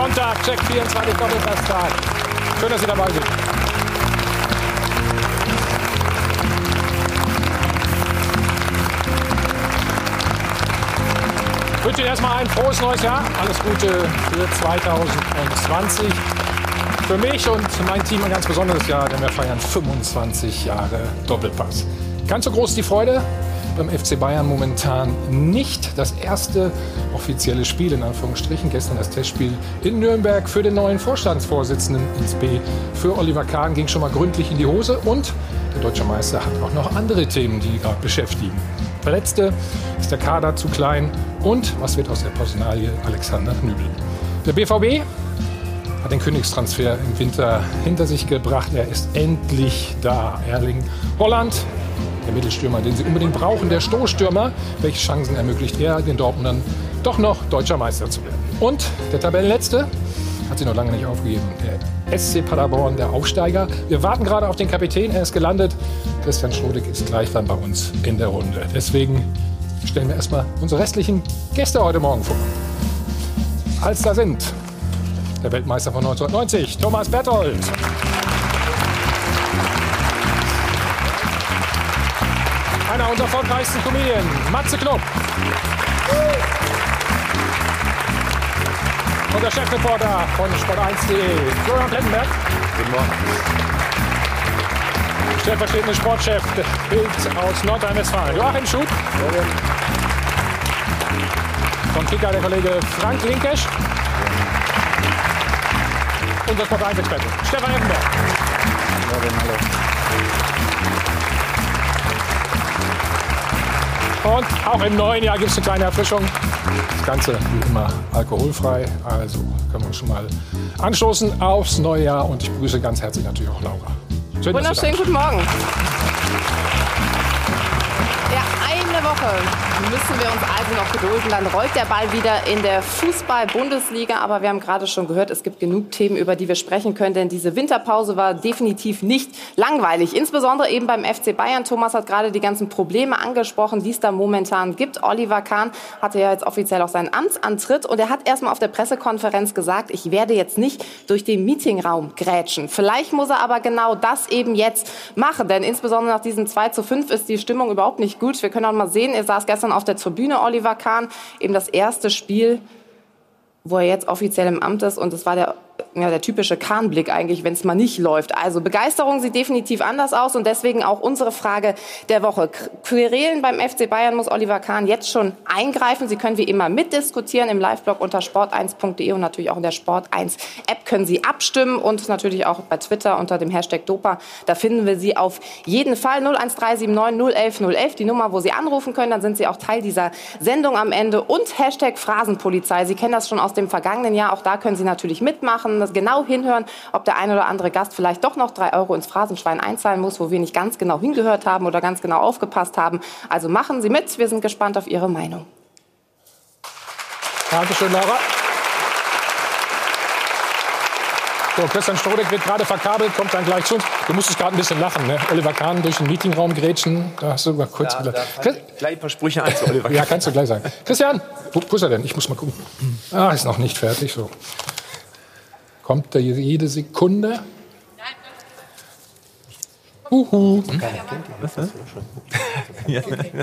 Sonntag, Check 24 Doppelpasstag. Schön, dass Sie dabei sind. Ich wünsche Ihnen erstmal ein frohes neues Jahr. Alles Gute für 2020. Für mich und mein Team ein ganz besonderes Jahr, denn wir feiern 25 Jahre Doppelpass. Ganz so groß die Freude beim FC Bayern momentan nicht. Das erste offizielle Spiel in Anführungsstrichen, gestern das Testspiel in Nürnberg für den neuen Vorstandsvorsitzenden ins B. Für Oliver Kahn ging schon mal gründlich in die Hose und der deutsche Meister hat auch noch andere Themen, die ihn gerade beschäftigen. Verletzte, ist der Kader zu klein und was wird aus der Personalie Alexander Nübel? Der BVB hat den Königstransfer im Winter hinter sich gebracht. Er ist endlich da. Erling Holland, der Mittelstürmer, den sie unbedingt brauchen, der Stoßstürmer. Welche Chancen ermöglicht er den Dortmundern doch noch deutscher Meister zu werden? Und der Tabellenletzte hat sie noch lange nicht aufgegeben. Der SC Paderborn, der Aufsteiger. Wir warten gerade auf den Kapitän. Er ist gelandet. Christian Schrodig ist gleich dann bei uns in der Runde. Deswegen stellen wir erstmal unsere restlichen Gäste heute Morgen vor. Als da sind der Weltmeister von 1990, Thomas Berthold. Einer unserer erfolgreichsten Comedien, Matze Knopp. Und der Chefreporter von Sport1.de, Florian Plettenberg. Guten Morgen. Stellvertretender Sportchef Bild aus Nordrhein-Westfalen, Joachim Schut. Vom Kicker der Kollege Frank Linkesch. Unser Sport1-Experte, Stefan Effenberg. Morgen, hallo. Und auch im neuen Jahr gibt es eine kleine Erfrischung. Das Ganze wie immer alkoholfrei. Also können wir uns schon mal anstoßen aufs neue Jahr. Und ich begrüße ganz herzlich natürlich auch Laura. Schön, Wunderschönen guten Morgen. Ja, eine Woche müssen wir uns also noch gedulden. Dann rollt der Ball wieder in der Fußball-Bundesliga. Aber wir haben gerade schon gehört, es gibt genug Themen, über die wir sprechen können. Denn diese Winterpause war definitiv nicht langweilig. Insbesondere eben beim FC Bayern. Thomas hat gerade die ganzen Probleme angesprochen, die es da momentan gibt. Oliver Kahn hatte ja jetzt offiziell auch seinen Amtsantritt. Und er hat erstmal auf der Pressekonferenz gesagt, ich werde jetzt nicht durch den Meetingraum grätschen. Vielleicht muss er aber genau das eben jetzt machen. Denn insbesondere nach diesem 2 zu 5 ist die Stimmung überhaupt nicht gut. Wir können auch mal sehen, er saß gestern auf der Tribüne, Oliver Kahn, eben das erste Spiel, wo er jetzt offiziell im Amt ist. Und das war der, ja, der typische Kahnblick eigentlich, wenn es mal nicht läuft. Also Begeisterung sieht definitiv anders aus und deswegen auch unsere Frage der Woche. Querelen beim FC Bayern muss Oliver Kahn jetzt schon eingreifen. Sie können wie immer mitdiskutieren im Live-Blog unter sport1.de und natürlich auch in der Sport1-App können Sie abstimmen und natürlich auch bei Twitter unter dem Hashtag Dopa. Da finden wir Sie auf jeden Fall 01379 011 011, die Nummer, wo Sie anrufen können. Dann sind Sie auch Teil dieser Sendung am Ende und Hashtag Phrasenpolizei. Sie kennen das schon aus dem vergangenen Jahr. Auch da können Sie natürlich mitmachen, das genau hinhören, ob der ein oder andere Gast vielleicht doch noch drei Euro ins Phrasenschwein einzahlen muss, wo wir nicht ganz genau hingehört haben oder ganz genau aufgepasst haben. Also machen Sie mit. Wir sind gespannt auf Ihre Meinung. Dankeschön, Laura. So, Christian Strodeck wird gerade verkabelt, kommt dann gleich zu uns. Du musstest gerade ein bisschen lachen, ne? Oliver Kahn durch den Meetingraum grätschen. Da hast du mal kurz Da, gelacht. da Chris- fallen gleich ein paar Sprüche ein zu Oliver. Ja, kannst du gleich sagen. Christian, wo, wo ist er denn? Ich muss mal gucken. Ah, ist noch nicht fertig. So. Kommt er jede Sekunde? Uhu.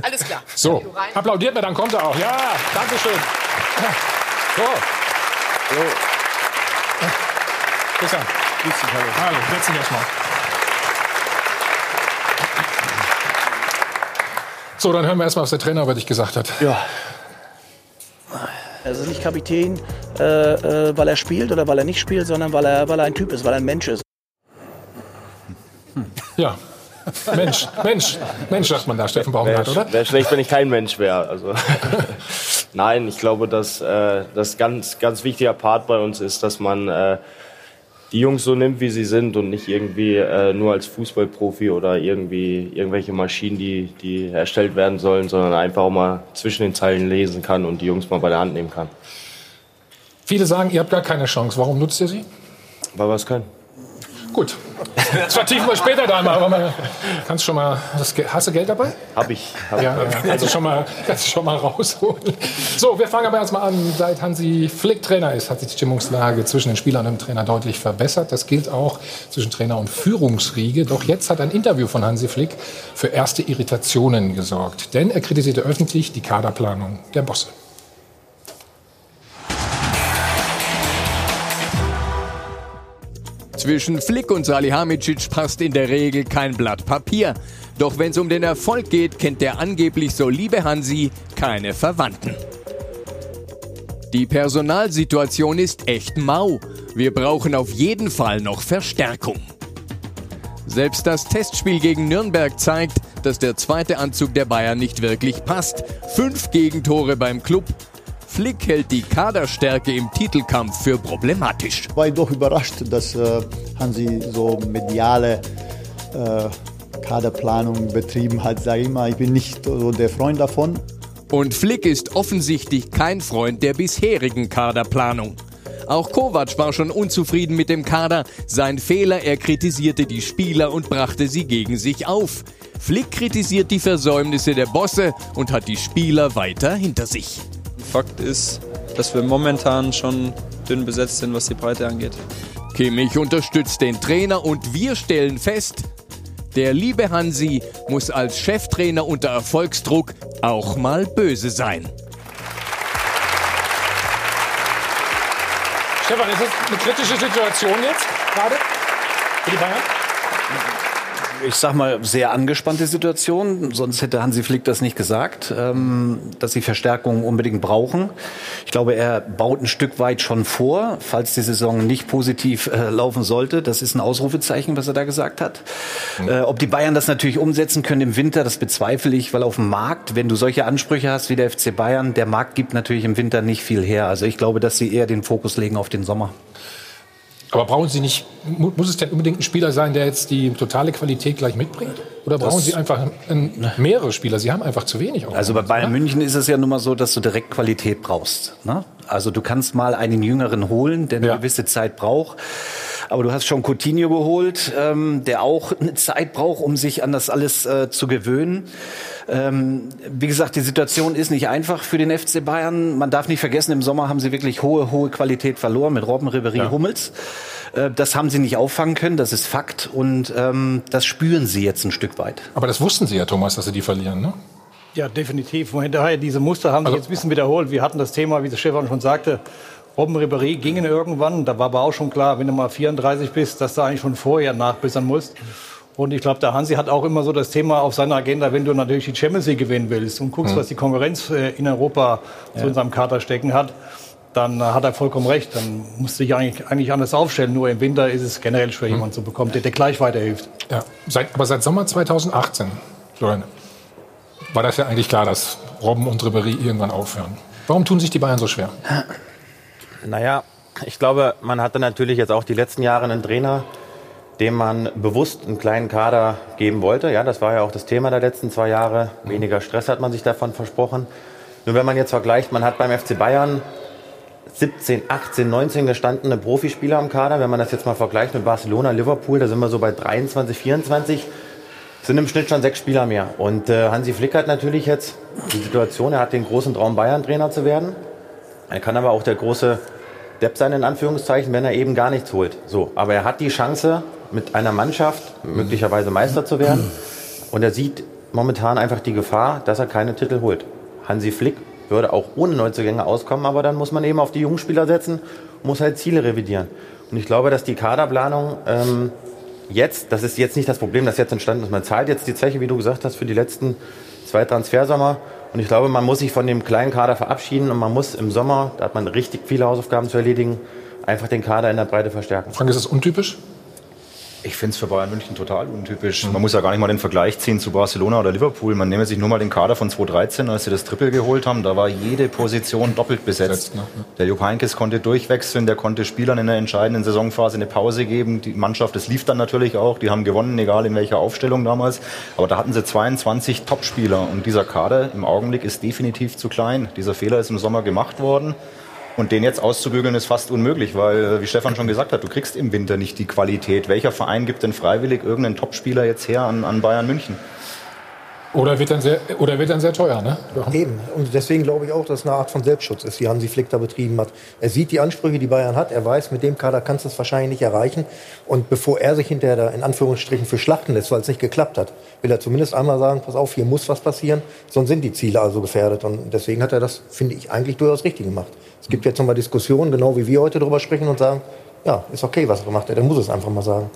Alles klar. So, applaudiert mir, dann kommt er auch. Ja, danke schön. So. so. Christian. Hallo, setz dich erstmal. So, dann hören wir erstmal, was der Trainer über dich gesagt hat. Ja. Er ist nicht Kapitän, äh, äh, weil er spielt oder weil er nicht spielt, sondern weil er, weil er ein Typ ist, weil er ein Mensch ist. Ja. Mensch, Mensch, Mensch, sagt man da, Steffen Baumgart, oder? Wäre schlecht, wenn ich kein Mensch wäre. Also. Nein, ich glaube, dass äh, das ganz, ganz wichtiger Part bei uns ist, dass man äh, die Jungs so nimmt, wie sie sind und nicht irgendwie äh, nur als Fußballprofi oder irgendwie irgendwelche Maschinen, die, die erstellt werden sollen, sondern einfach auch mal zwischen den Zeilen lesen kann und die Jungs mal bei der Hand nehmen kann. Viele sagen, ihr habt gar keine Chance. Warum nutzt ihr sie? Weil wir es können. Gut, das vertiefen wir später dann mal. Aber mal, kannst schon mal, das, hast du Geld dabei? Hab ich. Hab Ja, ich. ja, kannst du schon mal, kannst du schon mal rausholen. So, wir fangen aber erstmal an. Seit Hansi Flick Trainer ist, hat sich die Stimmungslage zwischen den Spielern und dem Trainer deutlich verbessert. Das gilt auch zwischen Trainer und Führungsriege. Doch jetzt hat ein Interview von Hansi Flick für erste Irritationen gesorgt. Denn er kritisierte öffentlich die Kaderplanung der Bosse. Zwischen Flick und Salihamidzic passt in der Regel kein Blatt Papier. Doch wenn es um den Erfolg geht, kennt der angeblich so liebe Hansi keine Verwandten. Die Personalsituation ist echt mau. Wir brauchen auf jeden Fall noch Verstärkung. Selbst das Testspiel gegen Nürnberg zeigt, dass der zweite Anzug der Bayern nicht wirklich passt. Fünf Gegentore beim Club. Flick hält die Kaderstärke im Titelkampf für problematisch. war ich doch überrascht, dass äh, Hansi so mediale äh, Kaderplanung betrieben hat. Sag ich mal, ich bin nicht so der Freund davon. Und Flick ist offensichtlich kein Freund der bisherigen Kaderplanung. Auch Kovac war schon unzufrieden mit dem Kader. Sein Fehler, er kritisierte die Spieler und brachte sie gegen sich auf. Flick kritisiert die Versäumnisse der Bosse und hat die Spieler weiter hinter sich. Fakt ist, dass wir momentan schon dünn besetzt sind, was die Breite angeht. Kimmich unterstützt den Trainer und wir stellen fest, der liebe Hansi muss als Cheftrainer unter Erfolgsdruck auch mal böse sein. Stefan, ist das eine kritische Situation jetzt gerade für die Bayern? Ich sag mal, sehr angespannte Situation. Sonst hätte Hansi Flick das nicht gesagt, ähm, dass sie Verstärkung unbedingt brauchen. Ich glaube, er baut ein Stück weit schon vor, falls die Saison nicht positiv äh, laufen sollte. Das ist ein Ausrufezeichen, was er da gesagt hat. Äh, ob die Bayern das natürlich umsetzen können im Winter, das bezweifle ich, weil auf dem Markt, wenn du solche Ansprüche hast wie der FC Bayern, der Markt gibt natürlich im Winter nicht viel her. Also ich glaube, dass sie eher den Fokus legen auf den Sommer. Aber brauchen Sie nicht, mu- muss es denn unbedingt ein Spieler sein, der jetzt die totale Qualität gleich mitbringt? Oder brauchen Sie einfach ein, mehrere Spieler? Sie haben einfach zu wenig. Also bei Bayern München ist es ja nun mal so, dass du direkt Qualität brauchst. Ne? Also du kannst mal einen Jüngeren holen, der eine Ja. gewisse Zeit braucht. Aber du hast schon Coutinho geholt, ähm, der auch eine Zeit braucht, um sich an das alles äh, zu gewöhnen. Ähm, wie gesagt, die Situation ist nicht einfach für den FC Bayern. Man darf nicht vergessen, im Sommer haben sie wirklich hohe, hohe Qualität verloren mit Robben, Ribéry, Hummels. Äh, das haben sie nicht auffangen können, das ist Fakt. Und ähm, das spüren sie jetzt ein Stück weit. Aber das wussten Sie ja, Thomas, dass Sie die verlieren, ne? Ja, definitiv. Von daher, diese Muster haben sich Also- jetzt ein bisschen wiederholt. Wir hatten das Thema, wie der Stefan schon sagte, Robben Ribéry gingen irgendwann. Da war aber auch schon klar, wenn du mal 34 bist, dass du eigentlich schon vorher nachbessern musst. Und ich glaube, der Hansi hat auch immer so das Thema auf seiner Agenda, wenn du natürlich die Champions League gewinnen willst und guckst, was die Konkurrenz äh, in Europa zu unserem Kader stecken hat, dann äh, hat er vollkommen recht. Dann musst du dich eigentlich, eigentlich anders aufstellen. Nur im Winter ist es generell schwer, jemanden zu bekommen, der dir gleich weiterhilft. Ja. Seit, aber seit Sommer 2018, Florian, war das ja eigentlich klar, dass Robben und Ribéry irgendwann aufhören. Warum tun sich die Bayern so schwer? Naja, ich glaube, man hatte natürlich jetzt auch die letzten Jahre einen Trainer, dem man bewusst einen kleinen Kader geben wollte. Ja, das war ja auch das Thema der letzten zwei Jahre. Weniger Stress hat man sich davon versprochen. Nur wenn man jetzt vergleicht, man hat beim FC Bayern 17, 18, 19 gestandene Profispieler im Kader. Wenn man das jetzt mal vergleicht mit Barcelona, Liverpool, da sind wir so bei 23, 24 sind im Schnitt schon sechs Spieler mehr. Und äh, Hansi Flick hat natürlich jetzt die Situation, er hat den großen Traum, Bayern-Trainer zu werden. Er kann aber auch der große Depp sein, in Anführungszeichen, wenn er eben gar nichts holt. So, aber er hat die Chance, mit einer Mannschaft möglicherweise Meister zu werden. Und er sieht momentan einfach die Gefahr, dass er keine Titel holt. Hansi Flick würde auch ohne Neuzugänge auskommen, aber dann muss man eben auf die jungen Spieler setzen, muss halt Ziele revidieren. Und ich glaube, dass die Kaderplanung ähm, jetzt, das ist jetzt nicht das Problem, das jetzt entstanden ist. Man zahlt jetzt die Zeche, wie du gesagt hast, für die letzten zwei Transfersommer. Und ich glaube, man muss sich von dem kleinen Kader verabschieden und man muss im Sommer, da hat man richtig viele Hausaufgaben zu erledigen, einfach den Kader in der Breite verstärken. Frank, ist das untypisch? Ich finde es für Bayern München total untypisch. Man muss ja gar nicht mal den Vergleich ziehen zu Barcelona oder Liverpool. Man nehme sich nur mal den Kader von 2013, als sie das Triple geholt haben. Da war jede Position doppelt besetzt. Besetzt, ne? Der Jupp Heynckes konnte durchwechseln, der konnte Spielern in der entscheidenden Saisonphase eine Pause geben. Die Mannschaft, das lief dann natürlich auch. Die haben gewonnen, egal in welcher Aufstellung damals. Aber da hatten sie 22 Topspieler. Und dieser Kader im Augenblick ist definitiv zu klein. Dieser Fehler ist im Sommer gemacht worden. Und den jetzt auszubügeln ist fast unmöglich, weil, äh, wie Stefan schon gesagt hat, du kriegst im Winter nicht die Qualität. Welcher Verein gibt denn freiwillig irgendeinen Topspieler jetzt her an, an Bayern München? Oder wird dann sehr, oder wird dann sehr teuer, ne? Eben. Und deswegen glaube ich auch, dass es eine Art von Selbstschutz ist, die Hansi Flick da betrieben hat. Er sieht die Ansprüche, die Bayern hat. Er weiß, mit dem Kader kannst du es wahrscheinlich nicht erreichen. Und bevor er sich hinterher da in Anführungsstrichen für schlachten lässt, weil es nicht geklappt hat, will er zumindest einmal sagen, pass auf, hier muss was passieren, sonst sind die Ziele also gefährdet. Und deswegen hat er das, finde ich, eigentlich durchaus richtig gemacht. Es gibt jetzt nochmal Diskussionen, genau wie wir heute darüber sprechen und sagen, ja, ist okay, was er gemacht hat. Er muss es einfach mal sagen.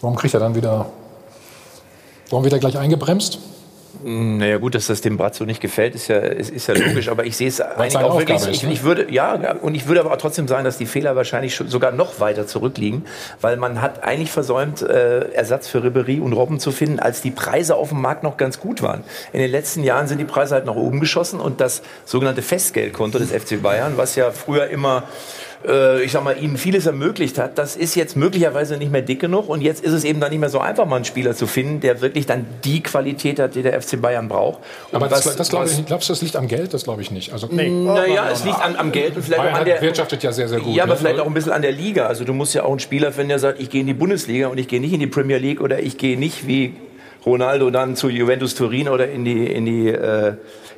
Warum kriegt er dann wieder, warum wird er gleich eingebremst? Naja gut, dass das dem Brazzo nicht gefällt, ist ja, ist, ist ja logisch, aber ich sehe es eigentlich auch wirklich, Aufgabe ich, ist, ne? ich würde, ja, und ich würde aber auch trotzdem sagen, dass die Fehler wahrscheinlich schon sogar noch weiter zurückliegen, weil man hat eigentlich versäumt, äh, Ersatz für Ribéry und Robben zu finden, als die Preise auf dem Markt noch ganz gut waren. In den letzten Jahren sind die Preise halt nach oben geschossen und das sogenannte Festgeldkonto des FC Bayern, was ja früher immer äh, ich sag mal, ihnen vieles ermöglicht hat, das ist jetzt möglicherweise nicht mehr dick genug und jetzt ist es eben dann nicht mehr so einfach, mal einen Spieler zu finden, der wirklich dann die Qualität hat, die der FC Bayern braucht. Und Aber das, was- das glaube ich nicht. Glaubst du, das liegt am Geld? Das glaube ich nicht. Also, Naja, es liegt an, am Geld und vielleicht Bayern auch an der. wirtschaftet ja sehr, sehr gut. Ja, aber ne? vielleicht auch ein bisschen an der Liga. Also du musst ja auch einen Spieler finden, der sagt, ich gehe in die Bundesliga und ich gehe nicht in die Premier League oder ich gehe nicht wie Ronaldo dann zu Juventus Turin oder in die, in die, äh,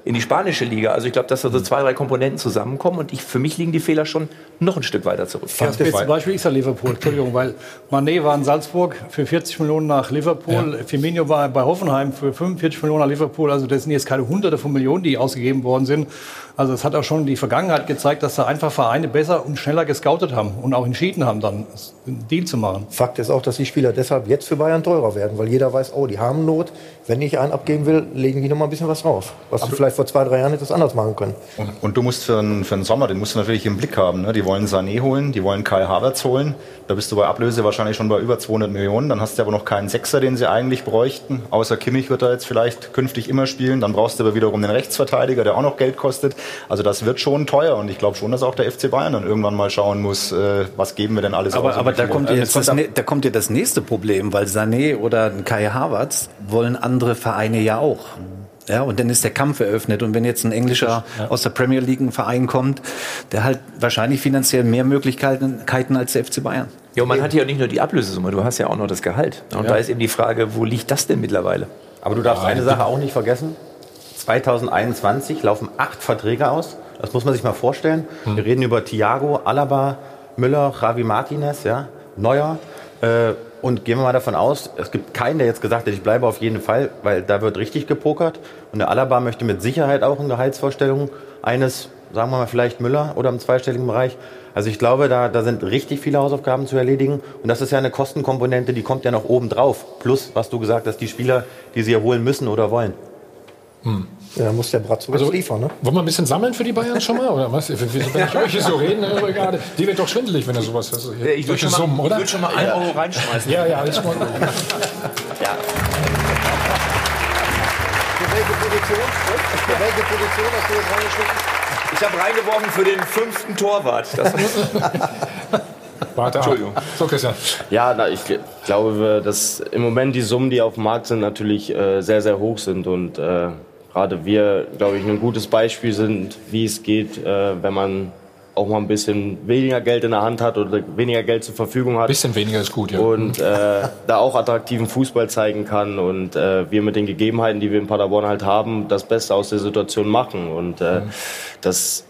in die spanische Liga. Also ich glaube, dass da so zwei, drei Komponenten zusammenkommen und ich, für mich liegen die Fehler schon noch ein Stück weiter zurück. Das beste Beispiel ist ja Liverpool, Entschuldigung, weil Mané war in Salzburg für 40 Millionen nach Liverpool, Firmino war bei Hoffenheim für 45 Millionen nach Liverpool, also das sind jetzt keine Hunderte von Millionen, die ausgegeben worden sind. Also es hat auch schon die Vergangenheit gezeigt, dass da einfach Vereine besser und schneller gescoutet haben und auch entschieden haben, dann einen Deal zu machen. Fakt ist auch, dass die Spieler deshalb jetzt für Bayern teurer werden, weil jeder weiß, oh, die haben Not. Wenn ich einen abgeben will, legen die noch mal ein bisschen was drauf. Was du vielleicht vor zwei, drei Jahren hättest anders machen können. Und, und du musst für den, für den Sommer, den musst du natürlich im Blick haben. Ne? Die wollen Sané holen, die wollen Kai Havertz holen. Da bist du bei Ablöse wahrscheinlich schon bei über 200 Millionen. Dann hast du aber noch keinen Sechser, den sie eigentlich bräuchten. Außer Kimmich wird da jetzt vielleicht künftig immer spielen. Dann brauchst du aber wiederum den Rechtsverteidiger, der auch noch Geld kostet. Also das wird schon teuer. Und ich glaube schon, dass auch der FC Bayern dann irgendwann mal schauen muss, äh, was geben wir denn alles Aber, aus. aber da Und kommt jetzt das, da kommt ja das nächste Problem, weil Sané oder Kai Havertz wollen andere Vereine ja auch. Ja, und dann ist der Kampf eröffnet. Und wenn jetzt ein englischer aus der Premier League ein Verein kommt, der halt wahrscheinlich finanziell mehr Möglichkeiten Keiten als der FC Bayern. Ja, und man hat ja auch nicht nur die Ablösesumme, du hast ja auch noch das Gehalt. Und Ja. da ist eben die Frage, wo liegt das denn mittlerweile? Aber du darfst eine Sache auch nicht vergessen. 2021 laufen acht Verträge aus. Das muss man sich mal vorstellen. Wir reden über Thiago, Alaba, Müller, Javi Martinez, ja, Neuer. Äh, und gehen wir mal davon aus, es gibt keinen, der jetzt gesagt hat, ich bleibe auf jeden Fall, weil da wird richtig gepokert. Und der Alaba möchte mit Sicherheit auch eine Gehaltsvorstellung eines, sagen wir mal vielleicht Müller oder im zweistelligen Bereich. Also ich glaube, da, da sind richtig viele Hausaufgaben zu erledigen. Und das ist ja eine Kostenkomponente, die kommt ja noch oben drauf. Plus, was du gesagt hast, die Spieler, die sie erholen müssen oder wollen. Ja, da muss der Bratzo Also, liefern, ne? Wollen wir ein bisschen sammeln für die Bayern schon mal? Oder was? Wenn ich euch hier so reden, gerade, die wird doch schwindelig, wenn du sowas hast. Hier, Ich würde solche schon, mal- Summen, ich oder? würd schon mal einen Euro reinschmeißen. Ja, ja, ich mal. Für welche Position? Für welche Position hast du jetzt reingeschnitten? Ich habe reingeworfen für den fünften Torwart. Das Warte ab. Entschuldigung. So, Christian. Ja, na, ich gl- glaube, dass im Moment die Summen, die auf dem Markt sind, natürlich äh, sehr, sehr hoch sind. Und äh, gerade wir, glaube ich, ein gutes Beispiel sind, wie es geht, äh, wenn man auch mal ein bisschen weniger Geld in der Hand hat oder weniger Geld zur Verfügung hat. Ein bisschen weniger ist gut, ja. Und äh, da auch attraktiven Fußball zeigen kann und äh, wir mit den Gegebenheiten, die wir in Paderborn halt haben, das Beste aus der Situation machen. Und äh, dass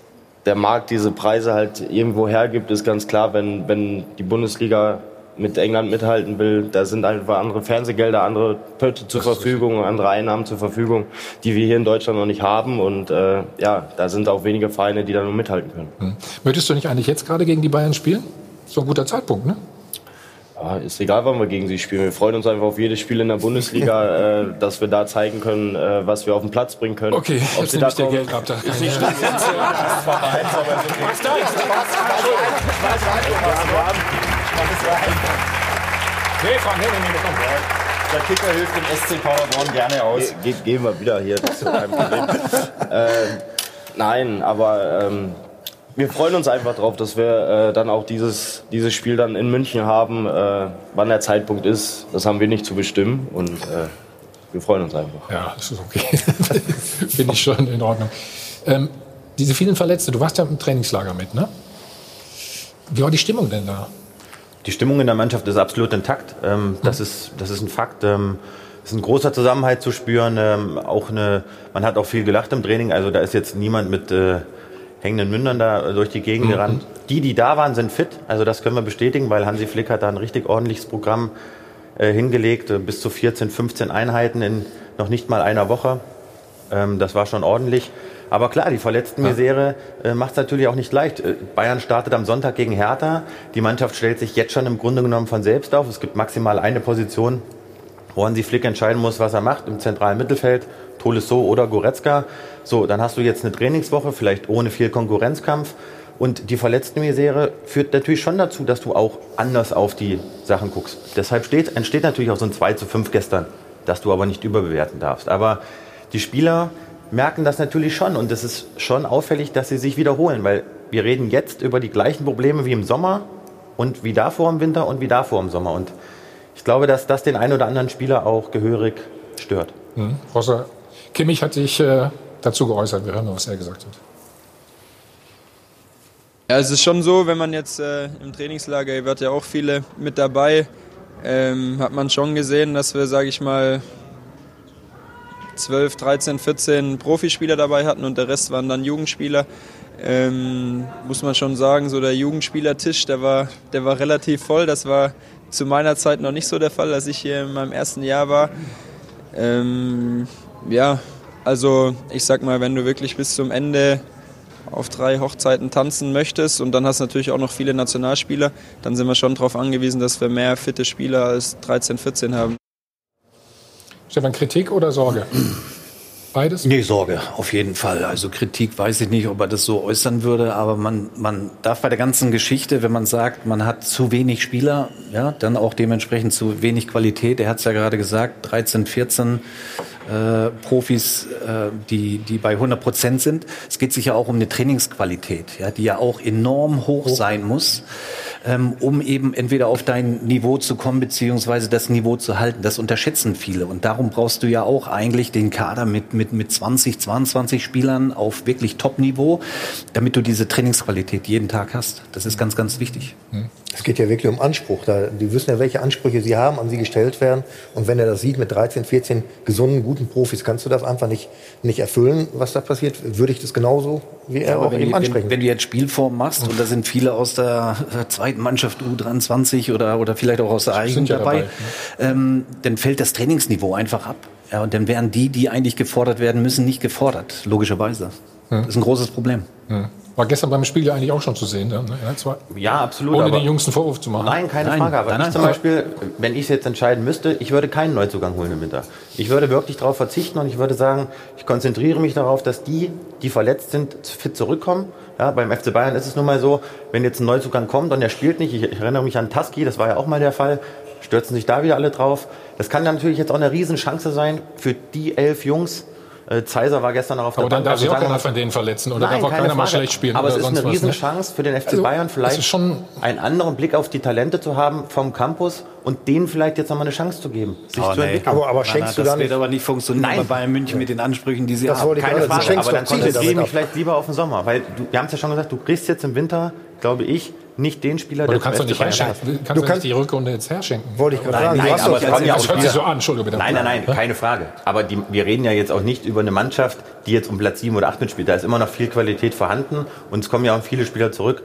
der Markt diese Preise halt irgendwo hergibt, ist ganz klar, wenn, wenn die Bundesliga mit England mithalten will, da sind einfach andere Fernsehgelder, andere Pötte zur Verfügung, andere Einnahmen zur Verfügung, die wir hier in Deutschland noch nicht haben. Und äh, ja, da sind auch wenige Vereine, die da nur mithalten können. Hm. Möchtest du nicht eigentlich jetzt gerade gegen die Bayern spielen? So ein guter Zeitpunkt, ne? Ja, ist egal, wann wir gegen sie spielen. Wir freuen uns einfach auf jedes Spiel in der Bundesliga, äh, dass wir da zeigen können, äh, was wir auf den Platz bringen können. Okay, Ob jetzt sie da kommen, Geld ab. Da ist nicht schlimm. Nee, Frank, nee, nee, nee, komm. Der Kicker hilft dem SC Paderborn gerne aus. Ge ge gehen wir wieder hier, das ist kein Problem. ähm, nein, aber ähm, wir freuen uns einfach drauf, dass wir äh, dann auch dieses, dieses Spiel dann in München haben. Äh, wann der Zeitpunkt ist, das haben wir nicht zu bestimmen und äh, wir freuen uns einfach. Ja, das ist okay. Finde ich schon in Ordnung. Ähm, diese vielen Verletzte, du warst ja im Trainingslager mit, ne? Wie war die Stimmung denn da? Die Stimmung in der Mannschaft ist absolut intakt. Ähm, das, ist, das ist ein Fakt. Ähm, es ist ein großer Zusammenhalt zu spüren. Ähm, auch eine, man hat auch viel gelacht im Training. Also da ist jetzt niemand mit äh, hängenden Mündern da durch die Gegend Mhm. gerannt. Die, die da waren, sind fit. Also das können wir bestätigen, weil Hansi Flick hat da ein richtig ordentliches Programm äh, hingelegt. Äh, bis zu 14, 15 Einheiten in noch nicht mal einer Woche. Ähm, das war schon ordentlich. Aber klar, die verletzten Misere äh, macht es natürlich auch nicht leicht. Äh, Bayern startet am Sonntag gegen Hertha. Die Mannschaft stellt sich jetzt schon im Grunde genommen von selbst auf. Es gibt maximal eine Position, wo Hansi Flick entscheiden muss, was er macht im zentralen Mittelfeld. Tolisso oder Goretzka. So, dann hast du jetzt eine Trainingswoche, vielleicht ohne viel Konkurrenzkampf. Und die verletzten Misere führt natürlich schon dazu, dass du auch anders auf die Sachen guckst. Deshalb steht, entsteht natürlich auch so ein 2 zu 5 gestern, das du aber nicht überbewerten darfst. Aber die Spieler merken das natürlich schon und es ist schon auffällig, dass sie sich wiederholen, weil wir reden jetzt über die gleichen Probleme wie im Sommer und wie davor im Winter und wie davor im Sommer. Und ich glaube, dass das den einen oder anderen Spieler auch gehörig stört. Mhm. Rossa, Kimmich hat sich äh, dazu geäußert. Wir hören mal, was er gesagt hat. Ja, es ist schon so, wenn man jetzt äh, im Trainingslager, ihr wart ja auch viele mit dabei, ähm, hat man schon gesehen, dass wir, sage ich mal, 12, 13, 14 Profispieler dabei hatten und der Rest waren dann Jugendspieler. Ähm, muss man schon sagen, so der Jugendspielertisch, der war, der war relativ voll. Das war zu meiner Zeit noch nicht so der Fall, als ich hier in meinem ersten Jahr war. Ähm, ja, also ich sag mal, wenn du wirklich bis zum Ende auf drei Hochzeiten tanzen möchtest und dann hast du natürlich auch noch viele Nationalspieler, dann sind wir schon darauf angewiesen, dass wir mehr fitte Spieler als 13, 14 haben. Stefan, Kritik oder Sorge? Beides? Nee, Sorge, auf jeden Fall. Also Kritik weiß ich nicht, ob er das so äußern würde, aber man, man darf bei der ganzen Geschichte, wenn man sagt, man hat zu wenig Spieler, ja, dann auch dementsprechend zu wenig Qualität. Er hat es ja gerade gesagt, 13, 14 äh, Profis, äh, die, die bei 100 Prozent sind. Es geht sich ja auch um eine Trainingsqualität, ja, die ja auch enorm hoch sein muss, ähm, um eben entweder auf dein Niveau zu kommen, beziehungsweise das Niveau zu halten. Das unterschätzen viele. Und darum brauchst du ja auch eigentlich den Kader mit, mit, mit 20, 22 Spielern auf wirklich Top-Niveau, damit du diese Trainingsqualität jeden Tag hast. Das ist ganz, ganz wichtig. Es geht ja wirklich um Anspruch. Da, die wissen ja, welche Ansprüche sie haben, an sie gestellt werden. Und wenn er das sieht mit 13, 14 gesunden, guten Profis, kannst du das einfach nicht, nicht erfüllen, was da passiert. Würde ich das genauso wie er Ja, auch wenn, eben ansprechen. wenn, wenn du jetzt Spielform machst und da sind viele aus der äh, zweiten Mannschaft U23 oder, oder vielleicht auch aus der eigenen ja dabei, dabei, ähm, dann fällt das Trainingsniveau einfach ab. Ja, und dann werden die, die eigentlich gefordert werden müssen, nicht gefordert, logischerweise. Hm. Das ist ein großes Problem. Hm. War gestern beim Spiel ja eigentlich auch schon zu sehen. Ne? Ja, absolut. ohne aber- den Jüngsten Vorwurf zu machen. Nein, keine Nein. Frage. Aber Nein, ich nein. zum Beispiel, wenn ich es jetzt entscheiden müsste, ich würde keinen Neuzugang holen im Winter. Ich würde wirklich darauf verzichten und ich würde sagen, ich konzentriere mich darauf, dass die, die verletzt sind, fit zurückkommen. Ja, beim FC Bayern ist es nun mal so, wenn jetzt ein Neuzugang kommt und er spielt nicht, ich, ich erinnere mich an Taski, das war ja auch mal der Fall, stürzen sich da wieder alle drauf. Das kann dann natürlich jetzt auch eine Riesenchance sein für die elf Jungs. Äh, Zeiser war gestern noch auf der Aber dann Bank. darf Also sich auch keiner mal- von denen verletzen oder Nein, darf auch keine keiner mal Frage. schlecht spielen Aber oder es ist sonst eine was, ne? Riesenchance für den FC Also, Bayern das vielleicht schon einen anderen Blick auf die Talente zu haben vom Campus und denen vielleicht jetzt nochmal eine Chance zu geben, sich Oh, zu nee. entwickeln. Nein, nein, das wird aber nicht funktionieren Nein. bei Bayern München mit den Ansprüchen, die sie Das haben. wollte Keine Frage, aber dann konzentriere ich mich vielleicht lieber auf den Sommer, weil du, wir haben es ja schon gesagt, du kriegst jetzt im Winter, glaube ich, nicht den Spieler, Aber du der kannst doch nicht herschenken. ist. Du kannst die Rückrunde jetzt herschenken. Wollte ich gerade Nein, sagen. nein, Du hast aber kommen ja auch das hört sich so an, Entschuldigung bitte. Nein, nein, nein, keine Frage. Aber die, wir reden ja jetzt auch nicht über eine Mannschaft, die jetzt um Platz 7 oder 8 mitspielt. Da ist immer noch viel Qualität vorhanden und es kommen ja auch viele Spieler zurück.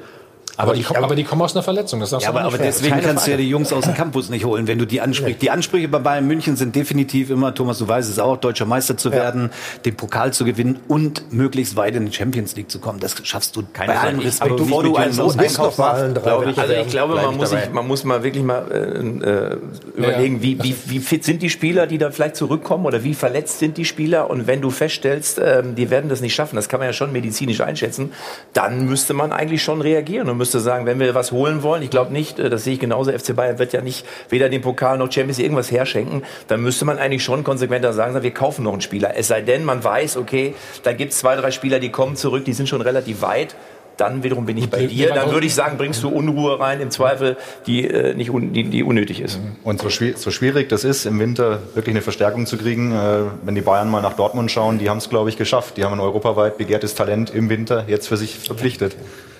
Aber, die, kommen- aber die kommen aus einer Verletzung. Das darfst Ja, du aber, auch aber deswegen kannst du ja die Jungs aus dem Campus nicht holen, wenn du die Ansprüche. Die Ansprüche bei Bayern München sind definitiv immer, Thomas, du weißt es auch, deutscher Meister zu werden, den Pokal zu gewinnen und möglichst weit in die Champions League zu kommen. Das schaffst du Keine bei allem. Respekt Aber bevor du einen Los-Einkauf Campus. machst, glaube ich, Also ich glaube, man muss, sich, man muss mal wirklich mal äh, äh, überlegen, wie, wie, wie fit sind die Spieler, die da vielleicht zurückkommen oder wie verletzt sind die Spieler. Und wenn du feststellst, ähm, die werden das nicht schaffen, das kann man ja schon medizinisch einschätzen, dann müsste man eigentlich schon reagieren und müsste sagen, wenn wir was holen wollen, ich glaube nicht, äh, das sehe ich genauso, FC Bayern wird ja nicht weder den Pokal noch Champions League irgendwas herschenken, dann müsste man eigentlich schon konsequenter sagen, wir kaufen noch einen Spieler. Es sei denn, man weiß, okay, da gibt es zwei, drei Spieler, die kommen zurück, die sind schon relativ weit dann wiederum bin ich bei dir. Dann würde ich sagen, bringst du Unruhe rein, im Zweifel, die, äh, nicht un, die, die unnötig ist. Und so, schwi- so schwierig das ist, im Winter wirklich eine Verstärkung zu kriegen, äh, wenn die Bayern mal nach Dortmund schauen, die haben es, glaube ich, geschafft. Die haben ein europaweit begehrtes Talent im Winter jetzt für sich verpflichtet. Reden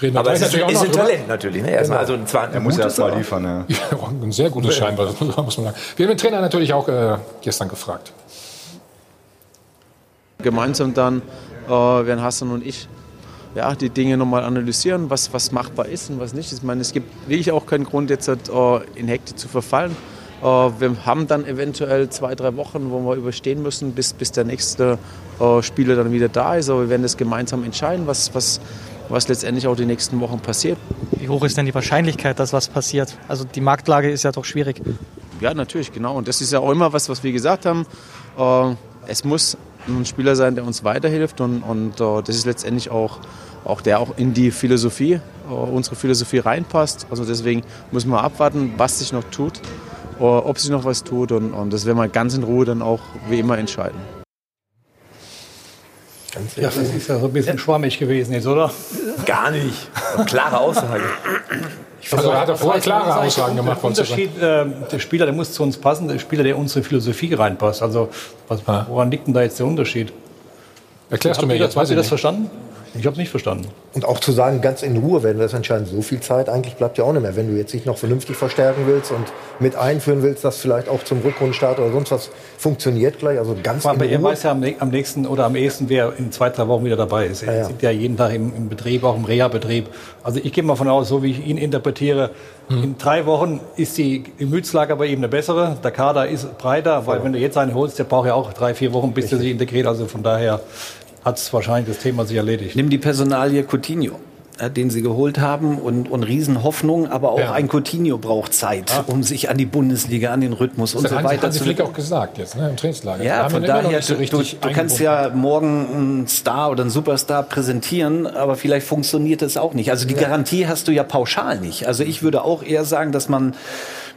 wir Aber es ist, ist ein. Talent natürlich. Ne? Erstmal, also zwar ein Er muss gutes, erst mal aber- liefern. Ja. Ja, ein sehr gutes scheinbar, muss man sagen. Wir haben den Trainer natürlich auch äh, gestern gefragt. Gemeinsam dann äh, werden Hassan und ich ja, die Dinge nochmal analysieren, was, was machbar ist und was nicht. Ich meine, es gibt wirklich auch keinen Grund, jetzt äh, in Hektik zu verfallen. Äh, wir haben dann eventuell zwei, drei Wochen, wo wir überstehen müssen, bis, bis der nächste äh, Spieler dann wieder da ist. Aber wir werden das gemeinsam entscheiden, was, was, was letztendlich auch die nächsten Wochen passiert. Wie hoch ist denn die Wahrscheinlichkeit, dass was passiert? Also die Marktlage ist ja doch schwierig. Ja, natürlich, genau. Und das ist ja auch immer was, was wir gesagt haben. Äh, es muss ein Spieler sein, der uns weiterhilft und, und äh, das ist letztendlich auch, auch der auch in die Philosophie, äh, unsere Philosophie reinpasst. Also deswegen müssen wir abwarten, was sich noch tut, ob sich noch was tut und, und das werden wir ganz in Ruhe dann auch wie immer entscheiden. Ja, das ist ja so ein bisschen schwammig gewesen jetzt, oder? Gar nicht. Klare Aussage. Also er hat er vorher klare Aussagen der gemacht von Unterschied, äh, der Spieler, der muss zu uns passen, der Spieler, der in unsere Philosophie reinpasst. Also was, woran liegt denn da jetzt der Unterschied? Erklärst du Habt mir ihr jetzt, das, weiß ich das nicht. verstanden? Ich habe es nicht verstanden. Und auch zu sagen, ganz in Ruhe werden wir das entscheiden. So viel Zeit eigentlich bleibt ja auch nicht mehr. Wenn du jetzt nicht noch vernünftig verstärken willst und mit einführen willst, dass vielleicht auch zum Rückrundenstart oder sonst was funktioniert gleich. Also ganz Aber in er Ruhe. weiß ja am, nä- am nächsten oder am ehesten, wer in zwei, drei Wochen wieder dabei ist. Er Ja, ja. ist ja jeden Tag im, im Betrieb, auch im Reha-Betrieb. Also ich gehe mal von aus, so wie ich ihn interpretiere, Hm. in drei Wochen ist die Gemütslage bei ihm eine bessere. Der Kader ist breiter, weil wenn du jetzt einen holst, der braucht ja auch drei, vier Wochen, bis er sich integriert. Also von daher hat es wahrscheinlich das Thema sich erledigt. Nimm die Personalie Coutinho, den sie geholt haben und, und Riesenhoffnung, aber auch Ja. ein Coutinho braucht Zeit, um sich an die Bundesliga, an den Rhythmus und Das so hat Hansi, weiter Hansi zu Flick auch gesagt jetzt ne, im Trainingslager. Ja, von daher, so du, du, kannst ja morgen einen Star oder einen Superstar präsentieren, aber vielleicht funktioniert es auch nicht. Also die Garantie hast du ja pauschal nicht. Also ich würde auch eher sagen, dass man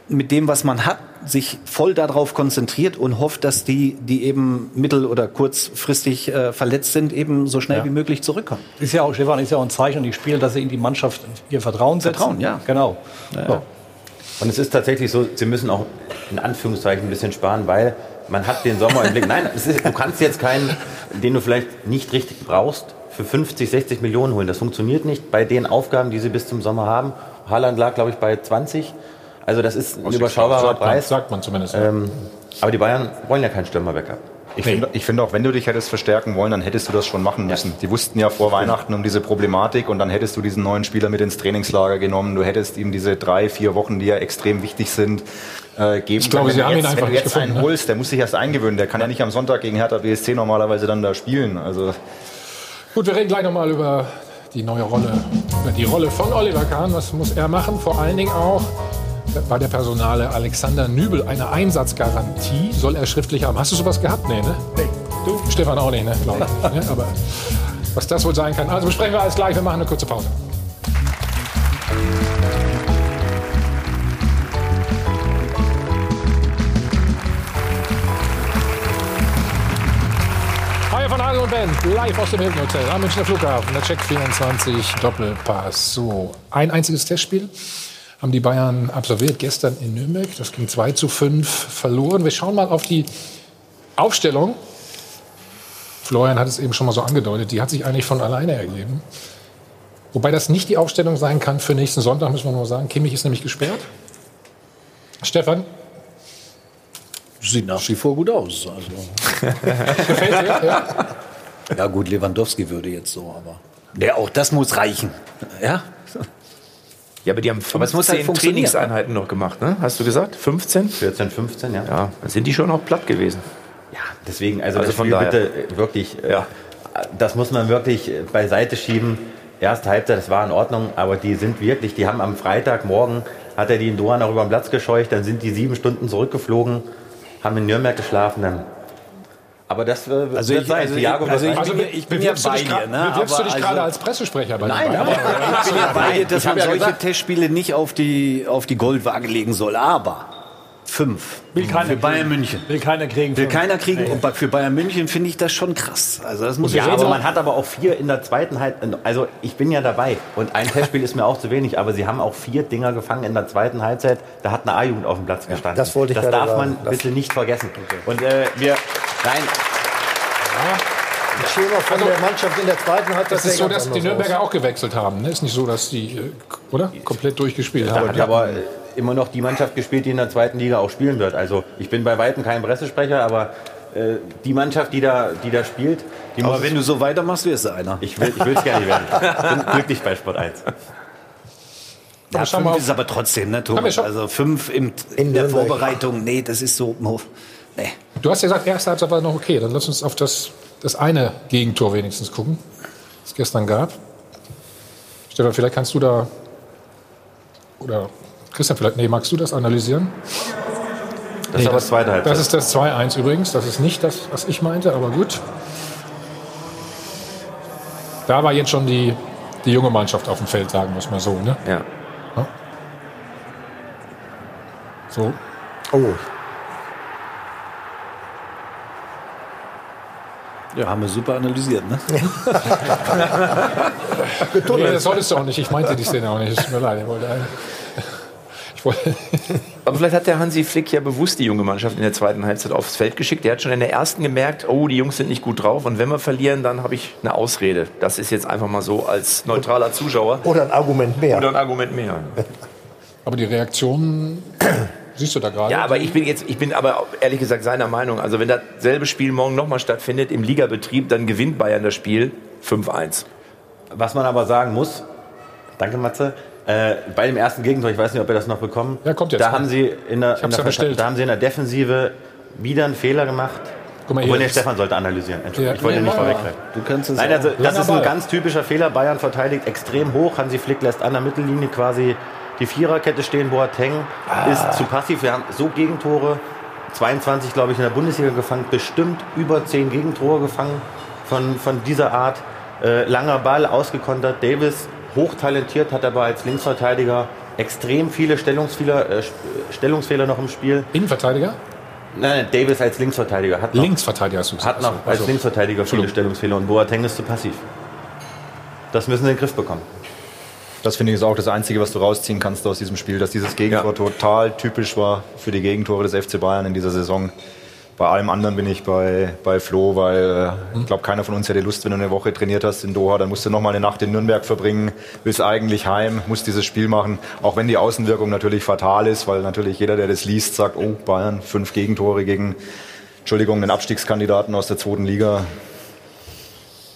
mit dem, was man hat, sich voll darauf konzentriert und hofft, dass die, die eben mittel- oder kurzfristig äh, verletzt sind, eben so schnell Ja. wie möglich zurückkommen. Ist ja auch, Stefan, ist ja auch ein Zeichen, die Spieler, dass sie in die Mannschaft ihr Vertrauen setzen. Vertrauen, ja. Genau. Ja. Und es ist tatsächlich so, sie müssen auch in Anführungszeichen ein bisschen sparen, weil man hat den Sommer im Blick. Nein, es ist, du kannst jetzt keinen, den du vielleicht nicht richtig brauchst, für 50, 60 Millionen holen. Das funktioniert nicht bei den Aufgaben, die sie bis zum Sommer haben. Haaland lag, glaube ich, bei 20. Also das ist ein überschaubarer sagt man, Preis. sagt man zumindest. Ähm, aber die Bayern wollen ja keinen Stürmer-Backup. Ich finde ich finde auch, wenn du dich hättest verstärken wollen, dann hättest du das schon machen müssen. Die wussten ja vor Weihnachten um diese Problematik und dann hättest du diesen neuen Spieler mit ins Trainingslager genommen. Du hättest ihm diese drei, vier Wochen, die ja extrem wichtig sind, äh, geben Ich glaube, können. sie haben du ihn jetzt, einfach wenn du nicht jetzt gefunden, einen ne? holst, der muss sich erst eingewöhnen. Der kann ja nicht am Sonntag gegen Hertha BSC normalerweise dann da spielen. Also Gut, wir reden gleich nochmal über die neue Rolle, über die Rolle von Oliver Kahn. Was muss er machen? Vor allen Dingen auch bei der Personale Alexander Nübel eine Einsatzgarantie soll er schriftlich haben. Hast du sowas gehabt? Nee, ne? Nee. Du? Stefan auch nicht, ne? Glaube ich. Ne? Aber was das wohl sein kann. Also besprechen wir alles gleich. Wir machen eine kurze Pause. Live aus dem Hilton Hotel am Münchner Flughafen, der Check 24 Doppelpass. So, ein einziges Testspiel haben die Bayern absolviert gestern in Nürnberg. Das ging 2 zu 5 verloren. Wir schauen mal auf die Aufstellung. Florian hat es eben schon mal so angedeutet, die hat sich eigentlich von alleine ergeben. Wobei das nicht die Aufstellung sein kann für nächsten Sonntag, müssen wir nur sagen. Kimmich ist nämlich gesperrt. Stefan, Sieht nach wie vor gut aus. Also. gefällt dir? Ja? Ja gut, Lewandowski würde jetzt so, aber ja, auch das muss reichen. Ja, Ja, aber die haben Aber es muss 15 halt. Trainingseinheiten noch gemacht, ne? Hast du gesagt? 15? 14, 15, ja. Ja, dann sind die schon auch platt gewesen. Deswegen, also, Also das von Spiel daher. bitte äh, wirklich, äh, das muss man wirklich äh, beiseite schieben. Erste Halbzeit, das war in Ordnung, aber die sind wirklich, die haben am Freitagmorgen, hat er die in Doha noch über den Platz gescheucht, dann sind die sieben Stunden zurückgeflogen, haben in Nürnberg geschlafen, dann. Aber das äh, Also wird ich- sein. also ich- Thiago also ich sein. bin- ich bin ja bei dir, ne? bewirbst du dich also- gerade als Pressesprecher bei Nein, aber ich bin ja bei dir, dass Ich man solche Testspiele nicht auf die, auf die Goldwaage legen soll. Aber Fünf. Will keiner für Bayern kriegen. München. Will keiner kriegen. Will fünf. keiner kriegen. Nee. Und für Bayern München finde ich das schon krass. Also das muss ja, ich aber sagen. man hat aber auch vier in der zweiten Halbzeit. Also ich bin ja dabei und ein Testspiel ist mir auch zu wenig, aber sie haben auch vier Dinger gefangen in der zweiten Halbzeit. Da hat eine A-Jugend auf dem Platz gestanden. das wollte ich Das darf man Das- bitte nicht vergessen. Und äh, wir, nein, Das Schema von der Mannschaft in der zweiten Halbzeit Das ist so, dass die Nürnberger aus. auch gewechselt haben. Ne? Ist nicht so, dass die, äh, oder? Komplett durchgespielt da haben. hat aber immer noch die Mannschaft gespielt, die in der zweiten Liga auch spielen wird. Also ich bin bei Weitem kein Pressesprecher, aber äh, die Mannschaft, die da, die da spielt, die Aber muss wenn du so weitermachst, wirst du einer. Ich will es gerne werden. Ich bin glücklich bei Sport 1. Ja, wir fünf auf- ist aber trotzdem, ne, Thomas? Also fünf im, in, der Vorbereitung, nee, das ist so. Nee. Du hast ja gesagt, erste Halbzeit war noch okay. Dann lass uns auf das, das eine Gegentor wenigstens gucken, das es gestern gab. Stefan, vielleicht kannst du da, oder Christian, vielleicht, nee, magst du das analysieren? Das ist aber das zweite Halbzeit. Das ist das 2-1 übrigens. Das ist nicht das, was ich meinte, aber gut. Da war jetzt schon die, die junge Mannschaft auf dem Feld, sagen wir es mal so. Ne? Ja. So. Oh, Ja, haben wir super analysiert, ne? Nee, das solltest du auch nicht. Ich meinte die Szene auch nicht. Es tut mir leid. Ich wollte, ich wollte Aber vielleicht hat der Hansi Flick ja bewusst die junge Mannschaft in der zweiten Halbzeit aufs Feld geschickt. Der hat schon in der ersten gemerkt, oh, die Jungs sind nicht gut drauf. Und wenn wir verlieren, dann habe ich eine Ausrede. Das ist jetzt einfach mal so als neutraler Zuschauer. oder ein Argument mehr. Oder ein Argument mehr. aber die Reaktion siehst du da gerade. Ja, aber ich bin jetzt, ich bin aber ehrlich gesagt seiner Meinung. Also wenn dasselbe Spiel morgen nochmal stattfindet im Ligabetrieb, dann gewinnt Bayern das Spiel 5-1. Was man aber sagen muss, danke Matze, äh, bei dem ersten Gegentor, ich weiß nicht, ob ihr das noch bekommen, Ja, kommt jetzt. da haben sie in der, in der, ja da haben sie in der Defensive wieder einen Fehler gemacht. Guck mal Obwohl, der das- Stefan sollte analysieren. Entschuldigung, Ja, ich wollte nee, nicht vorweggreifen. Du kannst es Nein, also, das ist ein ganz typischer Fehler. Bayern verteidigt extrem hoch. Hansi Flick lässt an der Mittellinie quasi die Viererkette stehen. Boateng Ah. ist zu passiv. Wir haben so Gegentore, 22 glaube ich in der Bundesliga gefangen, bestimmt über 10 Gegentore gefangen von, von dieser Art. Äh, langer Ball, ausgekontert. Davis hochtalentiert, hat aber als Linksverteidiger extrem viele Stellungsfehler, äh, Stellungsfehler noch im Spiel. Innenverteidiger? Nein, nein, Davis als Linksverteidiger hat noch, Linksverteidiger hast du gesagt. hat noch als Also, Linksverteidiger viele. Stellungsfehler und Boateng ist zu passiv. Das müssen sie in den Griff bekommen. Das finde ich ist auch das Einzige, was du rausziehen kannst aus diesem Spiel, dass dieses Gegentor total typisch war für die Gegentore des FC Bayern in dieser Saison. Bei allem anderen bin ich bei, bei Flo, weil äh, ich glaube, keiner von uns hätte Lust, wenn du eine Woche trainiert hast in Doha, dann musst du noch mal eine Nacht in Nürnberg verbringen, willst eigentlich heim, musst dieses Spiel machen, auch wenn die Außenwirkung natürlich fatal ist, weil natürlich jeder, der das liest, sagt, oh, Bayern, fünf Gegentore gegen, Entschuldigung, den Abstiegskandidaten aus der zweiten Liga.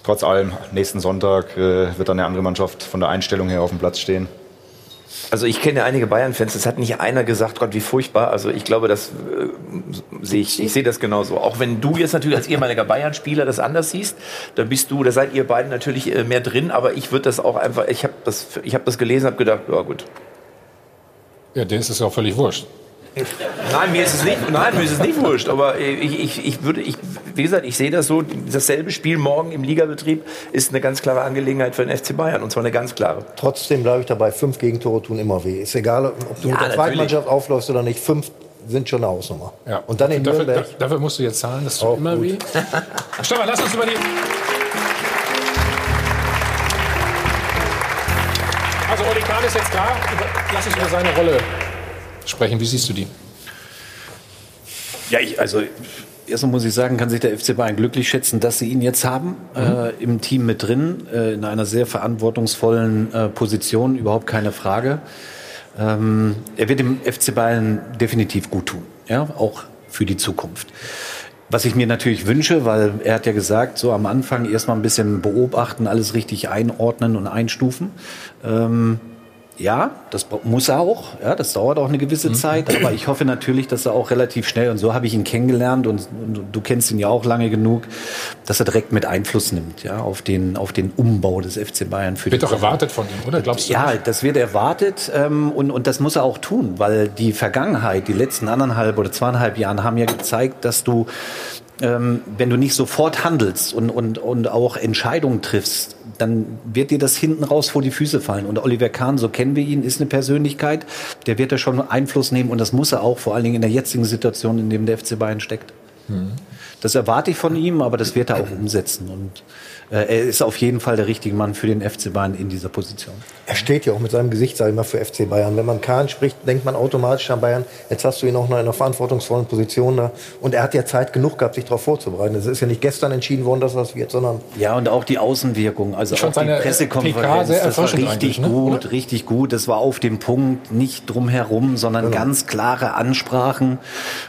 Trotz allem, nächsten Sonntag äh, wird dann eine andere Mannschaft von der Einstellung her auf dem Platz stehen. Also ich kenne einige Bayern-Fans, es hat nicht einer gesagt, Gott, wie furchtbar. Also ich glaube, das äh, sehe ich, ich sehe das genauso. Auch wenn du jetzt natürlich als ehemaliger Bayern-Spieler das anders siehst, dann bist du, da seid ihr beiden natürlich äh, mehr drin, aber ich würde das auch einfach, ich habe das, habe das gelesen, habe gedacht, ja gut. Ja, der ist es ja auch völlig wurscht. Nein, mir ist es nicht, nein, mir ist es nicht wurscht, aber ich, ich, ich würde, ich, wie gesagt, ich sehe das so, dasselbe Spiel morgen im Ligabetrieb ist eine ganz klare Angelegenheit für den FC Bayern und zwar eine ganz klare. Trotzdem bleibe ich dabei, fünf Gegentore tun immer weh. Ist egal, ob du Ja, mit der zweiten. Mannschaft aufläufst oder nicht, fünf sind schon eine Hausnummer. Ja. Und dann in dafür, Nürnberg. da- dafür musst du jetzt zahlen, das tut Auch immer gut. weh. Stefan, lass uns über die. Also Oli Kahn ist jetzt da. Lass uns über seine Rolle sprechen. Wie siehst du die? Ja, ich, also erstmal muss ich sagen, kann sich der FC Bayern glücklich schätzen, dass sie ihn jetzt haben, äh, im Team mit drin, äh, in einer sehr verantwortungsvollen äh, Position, überhaupt keine Frage. Ähm, er wird dem FC Bayern definitiv gut tun, ja, auch für die Zukunft. Was ich mir natürlich wünsche, weil er hat ja gesagt, so am Anfang erstmal ein bisschen beobachten, alles richtig einordnen und einstufen. Ähm, ja, das muss er auch. Ja, das dauert auch eine gewisse Zeit. Aber ich hoffe natürlich, dass er auch relativ schnell, und so habe ich ihn kennengelernt, und, und du kennst ihn ja auch lange genug, dass er direkt mit Einfluss nimmt, ja, auf den, auf den Umbau des FC Bayern für Wird doch erwartet von ihm, oder? Glaubst du? ja, nicht? das wird erwartet ähm, und, und das muss er auch tun, weil die Vergangenheit, die letzten anderthalb oder zweieinhalb Jahren haben ja gezeigt, dass du, ähm, wenn du nicht sofort handelst und, und, und auch Entscheidungen triffst, dann wird dir das hinten raus vor die Füße fallen. Und Oliver Kahn, so kennen wir ihn, ist eine Persönlichkeit, der wird da schon Einfluss nehmen und das muss er auch, vor allen Dingen in der jetzigen Situation, in dem der FC Bayern steckt. Mhm. Das erwarte ich von ihm, aber das wird er auch umsetzen. Und er ist auf jeden Fall der richtige Mann für den FC Bayern in dieser Position. Er steht ja auch mit seinem Gesicht, sage ich mal, für FC Bayern. Wenn man Kahn spricht, denkt man automatisch an Bayern. Jetzt hast du ihn auch noch in einer verantwortungsvollen Position da. Und er hat ja Zeit genug gehabt, sich darauf vorzubereiten. Es ist ja nicht gestern entschieden worden, dass das wird, sondern... Ja, und auch die Außenwirkung. Also Ich auch fand die seine, äh, Pressekonferenz, das war richtig ne? gut, richtig gut. Das war auf dem Punkt, nicht drumherum, sondern Genau. ganz klare Ansprachen.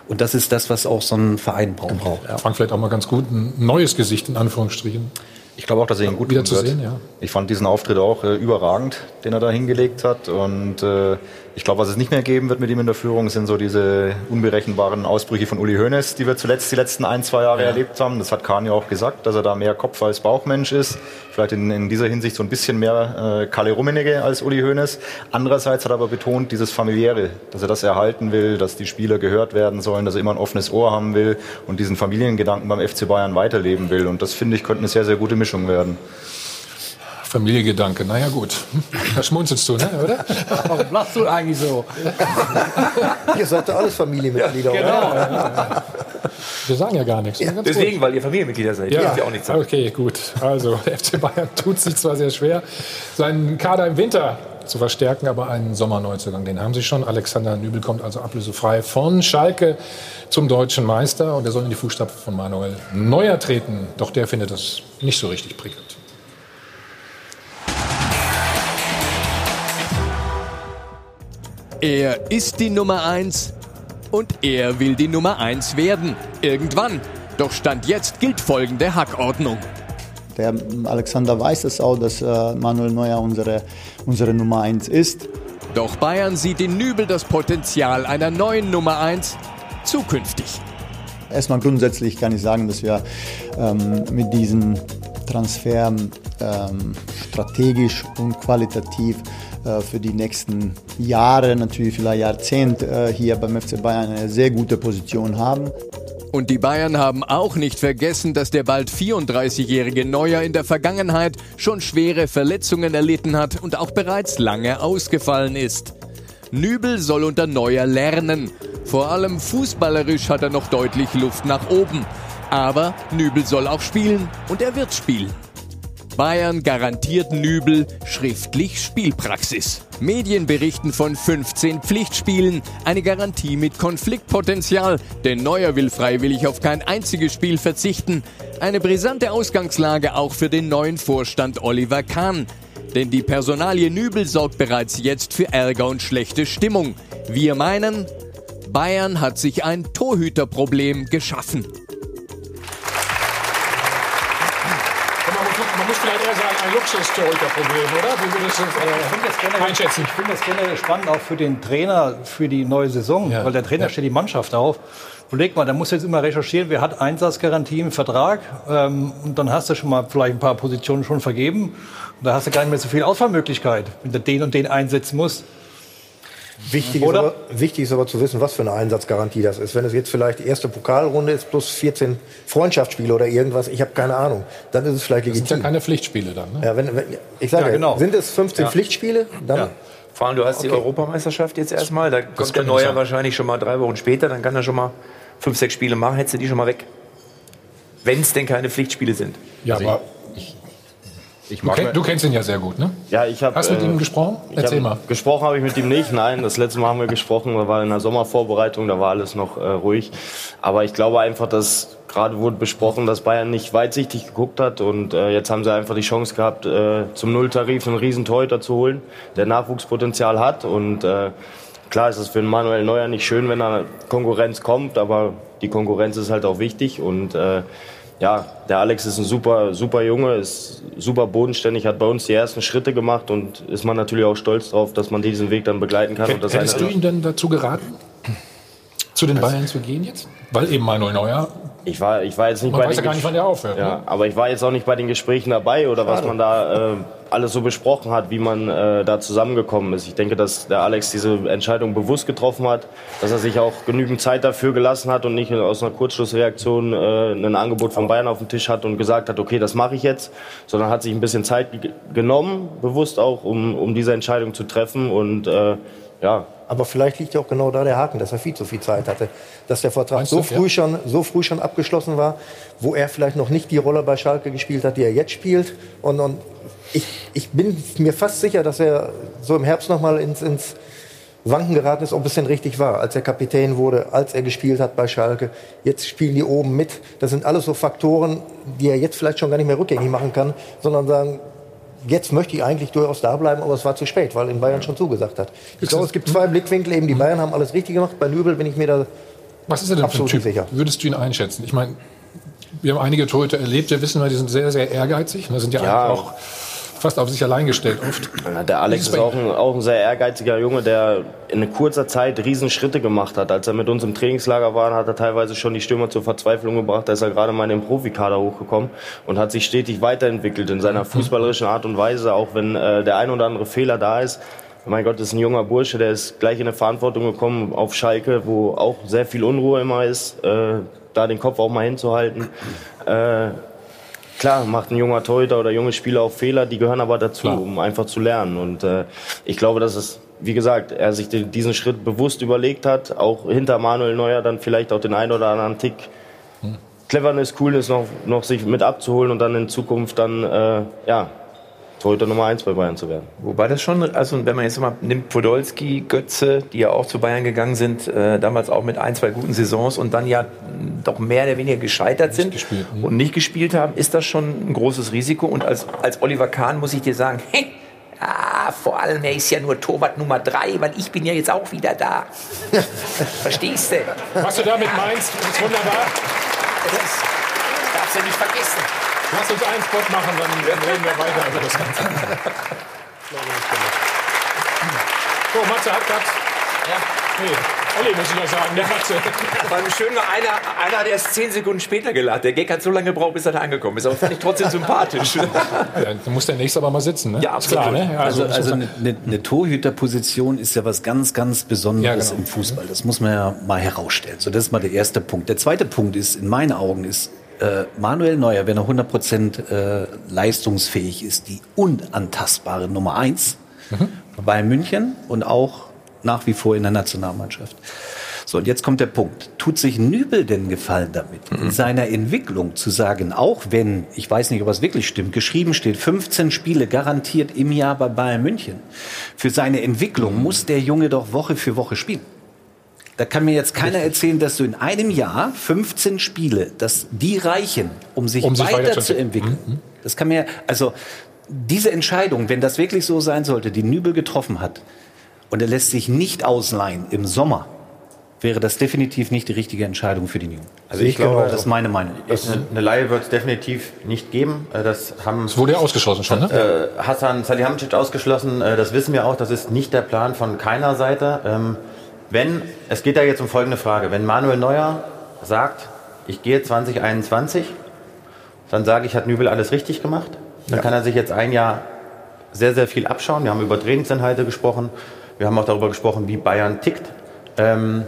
Und das ist das, was auch so ein Verein braucht. Ja. Frank vielleicht auch mal ganz gut, ein neues Gesicht in Anführungsstrichen. Ich glaube auch, dass er ihn gut Wieder zu wird. sehen, ja. Ich fand diesen Auftritt auch äh, überragend, den er da hingelegt hat. Und äh, ich glaube, was es nicht mehr geben wird mit ihm in der Führung, sind so diese unberechenbaren Ausbrüche von Uli Hoeneß, die wir zuletzt die letzten ein, zwei Jahre erlebt haben. Das hat Kahn ja auch gesagt, dass er da mehr Kopf als Bauchmensch ist. Vielleicht in, in dieser Hinsicht so ein bisschen mehr äh, Kalle Rummenigge als Uli Hoeneß. Andererseits hat er aber betont, dieses Familiäre, dass er das erhalten will, dass die Spieler gehört werden sollen, dass er immer ein offenes Ohr haben will und diesen Familiengedanken beim FC Bayern weiterleben will. Und das finde ich könnte eine sehr, sehr gute Mischung werden. Familiengedanke, naja gut. Da schmunzelst du, ne, oder? Warum lachst du eigentlich so? Ihr seid doch alles Familienmitglieder, Genau. oder? Wir sagen ja gar nichts. Ganz Deswegen, gut. weil ihr Familienmitglieder seid. Ja. ja auch nichts sagen. Okay, gut. Also, der FC Bayern tut sich zwar sehr schwer, seinen Kader im Winter zu verstärken, aber einen Sommerneuzugang, den haben sie schon. Alexander Nübel kommt also ablösefrei von Schalke zum deutschen Meister und er soll in die Fußstapfen von Manuel Neuer treten. Doch der findet das nicht so richtig prickelnd. Er ist die Nummer 1 und er will die Nummer 1 werden. Irgendwann. Doch Stand jetzt gilt folgende Hackordnung. Der Alexander weiß es auch, dass äh, Manuel Neuer unsere, unsere Nummer 1 ist. Doch Bayern sieht in Nübel das Potenzial einer neuen Nummer 1 zukünftig. Erstmal grundsätzlich kann ich sagen, dass wir ähm, mit diesem Transfer ähm, strategisch und qualitativ für die nächsten Jahre, natürlich vielleicht Jahrzehnte äh, hier beim FC Bayern eine sehr gute Position haben. Und die Bayern haben auch nicht vergessen, dass der bald 34-jährige Neuer in der Vergangenheit schon schwere Verletzungen erlitten hat und auch bereits lange ausgefallen ist. Nübel soll unter Neuer lernen. Vor allem fußballerisch hat er noch deutlich Luft nach oben. Aber Nübel soll auch spielen und er wird spielen. Bayern garantiert Nübel schriftlich Spielpraxis. Medien berichten von 15 Pflichtspielen, eine Garantie mit Konfliktpotenzial, denn Neuer will freiwillig auf kein einziges Spiel verzichten. Eine brisante Ausgangslage auch für den neuen Vorstand Oliver Kahn. Denn die Personalie Nübel sorgt bereits jetzt für Ärger und schlechte Stimmung. Wir meinen, Bayern hat sich ein Torhüterproblem geschaffen. Ein Luxustorhüterproblem, oder? Wie würdest du das äh, einschätzen? Ich finde das generell spannend auch für den Trainer für die neue Saison, weil der Trainer stellt die Mannschaft auf. Überleg mal, der muss jetzt immer recherchieren, wer hat Einsatzgarantie im Vertrag ähm, und dann hast du schon mal vielleicht ein paar Positionen schon vergeben und da hast du gar nicht mehr so viel Auswahlmöglichkeit, wenn du den und den einsetzen musst. Wichtig ist, aber, wichtig ist aber zu wissen, was für eine Einsatzgarantie das ist. Wenn es jetzt vielleicht die erste Pokalrunde ist plus 14 Freundschaftsspiele oder irgendwas, ich habe keine Ahnung, dann ist es vielleicht Das sind ja legitim. keine Pflichtspiele dann. Ne? Ja, wenn, wenn, ich sage, Ja, genau. sind es 15 Ja. Pflichtspiele, dann Vor allem, du hast die Okay. Europameisterschaft jetzt erstmal. Da kommt der Neuer sein. wahrscheinlich schon mal drei Wochen später. Dann kann er schon mal fünf, sechs Spiele machen. Hättest du die schon mal weg. Wenn es denn keine Pflichtspiele sind. Ja, aber Ich du, mag kenn, du kennst ihn ja sehr gut, ne? Ja, ich habe. Hast du mit ihm gesprochen? Erzähl mal. Gesprochen habe ich mit ihm nicht. Nein, das letzte Mal haben wir gesprochen. Da war in der Sommervorbereitung, da war alles noch äh, ruhig. Aber ich glaube einfach, dass gerade wurde besprochen, dass Bayern nicht weitsichtig geguckt hat und äh, jetzt haben sie einfach die Chance gehabt, äh, zum Nulltarif einen riesen Torhüter zu holen, der Nachwuchspotenzial hat und äh, Klar ist es für einen Manuel Neuer nicht schön, wenn da Konkurrenz kommt, aber die Konkurrenz ist halt auch wichtig und äh, ja, der Alex ist ein super, super Junge, ist super bodenständig, hat bei uns die ersten Schritte gemacht und ist man natürlich auch stolz drauf, dass man diesen Weg dann begleiten kann. das Hättest du ihn denn dazu geraten, zu den Bayern zu gehen jetzt? Weil eben Manuel Neuer. Ich war, ich war jetzt nicht Man bei weiß den ja gar nicht, wann der aufhört. Ja, Ne? aber ich war jetzt auch nicht bei den Gesprächen dabei oder was Schade. man da äh, alles so besprochen hat, wie man äh, da zusammengekommen ist. Ich denke, dass der Alex diese Entscheidung bewusst getroffen hat, dass er sich auch genügend Zeit dafür gelassen hat und nicht aus einer Kurzschlussreaktion äh, ein Angebot von Bayern auf dem Tisch hat und gesagt hat, okay, das mache ich jetzt, sondern hat sich ein bisschen Zeit genommen, bewusst auch, um, um diese Entscheidung zu treffen und äh, ja, aber vielleicht liegt ja auch genau da der Haken, dass er viel zu viel Zeit hatte. Dass der Vertrag so früh, ja? schon, so früh schon abgeschlossen war, wo er vielleicht noch nicht die Rolle bei Schalke gespielt hat, die er jetzt spielt. Und, und ich, ich bin mir fast sicher, dass er so im Herbst noch mal ins, ins Wanken geraten ist, ob es denn richtig war, als er Kapitän wurde, als er gespielt hat bei Schalke. Jetzt spielen die oben mit. Das sind alles so Faktoren, die er jetzt vielleicht schon gar nicht mehr rückgängig machen kann, sondern sagen, jetzt möchte ich eigentlich durchaus da bleiben, aber es war zu spät, weil in Bayern schon zugesagt hat. Ich glaube, es gibt zwei Blickwinkel. Eben die Bayern haben alles richtig gemacht. Bei Nübel bin ich mir da Was ist er denn für ein Typ? Sicher. Würdest du ihn einschätzen? Ich meine, wir haben einige Torhüter erlebt. Wir wissen, die sind sehr, sehr ehrgeizig. Das sind ja, ja auch fast auf sich allein gestellt oft. Der Alex ist, ist auch ein, auch ein, sehr ehrgeiziger Junge, der in kurzer Zeit Riesenschritte gemacht hat. Als er mit uns im Trainingslager war, hat er teilweise schon die Stürmer zur Verzweiflung gebracht. Da ist er gerade mal in den Profikader hochgekommen und hat sich stetig weiterentwickelt in seiner fußballerischen Art und Weise, auch wenn äh, der ein oder andere Fehler da ist. Mein Gott, das ist ein junger Bursche, der ist gleich in eine Verantwortung gekommen auf Schalke, wo auch sehr viel Unruhe immer ist, äh, da den Kopf auch mal hinzuhalten. Äh, klar, macht ein junger Torhüter oder junge Spieler auch Fehler, die gehören aber dazu, klar. um einfach zu lernen. Und äh, ich glaube, dass es, wie gesagt, er sich diesen Schritt bewusst überlegt hat, auch hinter Manuel Neuer dann vielleicht auch den einen oder anderen Tick hm. Cleverness, Coolness noch, noch sich mit abzuholen und dann in Zukunft dann, äh, ja, Torhüter Nummer eins bei Bayern zu werden. Wobei das schon, also wenn man jetzt mal nimmt Podolski, Götze, die ja auch zu Bayern gegangen sind, äh, damals auch mit ein, zwei guten Saisons und dann ja doch mehr oder weniger gescheitert sind gespielt, ja. und nicht gespielt haben, ist das schon ein großes Risiko. Und als, als Oliver Kahn muss ich dir sagen, hey, Ah, vor allem, er ist ja nur Torwart Nummer drei, weil ich bin ja jetzt auch wieder da. Verstehst du? Was du damit meinst, ist wunderbar. Das darfst du nicht vergessen. Lass uns einen Spot machen, dann reden wir weiter über das Ganze. so, Matze hat das. Ja. Nee, Olli muss ich ja sagen, der Matze. War ein schöner, einer, einer, der ist zehn Sekunden später geladen. Der Gag hat so lange gebraucht, bis er da angekommen ist. Aber fand ich trotzdem sympathisch. Ja, dann muss der nächste aber mal sitzen, ne? Ja, absolut. Klar, ne? Also, also, also eine, eine, Torhüterposition ist ja was ganz, ganz Besonderes ja, genau. im Fußball. Das muss man ja mal herausstellen. So, das ist mal der erste Punkt. Der zweite Punkt ist, in meinen Augen, ist, äh, Manuel Neuer, wenn er 100% äh, leistungsfähig ist, die unantastbare Nummer eins mhm. bei München und auch nach wie vor in der Nationalmannschaft. So, und jetzt kommt der Punkt. Tut sich Nübel denn Gefallen damit, mhm. in seiner Entwicklung zu sagen, auch wenn, ich weiß nicht, ob es wirklich stimmt, geschrieben steht, 15 Spiele garantiert im Jahr bei Bayern München. Für seine Entwicklung mhm. muss der Junge doch Woche für Woche spielen. Da kann mir jetzt keiner erzählen, dass du in einem Jahr 15 Spiele, dass die reichen, um sich, um sich weiterzuentwickeln. Mhm. Das kann mir, also diese Entscheidung, wenn das wirklich so sein sollte, die Nübel getroffen hat, und er lässt sich nicht ausleihen im Sommer, wäre das definitiv nicht die richtige Entscheidung für den Jungen. Also ich, ich glaube, das ist meine Meinung. Eine Leihe wird es definitiv nicht geben. Äh, das haben. Das wurde ja ausgeschlossen schon, ne? Äh, Hassan Salihamidzic ausgeschlossen. Äh, das wissen wir auch. Das ist nicht der Plan von keiner Seite. Wenn, es geht da jetzt um folgende Frage, wenn Manuel Neuer sagt, ich gehe 2021, dann sage ich, hat Nübel alles richtig gemacht. Dann ja. kann er sich jetzt ein Jahr sehr, sehr viel abschauen. Wir haben über Trainingsinhalte gesprochen. Wir haben auch darüber gesprochen, wie Bayern tickt. Ähm,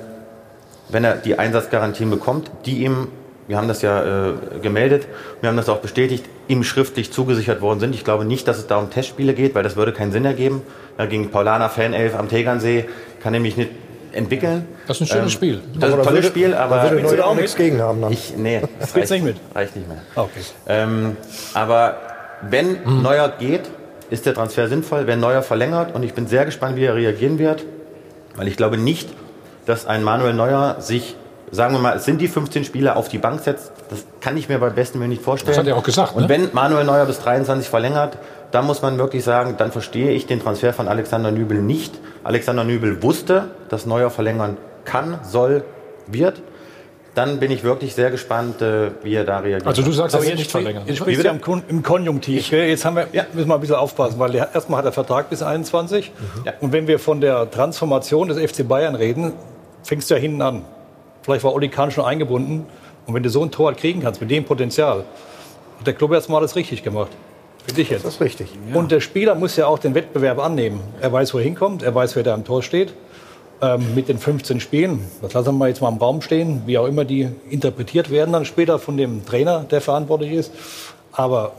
wenn er die Einsatzgarantien bekommt, die ihm, wir haben das ja äh, gemeldet, wir haben das auch bestätigt, ihm schriftlich zugesichert worden sind. Ich glaube nicht, dass es da um Testspiele geht, weil das würde keinen Sinn ergeben. Ja, gegen Paulaner Fanelf am Tegernsee kann nämlich nicht entwickeln. Das ist ein schönes ähm, Spiel. Das ist ein tolles Spiel, aber. Da würde Neuer auch nichts gegen haben dann. Ich, nee, das reicht nicht mit. Reicht nicht mehr. Ah, okay. Ähm, aber wenn mhm. Neuer geht, ist der Transfer sinnvoll. Wenn Neuer verlängert, und ich bin sehr gespannt, wie er reagieren wird, weil ich glaube nicht, dass ein Manuel Neuer sich, sagen wir mal, es sind die 15 Spieler auf die Bank setzt. Das kann ich mir beim besten Willen nicht vorstellen. Das hat er auch gesagt. Und ne? wenn Manuel Neuer bis 23 verlängert, da muss man wirklich sagen, dann verstehe ich den Transfer von Alexander Nübel nicht. Alexander Nübel wusste, dass Neuer verlängern kann, soll, wird. Dann bin ich wirklich sehr gespannt, äh, wie er da reagiert. Also du sagst, er wird nicht verlängern. Jetzt sprichst du ja im, Konjunktiv. Jetzt haben wir, ja. müssen wir ein bisschen aufpassen, weil der, erstmal hat er Vertrag bis 21. Mhm. Ja. Und wenn wir von der Transformation des FC Bayern reden, fängst du ja hinten an. Vielleicht war Oli Kahn schon eingebunden. Und wenn du so ein Tor kriegen kannst mit dem Potenzial, hat der Club erstmal alles richtig gemacht. Für dich jetzt. Das ist richtig. Und der Spieler muss ja auch den Wettbewerb annehmen. Er weiß, wo er hinkommt, er weiß, wer da am Tor steht. Ähm, mit den 15 Spielen, das lassen wir jetzt mal im Raum stehen, wie auch immer die interpretiert werden dann später von dem Trainer, der verantwortlich ist. Aber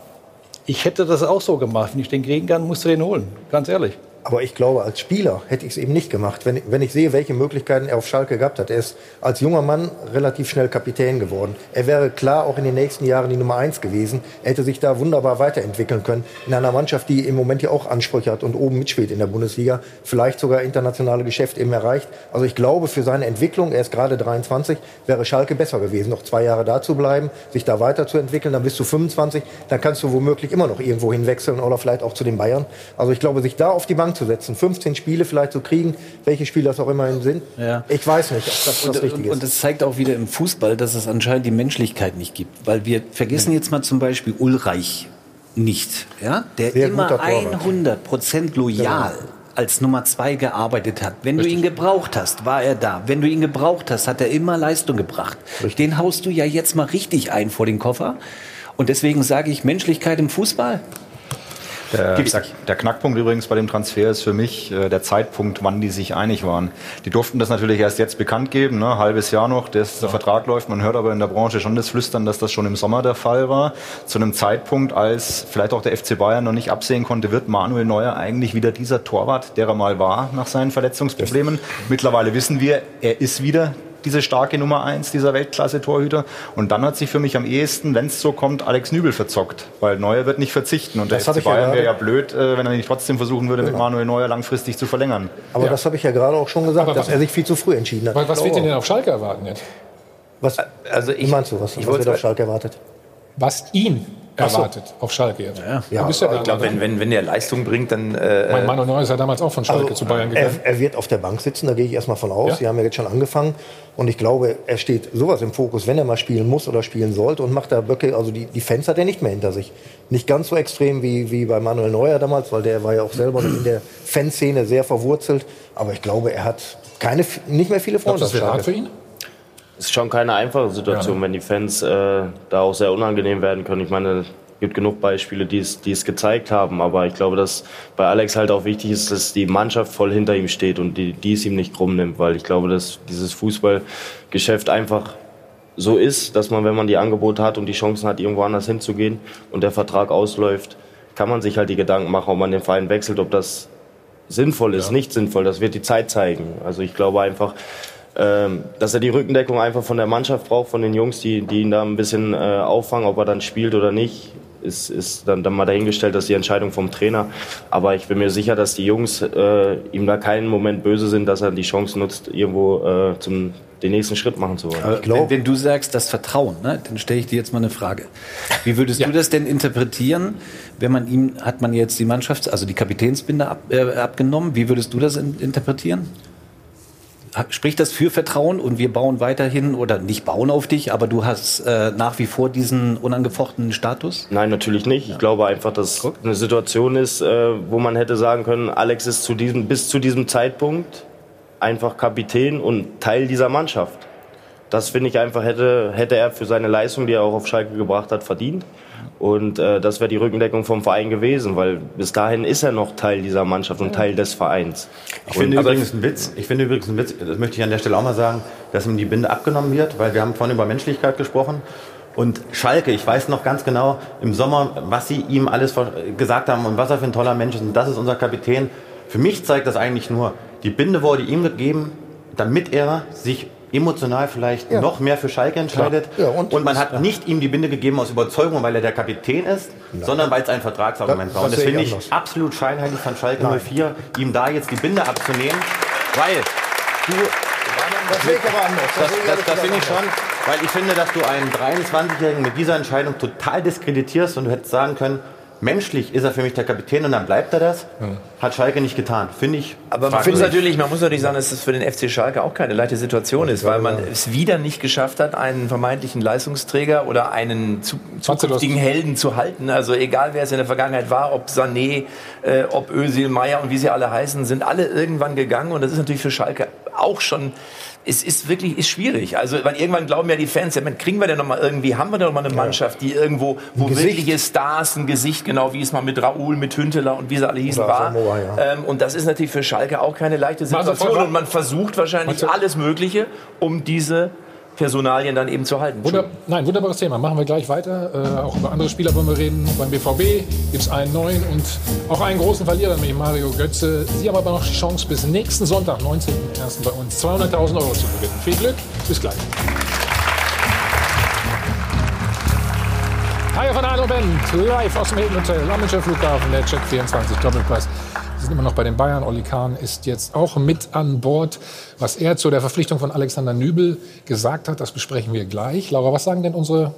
ich hätte das auch so gemacht. Wenn ich den kriegen kann, musst du den holen. Ganz ehrlich. Aber ich glaube, als Spieler hätte ich es eben nicht gemacht, wenn, wenn ich sehe, welche Möglichkeiten er auf Schalke gehabt hat. Er ist als junger Mann relativ schnell Kapitän geworden. Er wäre klar auch in den nächsten Jahren die Nummer eins gewesen. Er hätte sich da wunderbar weiterentwickeln können. In einer Mannschaft, die im Moment ja auch Ansprüche hat und oben mitspielt in der Bundesliga. Vielleicht sogar internationale Geschäft eben erreicht. Also ich glaube, für seine Entwicklung, er ist gerade 23, wäre Schalke besser gewesen, noch zwei Jahre da zu bleiben, sich da weiterzuentwickeln. Dann bist du 25, dann kannst du womöglich immer noch irgendwo hinwechseln oder vielleicht auch zu den Bayern. Also ich glaube, sich da auf die Bank zu setzen, 15 Spiele vielleicht zu kriegen, welche Spiele das auch immerhin sind. Ja. Ich weiß nicht, ob das Und, das Richtige ist. und es zeigt auch wieder im Fußball, dass es anscheinend die Menschlichkeit nicht gibt. Weil wir vergessen jetzt mal zum Beispiel Ulreich nicht, ja? der Sehr immer guter Torwart. 100 Prozent loyal Genau. als Nummer zwei gearbeitet hat. Wenn du ihn gebraucht hast, war er da. Wenn du ihn gebraucht hast, hat er immer Leistung gebracht. Den haust du ja jetzt mal richtig ein vor den Koffer. Und deswegen sage ich Menschlichkeit im Fußball. Der, der, der Knackpunkt übrigens bei dem Transfer ist für mich äh, der Zeitpunkt, wann die sich einig waren. Die durften das natürlich erst jetzt bekannt geben, ne? halbes Jahr noch, dass der Vertrag läuft. Man hört aber in der Branche schon das Flüstern, dass das schon im Sommer der Fall war. Zu einem Zeitpunkt, als vielleicht auch der FC Bayern noch nicht absehen konnte, wird Manuel Neuer eigentlich wieder dieser Torwart, der er mal war nach seinen Verletzungsproblemen. Mittlerweile wissen wir, er ist wieder diese starke Nummer eins dieser Weltklasse-Torhüter. Und dann hat sich für mich am ehesten, wenn es so kommt, Alex Nübel verzockt. Weil Neuer wird nicht verzichten. Und der Das hab FC ich ja Bayern wäre ja blöd, äh, wenn er nicht trotzdem versuchen würde, mit Genau. Manuel Neuer langfristig zu verlängern. Aber das habe ich ja gerade auch schon gesagt, Aber dass was- er sich viel zu früh entschieden hat. Was, Ich wird denn auf Schalke erwarten jetzt? Was, Also wie meinst du, was, was wird auf Schalke erwartet? Was ihn Ach so. erwartet auf Schalke jetzt? Ja, Ja, ich glaube, wenn, wenn, wenn der Leistung bringt, dann. Äh, mein Manuel Neuer ist ja damals auch von Schalke Also, zu Bayern er, gegangen. er wird auf der Bank sitzen, da gehe ich erstmal von aus. Ja? Sie haben ja jetzt schon angefangen. Und ich glaube, er steht sowas im Fokus, wenn er mal spielen muss oder spielen sollte und macht da wirklich, also die, die Fans hat er nicht mehr hinter sich. Nicht ganz so extrem wie, wie bei Manuel Neuer damals, weil der war ja auch selber in der Fanszene sehr verwurzelt. Aber ich glaube, er hat keine, nicht mehr viele Freunde Glaubst du, das wird hart für ihn? Ist schon keine einfache Situation, wenn die Fans äh, da auch sehr unangenehm werden können. Ich meine, es gibt genug Beispiele, die es, die es gezeigt haben. Aber ich glaube, dass bei Alex halt auch wichtig ist, dass die Mannschaft voll hinter ihm steht und die, die es ihm nicht krumm nimmt. Weil ich glaube, dass dieses Fußballgeschäft einfach so ist, dass man, wenn man die Angebote hat und die Chancen hat, irgendwo anders hinzugehen und der Vertrag ausläuft, kann man sich halt die Gedanken machen, ob man den Verein wechselt, ob das sinnvoll ist, nicht sinnvoll. Das wird die Zeit zeigen. Also ich glaube einfach, dass er die Rückendeckung einfach von der Mannschaft braucht, von den Jungs, die, die ihn da ein bisschen äh, auffangen, ob er dann spielt oder nicht, ist, ist dann, dann mal dahingestellt, dass die Entscheidung vom Trainer. Aber ich bin mir sicher, dass die Jungs äh, ihm da keinen Moment böse sind, dass er die Chance nutzt, irgendwo äh, zum den nächsten Schritt machen zu wollen. Aber wenn, wenn du sagst, das Vertrauen, ne, dann stelle ich dir jetzt mal eine Frage. Wie würdest du das denn interpretieren, wenn man ihm, hat man jetzt die Mannschafts-, also die Kapitänsbinde ab, äh, abgenommen, wie würdest du das in, interpretieren? Spricht das für Vertrauen und wir bauen weiterhin oder nicht bauen auf dich, aber du hast äh, nach wie vor diesen unangefochtenen Status? Nein, natürlich nicht. Ich glaube einfach, dass eine Situation ist, äh, wo man hätte sagen können, Alex ist zu diesem, bis zu diesem Zeitpunkt einfach Kapitän und Teil dieser Mannschaft. Das finde ich einfach, hätte, hätte er für seine Leistung, die er auch auf Schalke gebracht hat, verdient. Und äh, das wäre die Rückendeckung vom Verein gewesen, weil bis dahin ist er noch Teil dieser Mannschaft und Teil des Vereins. Ich finde Und- übrigens einen Witz, ich finde übrigens einen Witz, das möchte ich an der Stelle auch mal sagen, dass ihm die Binde abgenommen wird, weil wir haben vorhin über Menschlichkeit gesprochen. Und Schalke, ich weiß noch ganz genau im Sommer, was sie ihm alles gesagt haben und was er für ein toller Mensch ist. Und das ist unser Kapitän. Für mich zeigt das eigentlich nur, die Binde wurde ihm gegeben, damit er sich emotional vielleicht Ja. noch mehr für Schalke entscheidet. Ja, und- und, man hat nicht ihm die Binde gegeben aus Überzeugung, weil er der Kapitän ist, sondern weil es ein Vertragsargument Das- war. Und das das finde ich anders. absolut scheinheilig von Schalke Nein. 04, ihm da jetzt die Binde abzunehmen, weil du Das das, das, ehrlich das finde ich schon, weil ich finde, dass du einen 23-Jährigen mit dieser Entscheidung total diskreditierst und du hättest sagen können, menschlich ist er für mich der Kapitän und dann bleibt er das. Hat Schalke nicht getan. Finde ich. Aber man muss, natürlich, man muss natürlich sagen, dass es für den FC Schalke auch keine leichte Situation ist, weil man es wieder nicht geschafft hat, einen vermeintlichen Leistungsträger oder einen zu, zukünftigen Helden zu halten. Also egal, wer es in der Vergangenheit war, ob Sané, äh, ob Özil, Meier und wie sie alle heißen, sind alle irgendwann gegangen. Und das ist natürlich für Schalke auch schon es ist wirklich ist schwierig. Also, weil irgendwann glauben ja die Fans, ja, man, kriegen wir denn noch mal irgendwie, haben wir denn noch mal eine Mannschaft, die irgendwo, wo wirkliche Stars, ein Gesicht, genau wie es mal mit Raoul, mit Hünteler und wie sie alle hießen, war. Samoa, ja. ähm, und das ist natürlich für Schalke auch keine leichte Situation. Und man versucht wahrscheinlich alles Mögliche, um diese Personalien dann eben zu halten. Wunder, nein, wunderbares Thema. Machen wir gleich weiter. Äh, auch über andere Spieler wollen wir reden. Beim BVB gibt es einen neuen und auch einen großen Verlierer, nämlich Mario Götze. Sie haben aber noch die Chance, bis nächsten Sonntag, 19.01. bei uns 200.000 Euro zu gewinnen. Viel Glück, bis gleich. Hi von Arno Bent, live aus dem Hilton Hotel am Münchner Flughafen, der Check 24 Doppelpass. Sind immer noch bei den Bayern. Olli Kahn ist jetzt auch mit an Bord. Was er zu der Verpflichtung von Alexander Nübel gesagt hat, das besprechen wir gleich. Laura, was sagen denn unsere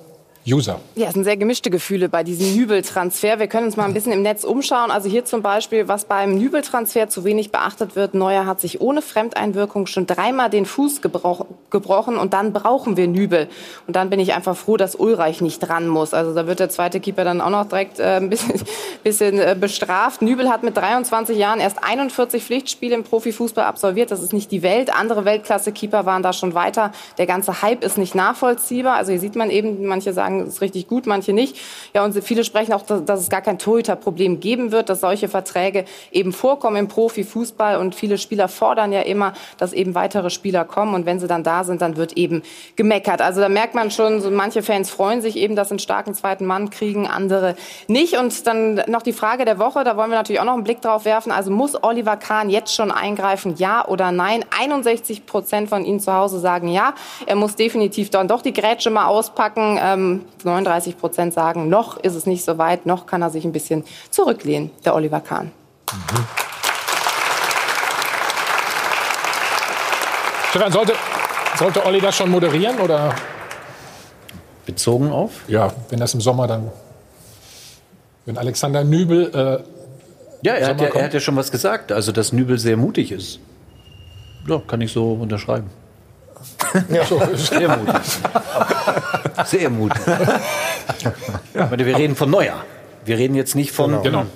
User? Ja, es sind sehr gemischte Gefühle bei diesem Nübel-Transfer. Wir können uns mal ein bisschen im Netz umschauen. Also hier zum Beispiel, was beim Nübel-Transfer zu wenig beachtet wird. Neuer hat sich ohne Fremdeinwirkung schon dreimal den Fuß gebroch gebrochen und dann brauchen wir Nübel. Und dann bin ich einfach froh, dass Ulreich nicht dran muss. Also da wird der zweite Keeper dann auch noch direkt äh, ein bisschen, bisschen äh, bestraft. Nübel hat mit 23 Jahren erst 41 Pflichtspiele im Profifußball absolviert. Das ist nicht die Welt. Andere Weltklasse-Keeper waren da schon weiter. Der ganze Hype ist nicht nachvollziehbar. Also hier sieht man eben, manche sagen, es ist richtig gut, manche nicht. Ja, und viele sprechen auch, dass, dass es gar kein Torhüterproblem geben wird, dass solche Verträge eben vorkommen im Profifußball. Und viele Spieler fordern ja immer, dass eben weitere Spieler kommen. Und wenn sie dann da sind, dann wird eben gemeckert. Also da merkt man schon, so manche Fans freuen sich eben, dass sie einen starken zweiten Mann kriegen, andere nicht. Und dann noch die Frage der Woche, da wollen wir natürlich auch noch einen Blick drauf werfen. Also muss Oliver Kahn jetzt schon eingreifen, ja oder nein? 61 Prozent von Ihnen zu Hause sagen ja. Er muss definitiv dann doch die Grätsche mal auspacken. Ähm, 39 Prozent sagen, noch ist es nicht so weit, noch kann er sich ein bisschen zurücklehnen, der Oliver Kahn. Stefan, sollte, sollte Olli das schon moderieren oder? Bezogen auf? Ja, wenn das im Sommer dann, wenn Alexander Nübel, äh, Ja, er hat ja, er hat ja schon was gesagt, also dass Nübel sehr mutig ist. Ja, kann ich so unterschreiben. Ja, so. Sehr mutig. Sehr mutig. Ja. aber Wir reden von Neuer. Wir reden jetzt nicht von. Genau.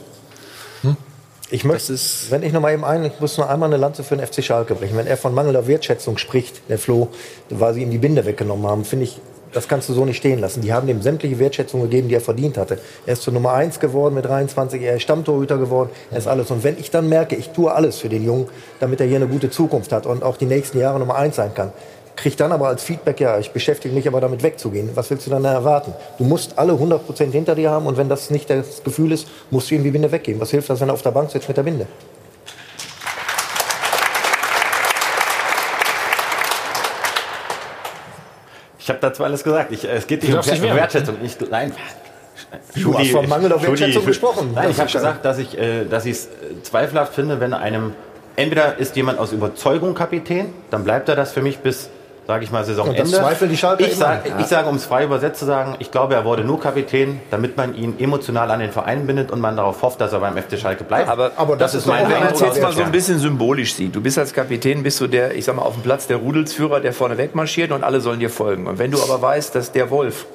Ich möchte, wenn ich noch mal eben ein, ich muss nur einmal eine Lanze für den FC Schalke brechen. Wenn er von mangelnder Wertschätzung spricht, der Flo, weil sie ihm die Binde weggenommen haben, finde ich, das kannst du so nicht stehen lassen. Die haben ihm sämtliche Wertschätzung gegeben, die er verdient hatte. Er ist zur Nummer 1 geworden mit 23, er ist Stammtorhüter geworden, er ist alles. Und wenn ich dann merke, ich tue alles für den Jungen, damit er hier eine gute Zukunft hat und auch die nächsten Jahre Nummer 1 sein kann, krieg dann aber als Feedback, ja, ich beschäftige mich aber damit wegzugehen. Was willst du dann erwarten? Du musst alle 100% hinter dir haben und wenn das nicht das Gefühl ist, musst du ihm die Binde weggeben. Was hilft das, wenn er auf der Bank sitzt mit der Binde? Ich habe dazu alles gesagt. Ich, es geht nicht um. Wertschätzung. Ich, nein. Du hast von Mangel auf Wertschätzung gesprochen. Nein, ich habe gesagt, dass ich äh, dass ich es äh, zweifelhaft finde, wenn einem entweder ist jemand aus Überzeugung Kapitän, dann bleibt er das für mich bis sage ich mal Saisonende. Und das zweifeln die Schalker ich sage, Ja. sage, um es frei übersetzt zu sagen, ich glaube, er wurde nur Kapitän, damit man ihn emotional an den Verein bindet und man darauf hofft, dass er beim FC Schalke bleibt. Aber, das, ist mein Wenn man es Weg. jetzt mal so ein bisschen symbolisch sieht, du bist als Kapitän, bist du der, ich sag mal, auf dem Platz der Rudelsführer, der vorne wegmarschiert und alle sollen dir folgen. Und wenn du aber weißt, dass der Wolf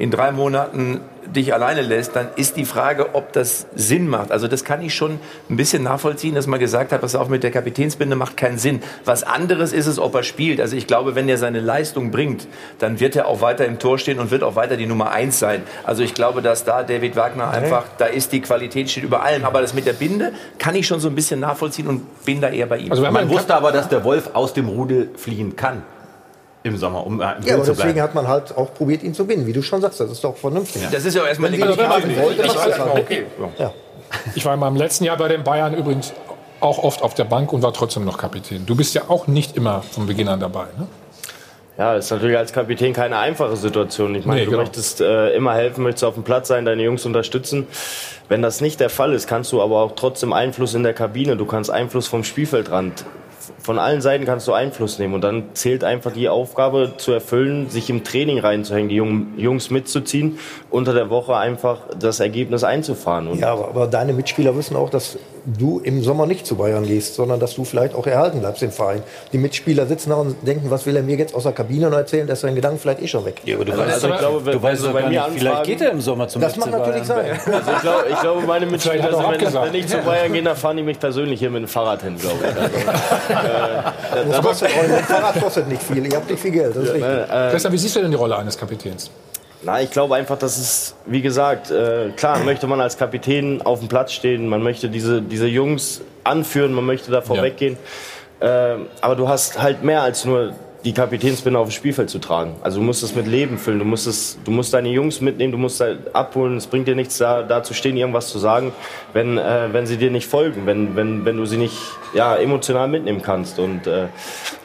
in drei Monaten dich alleine lässt, dann ist die Frage, ob das Sinn macht. Also das kann ich schon ein bisschen nachvollziehen, dass man gesagt hat, pass auf, mit der Kapitänsbinde macht keinen Sinn. Was anderes ist es, ob er spielt. Also ich glaube, wenn er seine Leistung bringt, dann wird er auch weiter im Tor stehen und wird auch weiter die Nummer eins sein. Also ich glaube, dass da David Wagner einfach, da ist die Qualität steht über allem. Aber das mit der Binde kann ich schon so ein bisschen nachvollziehen und bin da eher bei ihm. Also man wusste aber, dass der Wolf aus dem Rudel fliehen kann im Sommer, um äh, im Ja, aber zu deswegen bleiben. hat man halt auch probiert, ihn zu binden. Wie du schon sagst, das ist doch vernünftig. Das ist ja erstmal Wenn haben wollte, Ich ist das? okay. Ja. Ich war in meinem letzten Jahr bei den Bayern übrigens auch oft auf der Bank und war trotzdem noch Kapitän. Du bist ja auch nicht immer von Beginn an dabei. Ne? Ja, das ist natürlich als Kapitän keine einfache Situation. Ich meine, Nee, du genau. möchtest äh, immer helfen, möchtest auf dem Platz sein, deine Jungs unterstützen. Wenn das nicht der Fall ist, kannst du aber auch trotzdem Einfluss in der Kabine, du kannst Einfluss vom Spielfeldrand. Von allen Seiten kannst du Einfluss nehmen und dann zählt einfach die Aufgabe zu erfüllen, sich im Training reinzuhängen, die Jungen- Jungs mitzuziehen, unter der Woche einfach das Ergebnis einzufahren. Und Ja, aber, aber deine Mitspieler wissen auch, dass du im Sommer nicht zu Bayern gehst, sondern dass du vielleicht auch erhalten bleibst im Verein. Die Mitspieler sitzen da und denken, was will er mir jetzt aus der Kabine noch erzählen, dass sein Gedanken vielleicht eh schon weg. Ja, aber du Also, weißt, also ich glaube, wenn- du weißt Sie bei mir nicht, vielleicht anfragen- geht er im Sommer zum Das FC mag natürlich sein. Also ich glaube, ich glaube meine Mitspieler, er also wenn, wenn ich zu Bayern gehe, dann fahren die mich persönlich hier mit dem Fahrrad hin, glaube ich. Also, Das kostet ein Fahrrad kostet nicht viel, ihr habt nicht viel Geld, das ist richtig. äh, Christian, wie siehst du denn die Rolle eines Kapitäns? Na, ich glaube einfach, dass es, wie gesagt, äh, klar möchte man als Kapitän auf dem Platz stehen, man möchte diese, diese Jungs anführen, man möchte da vorweggehen. Äh, aber du hast halt mehr als nur die Kapitänsbinde auf dem Spielfeld zu tragen. Also du musst es mit Leben füllen, du musst, es, du musst deine Jungs mitnehmen, du musst da abholen. Es bringt dir nichts, da, da zu stehen, irgendwas zu sagen, wenn, äh, wenn sie dir nicht folgen, wenn, wenn, wenn du sie nicht ja, emotional mitnehmen kannst. Und äh,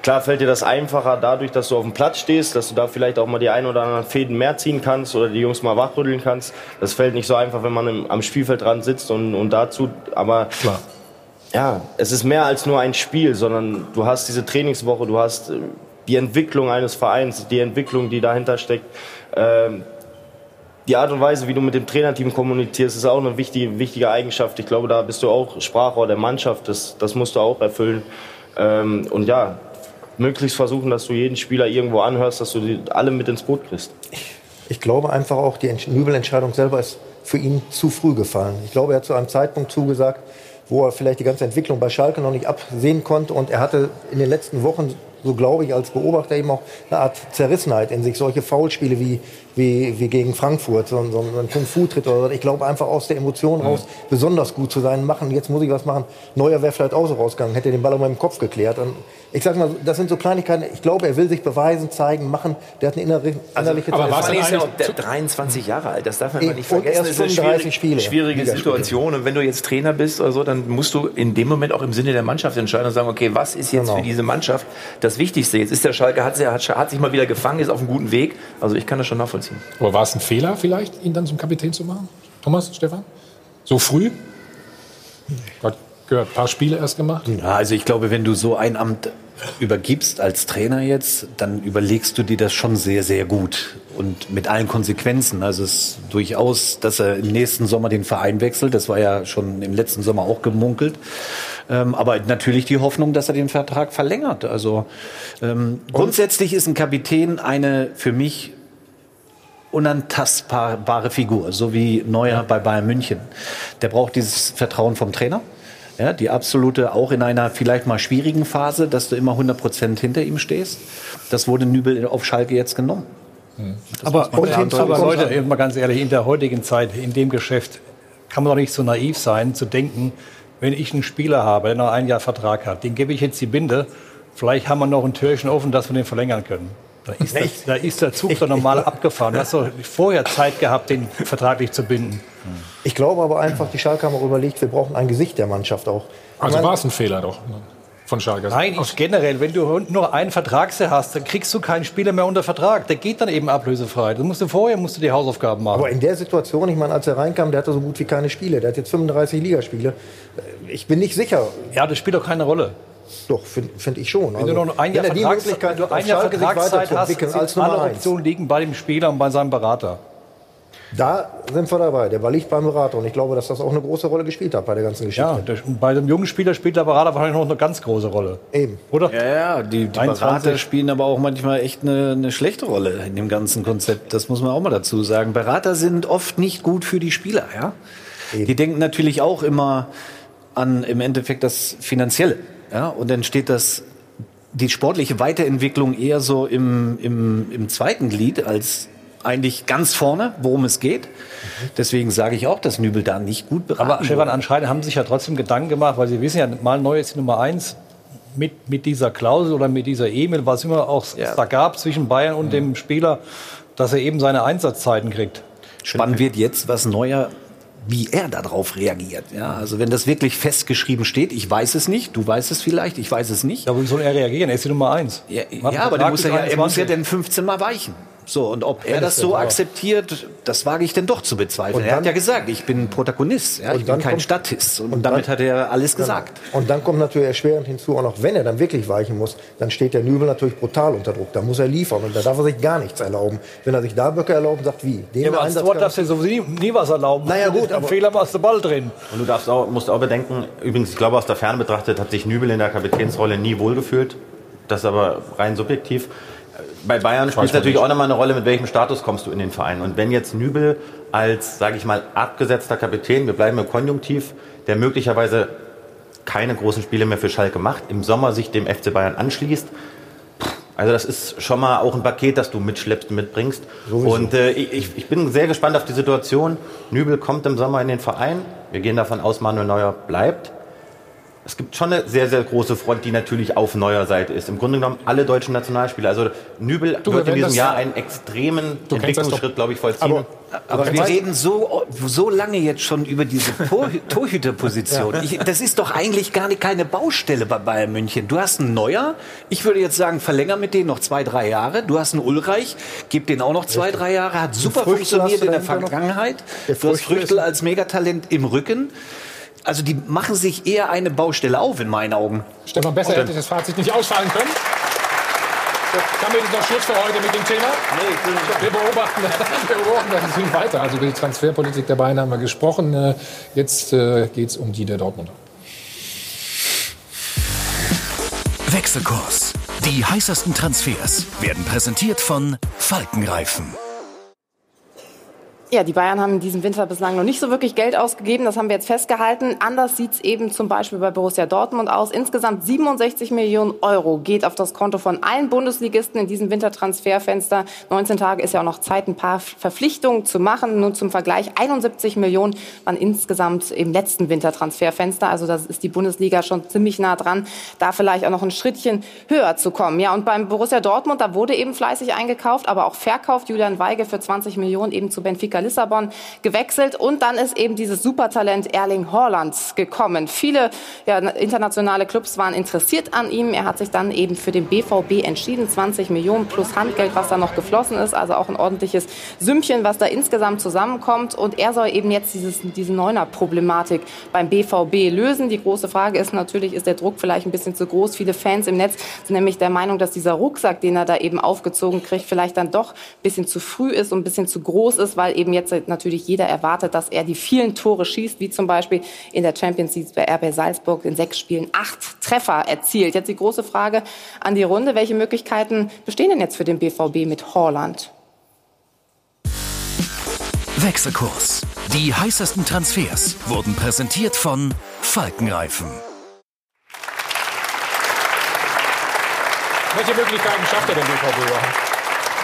klar fällt dir das einfacher dadurch, dass du auf dem Platz stehst, dass du da vielleicht auch mal die ein oder anderen Fäden mehr ziehen kannst oder die Jungs mal wachrütteln kannst. Das fällt nicht so einfach, wenn man im, am Spielfeldrand sitzt und, und dazu, aber Klar. ja, es ist mehr als nur ein Spiel, sondern du hast diese Trainingswoche, du hast äh, die Entwicklung eines Vereins, die Entwicklung, die dahinter steckt. Ähm, die Art und Weise, wie du mit dem Trainerteam kommunizierst, ist auch eine wichtige, wichtige Eigenschaft. Ich glaube, da bist du auch Sprachrohr der Mannschaft. Das, das musst du auch erfüllen. Ähm, und ja, möglichst versuchen, dass du jeden Spieler irgendwo anhörst, dass du alle mit ins Boot kriegst. Ich glaube einfach auch, die Entsch- Nübel-Entscheidung selber ist für ihn zu früh gefallen. Ich glaube, er hat zu einem Zeitpunkt zugesagt, wo er vielleicht die ganze Entwicklung bei Schalke noch nicht absehen konnte. Und er hatte in den letzten Wochen, so glaube ich als Beobachter, eben auch eine Art Zerrissenheit in sich. Solche Foulspiele wie, wie, wie gegen Frankfurt, so, ein- so ein Kung-Fu-Tritt oder so. Ich glaube einfach aus der Emotion raus besonders gut zu sein, machen, jetzt muss ich was machen. Neuer wäre vielleicht auch so rausgegangen, hätte den Ball auch mal im Kopf geklärt. Und ich sag mal, das sind so Kleinigkeiten. Ich glaube, er will sich beweisen, zeigen, machen. Der hat eine innere, innerliche aber Zerrissenheit. Mann ist ja auch der- 23 Jahre alt, das darf man Eben. nicht Und vergessen. erst Das ist eine 35 schwierig, Spiele. schwierige. Situation. Und wenn du jetzt Trainer bist oder so, dann musst du in dem Moment auch im Sinne der Mannschaft entscheiden und sagen, okay, was ist jetzt Genau. für diese Mannschaft das Wichtigste? Jetzt ist der Schalke, hat, hat, hat sich mal wieder gefangen, ist auf einem guten Weg. Also ich kann das schon nachvollziehen. Aber war es ein Fehler vielleicht, ihn dann zum Kapitän zu machen? Thomas, Stefan? So früh? Hat gehört, ein paar Spiele erst gemacht. Ja, also ich glaube, wenn du so ein Amt übergibst als Trainer jetzt, dann überlegst du dir das schon sehr, sehr gut und mit allen Konsequenzen. Also es ist durchaus, dass er im nächsten Sommer den Verein wechselt. Das war ja schon im letzten Sommer auch gemunkelt. Ähm, aber natürlich die Hoffnung, dass er den Vertrag verlängert. Also ähm, grundsätzlich ist ein Kapitän eine für mich unantastbare Figur, so wie Neuer bei Bayern München. Der braucht dieses Vertrauen vom Trainer. Ja, die absolute, auch in einer vielleicht mal schwierigen Phase, dass du immer 100 Prozent hinter ihm stehst. Das wurde Nübel auf Schalke jetzt genommen. Aber, Und hinzu aber Leute, mal ganz ehrlich, in der heutigen Zeit, in dem Geschäft, kann man doch nicht so naiv sein, zu denken, wenn ich einen Spieler habe, der noch ein Jahr Vertrag hat, den gebe ich jetzt die Binde, vielleicht haben wir noch ein Türchen offen, dass wir den verlängern können. Da ist, das, da ist der Zug doch normal abgefahren. Du hast doch vorher Zeit gehabt, den vertraglich zu binden. Ich glaube aber einfach, die Schalke haben auch überlegt, wir brauchen ein Gesicht der Mannschaft auch. Also war es ein Fehler doch von Schalke. Nein, ich generell, wenn du nur einen Vertragsjahr hast, dann kriegst du keinen Spieler mehr unter Vertrag. Der geht dann eben ablösefrei. Das musst du vorher musst du die Hausaufgaben machen. aber in der Situation, ich meine, als er reinkam, der hatte so gut wie keine Spiele. Der hat jetzt 35 Ligaspiele. Ich bin nicht sicher. ja, das spielt doch keine Rolle. Doch, finde find ich schon. Wenn du noch ein Jahr, er Vertrags ein Jahr Vertragszeit hast, als alle. Optionen liegen bei dem Spieler und bei seinem Berater. Da sind wir dabei. Der Ball liegt beim Berater. Und ich glaube, dass das auch eine große Rolle gespielt hat bei der ganzen Geschichte. Ja, der, bei dem jungen Spieler spielt der Berater wahrscheinlich noch eine ganz große Rolle. Eben. Oder? Ja, ja, die, die 21. Berater spielen aber auch manchmal echt eine, eine schlechte Rolle in dem ganzen Konzept. Das muss man auch mal dazu sagen. Berater sind oft nicht gut für die Spieler, ja. Die denken natürlich auch immer an im Endeffekt das Finanzielle, ja. Und dann steht das die sportliche Weiterentwicklung eher so im, im, im zweiten Glied als eigentlich ganz vorne, worum es geht. Deswegen sage ich auch, dass Nübel da nicht gut beraten Aber Stefan, anscheinend haben sie sich ja trotzdem Gedanken gemacht, weil sie wissen ja, mal neu ist die Nummer eins mit, mit dieser Klausel oder mit dieser E-Mail, was immer auch es da gab zwischen Bayern und dem Spieler, dass er eben seine Einsatzzeiten kriegt. Spannend wird jetzt, was Neuer, wie er darauf reagiert. Ja, also wenn das wirklich festgeschrieben steht, ich weiß es nicht, du weißt es vielleicht, ich weiß es nicht. Ja, wie soll er reagieren? Er ist die Nummer eins. Ja, ja aber der muss ja, er muss ja 21. dann 15 Mal weichen. So, und ob er das so akzeptiert, das wage ich denn doch zu bezweifeln. Und er hat dann- ja gesagt, ich bin Protagonist, ja, Und ich bin dann kein kommt- Statist. Und, und damit dann- hat er alles gesagt. Und dann kommt natürlich erschwerend hinzu, auch noch wenn er dann wirklich weichen muss, dann steht der Nübel natürlich brutal unter Druck. Da muss er liefern und da darf er sich gar nichts erlauben. Wenn er sich da Böcke erlauben, sagt wie? Den Ja, aber als Tor darfst du sowieso nie, nie was erlauben. Naja, gut, Ein aber- Fehler machst du Ball drin. Und du darfst auch, musst auch bedenken, übrigens, ich glaube, aus der Ferne betrachtet hat sich Nübel in der Kapitänsrolle nie wohlgefühlt. Das ist aber rein subjektiv. Bei Bayern spielt es natürlich nicht. auch nochmal eine Rolle, mit welchem Status kommst du in den Verein. Und wenn jetzt Nübel als, sage ich mal, abgesetzter Kapitän, wir bleiben im Konjunktiv, der möglicherweise keine großen Spiele mehr für Schalke macht, im Sommer sich dem FC Bayern anschließt, also das ist schon mal auch ein Paket, das du mitschleppst und mitbringst. Und äh, ich, ich bin sehr gespannt auf die Situation. Nübel kommt im Sommer in den Verein. Wir gehen davon aus, Manuel Neuer bleibt. Es gibt schon eine sehr, sehr große Front, die natürlich auf Neuer Seite ist. Im Grunde genommen alle deutschen Nationalspieler. Also Nübel Du, wir wird in diesem das- Jahr einen extremen. Entwicklungsschritt, glaube ich, vollziehen. Aber wir reden so, so lange jetzt schon über diese Tor Torhüterposition. Ich, das ist doch eigentlich gar nicht keine Baustelle bei Bayern München. Du hast einen Neuer. Ich würde jetzt sagen, verlänger mit denen noch zwei, drei Jahre. Du hast einen Ulreich, gib den auch noch zwei, drei Jahre. Hat super funktioniert in der noch? Vergangenheit. Der Du hast Früchtel als Megatalent im Rücken. Also die machen sich eher eine Baustelle auf in meinen Augen. Stefan, besser hätte das Fazit nicht ausfallen können. Damit ist noch Schluss für heute mit dem Thema. wir beobachten, wir beobachten das natürlich weiter. Also über die Transferpolitik der Bayern haben wir gesprochen. Äh, Jetzt äh, geht es um die der Dortmunder. Wechselkurs. Die heißesten Transfers werden präsentiert von Falkenreifen. Ja, die Bayern haben in diesem Winter bislang noch nicht so wirklich Geld ausgegeben. Das haben wir jetzt festgehalten. Anders sieht es eben zum Beispiel bei Borussia Dortmund aus. Insgesamt 67 Millionen Euro geht auf das Konto von allen Bundesligisten in diesem Wintertransferfenster. 19 Tage ist ja auch noch Zeit, ein paar Verpflichtungen zu machen. Nur zum Vergleich, 71 Millionen waren insgesamt im letzten Wintertransferfenster. Also das ist die Bundesliga schon ziemlich nah dran, da vielleicht auch noch ein Schrittchen höher zu kommen. Ja, und beim Borussia Dortmund, da wurde eben fleißig eingekauft, aber auch verkauft. Julian Weige für 20 Millionen eben zu Benfica Lissabon gewechselt. Und dann ist eben dieses Supertalent Erling Haaland gekommen. Viele ja, internationale Clubs waren interessiert an ihm. Er hat sich dann eben für den BVB entschieden. 20 Millionen plus Handgeld, was da noch geflossen ist. Also auch ein ordentliches Sümmchen, was da insgesamt zusammenkommt. Und er soll eben jetzt dieses, diese Neuner-Problematik beim BVB lösen. Die große Frage ist natürlich, ist der Druck vielleicht ein bisschen zu groß? Viele Fans im Netz sind nämlich der Meinung, dass dieser Rucksack, den er da eben aufgezogen kriegt, vielleicht dann doch ein bisschen zu früh ist und ein bisschen zu groß ist, weil eben jetzt natürlich jeder erwartet, dass er die vielen Tore schießt, wie zum Beispiel in der Champions League bei RB Salzburg in sechs Spielen acht Treffer erzielt. Jetzt die große Frage an die Runde, welche Möglichkeiten bestehen denn jetzt für den BVB mit Holland? Wechselkurs. Die heißesten Transfers wurden präsentiert von Falkenreifen. Welche Möglichkeiten schafft er denn BVB überhaupt?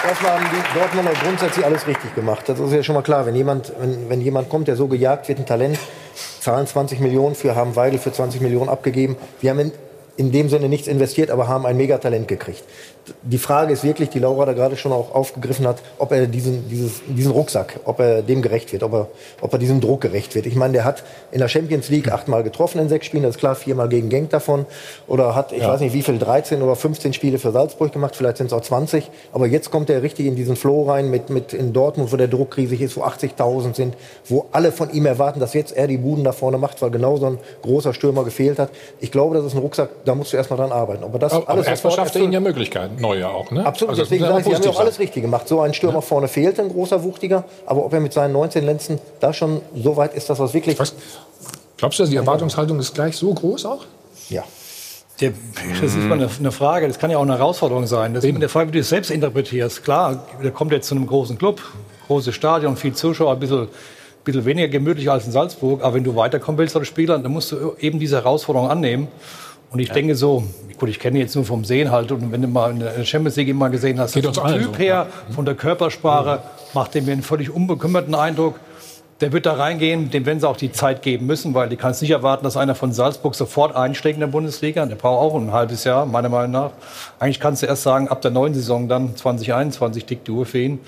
Erstmal haben die Dortmunder grundsätzlich alles richtig gemacht. Das ist ja schon mal klar. Wenn jemand, wenn, wenn jemand kommt, der so gejagt wird, ein Talent, zahlen 20 Millionen für, haben Weidel für 20 Millionen abgegeben. Wir haben in, in dem Sinne nichts investiert, aber haben ein Megatalent gekriegt. Die Frage ist wirklich, die Laura da gerade schon auch aufgegriffen hat, ob er diesen, dieses, diesen Rucksack, ob er dem gerecht wird, ob er, ob er diesem Druck gerecht wird. Ich meine, der hat in der Champions League achtmal getroffen in sechs Spielen, das ist klar, viermal gegen Genk davon. Oder hat, ich Ja. weiß nicht, wie viel, 13 oder 15 Spiele für Salzburg gemacht, vielleicht sind es auch 20. Aber jetzt kommt er richtig in diesen Flow rein mit, mit in Dortmund, wo der Druck riesig ist, wo 80.000 sind, wo alle von ihm erwarten, dass jetzt er die Buden da vorne macht, weil genau so ein großer Stürmer gefehlt hat. Ich glaube, das ist ein Rucksack, da musst du erstmal dran arbeiten. Aber das Aber alles erstmal sofort schafft er ihnen ja Möglichkeiten, neue auch. Ne? Absolut, Also, deswegen sage ich, sie haben ja auch alles richtig gemacht. So ein Stürmer vorne fehlt, ein großer, wuchtiger. Aber ob er mit seinen 19 Lenzen da schon so weit ist, dass was wirklich... Glaubst du, die Erwartungshaltung ist gleich so groß auch? Ja. Der, das ist mal eine, eine Frage, das kann ja auch eine Herausforderung sein. Das ist der Frage, wie du es selbst interpretierst. Klar, der kommt jetzt zu einem großen Club, großes Stadion, viel Zuschauer, ein bisschen, bisschen weniger gemütlich als in Salzburg. Aber wenn du weiterkommen willst als Spieler, dann musst du eben diese Herausforderung annehmen. Und ich denke so, gut, ich kenne ihn jetzt nur vom Sehen halt. Und wenn du mal in der Champions League immer gesehen hast, Geht vom Typ so, her, von der Körpersprache, macht er mir einen völlig unbekümmerten Eindruck. Der wird da reingehen, dem werden sie auch die Zeit geben müssen, weil die kannst nicht erwarten, dass einer von Salzburg sofort einschlägt in der Bundesliga. Der braucht auch ein halbes Jahr, meiner Meinung nach. Eigentlich kannst du erst sagen, ab der neuen Saison dann 2021 tickt die Uhr für ihn.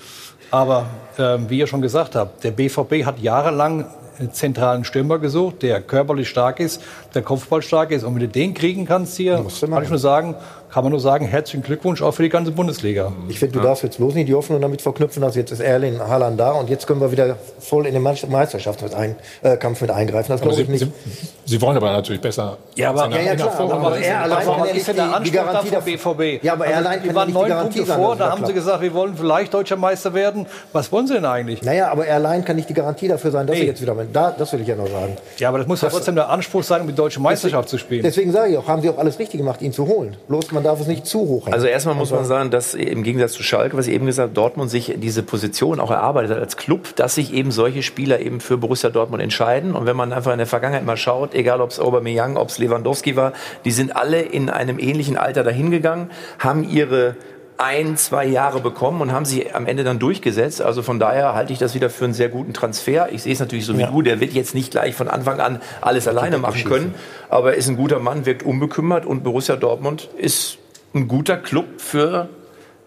Aber ähm, wie ihr schon gesagt habt, der BVB hat jahrelang zentralen Stürmer gesucht, der körperlich stark ist, der Kopfball stark ist. Und wenn du den kriegen kannst hier, kann ich nur sagen, kann man nur sagen, herzlichen Glückwunsch auch für die ganze Bundesliga. Ich finde, du darfst jetzt bloß nicht die Hoffnung damit verknüpfen, dass jetzt ist Erling Haaland da und jetzt können wir wieder voll in den Meisterschaftskampf mit, ein, äh, mit eingreifen. Das Aber glaube Sie, ich nicht. Sie, Sie wollen aber natürlich besser. Ja, aber- Ja, ja, klar, Vorrunde- aber er allein Warum ja ist denn der die, Anspruch Garantie da vom BVB? Ja, aber er Also, allein die kann waren nicht die neun Garantie Punkte sein, vor, da haben sie gesagt, wir wollen vielleicht deutscher Meister werden. Was wollen sie denn eigentlich? Naja, aber er allein kann nicht die Garantie dafür sein, dass Nee. er jetzt wieder da, Das will ich ja noch sagen. Ja, aber das muss ja trotzdem der Anspruch sein, um die deutsche Meisterschaft zu spielen. Deswegen sage ich auch, haben sie auch alles richtig gemacht, ihn zu holen. Bloß man darf es nicht zu hoch hängen. Also erstmal muss man Aber- sagen, dass im Gegensatz zu Schalke, was ich eben gesagt habe, Dortmund sich diese Position auch erarbeitet hat als Club, dass sich eben solche Spieler eben für Borussia Dortmund entscheiden. Und wenn man einfach in der Vergangenheit mal schaut, egal ob es Aubameyang, ob es Lewandowski war, die sind alle in einem ähnlichen Alter dahingegangen, haben ihre ein, zwei Jahre bekommen und haben sie am Ende dann durchgesetzt. Also von daher halte ich das wieder für einen sehr guten Transfer. Ich sehe es natürlich so wie Ja. du, der wird jetzt nicht gleich von Anfang an alles alleine machen können, aber er ist ein guter Mann, wirkt unbekümmert und Borussia Dortmund ist ein guter Club für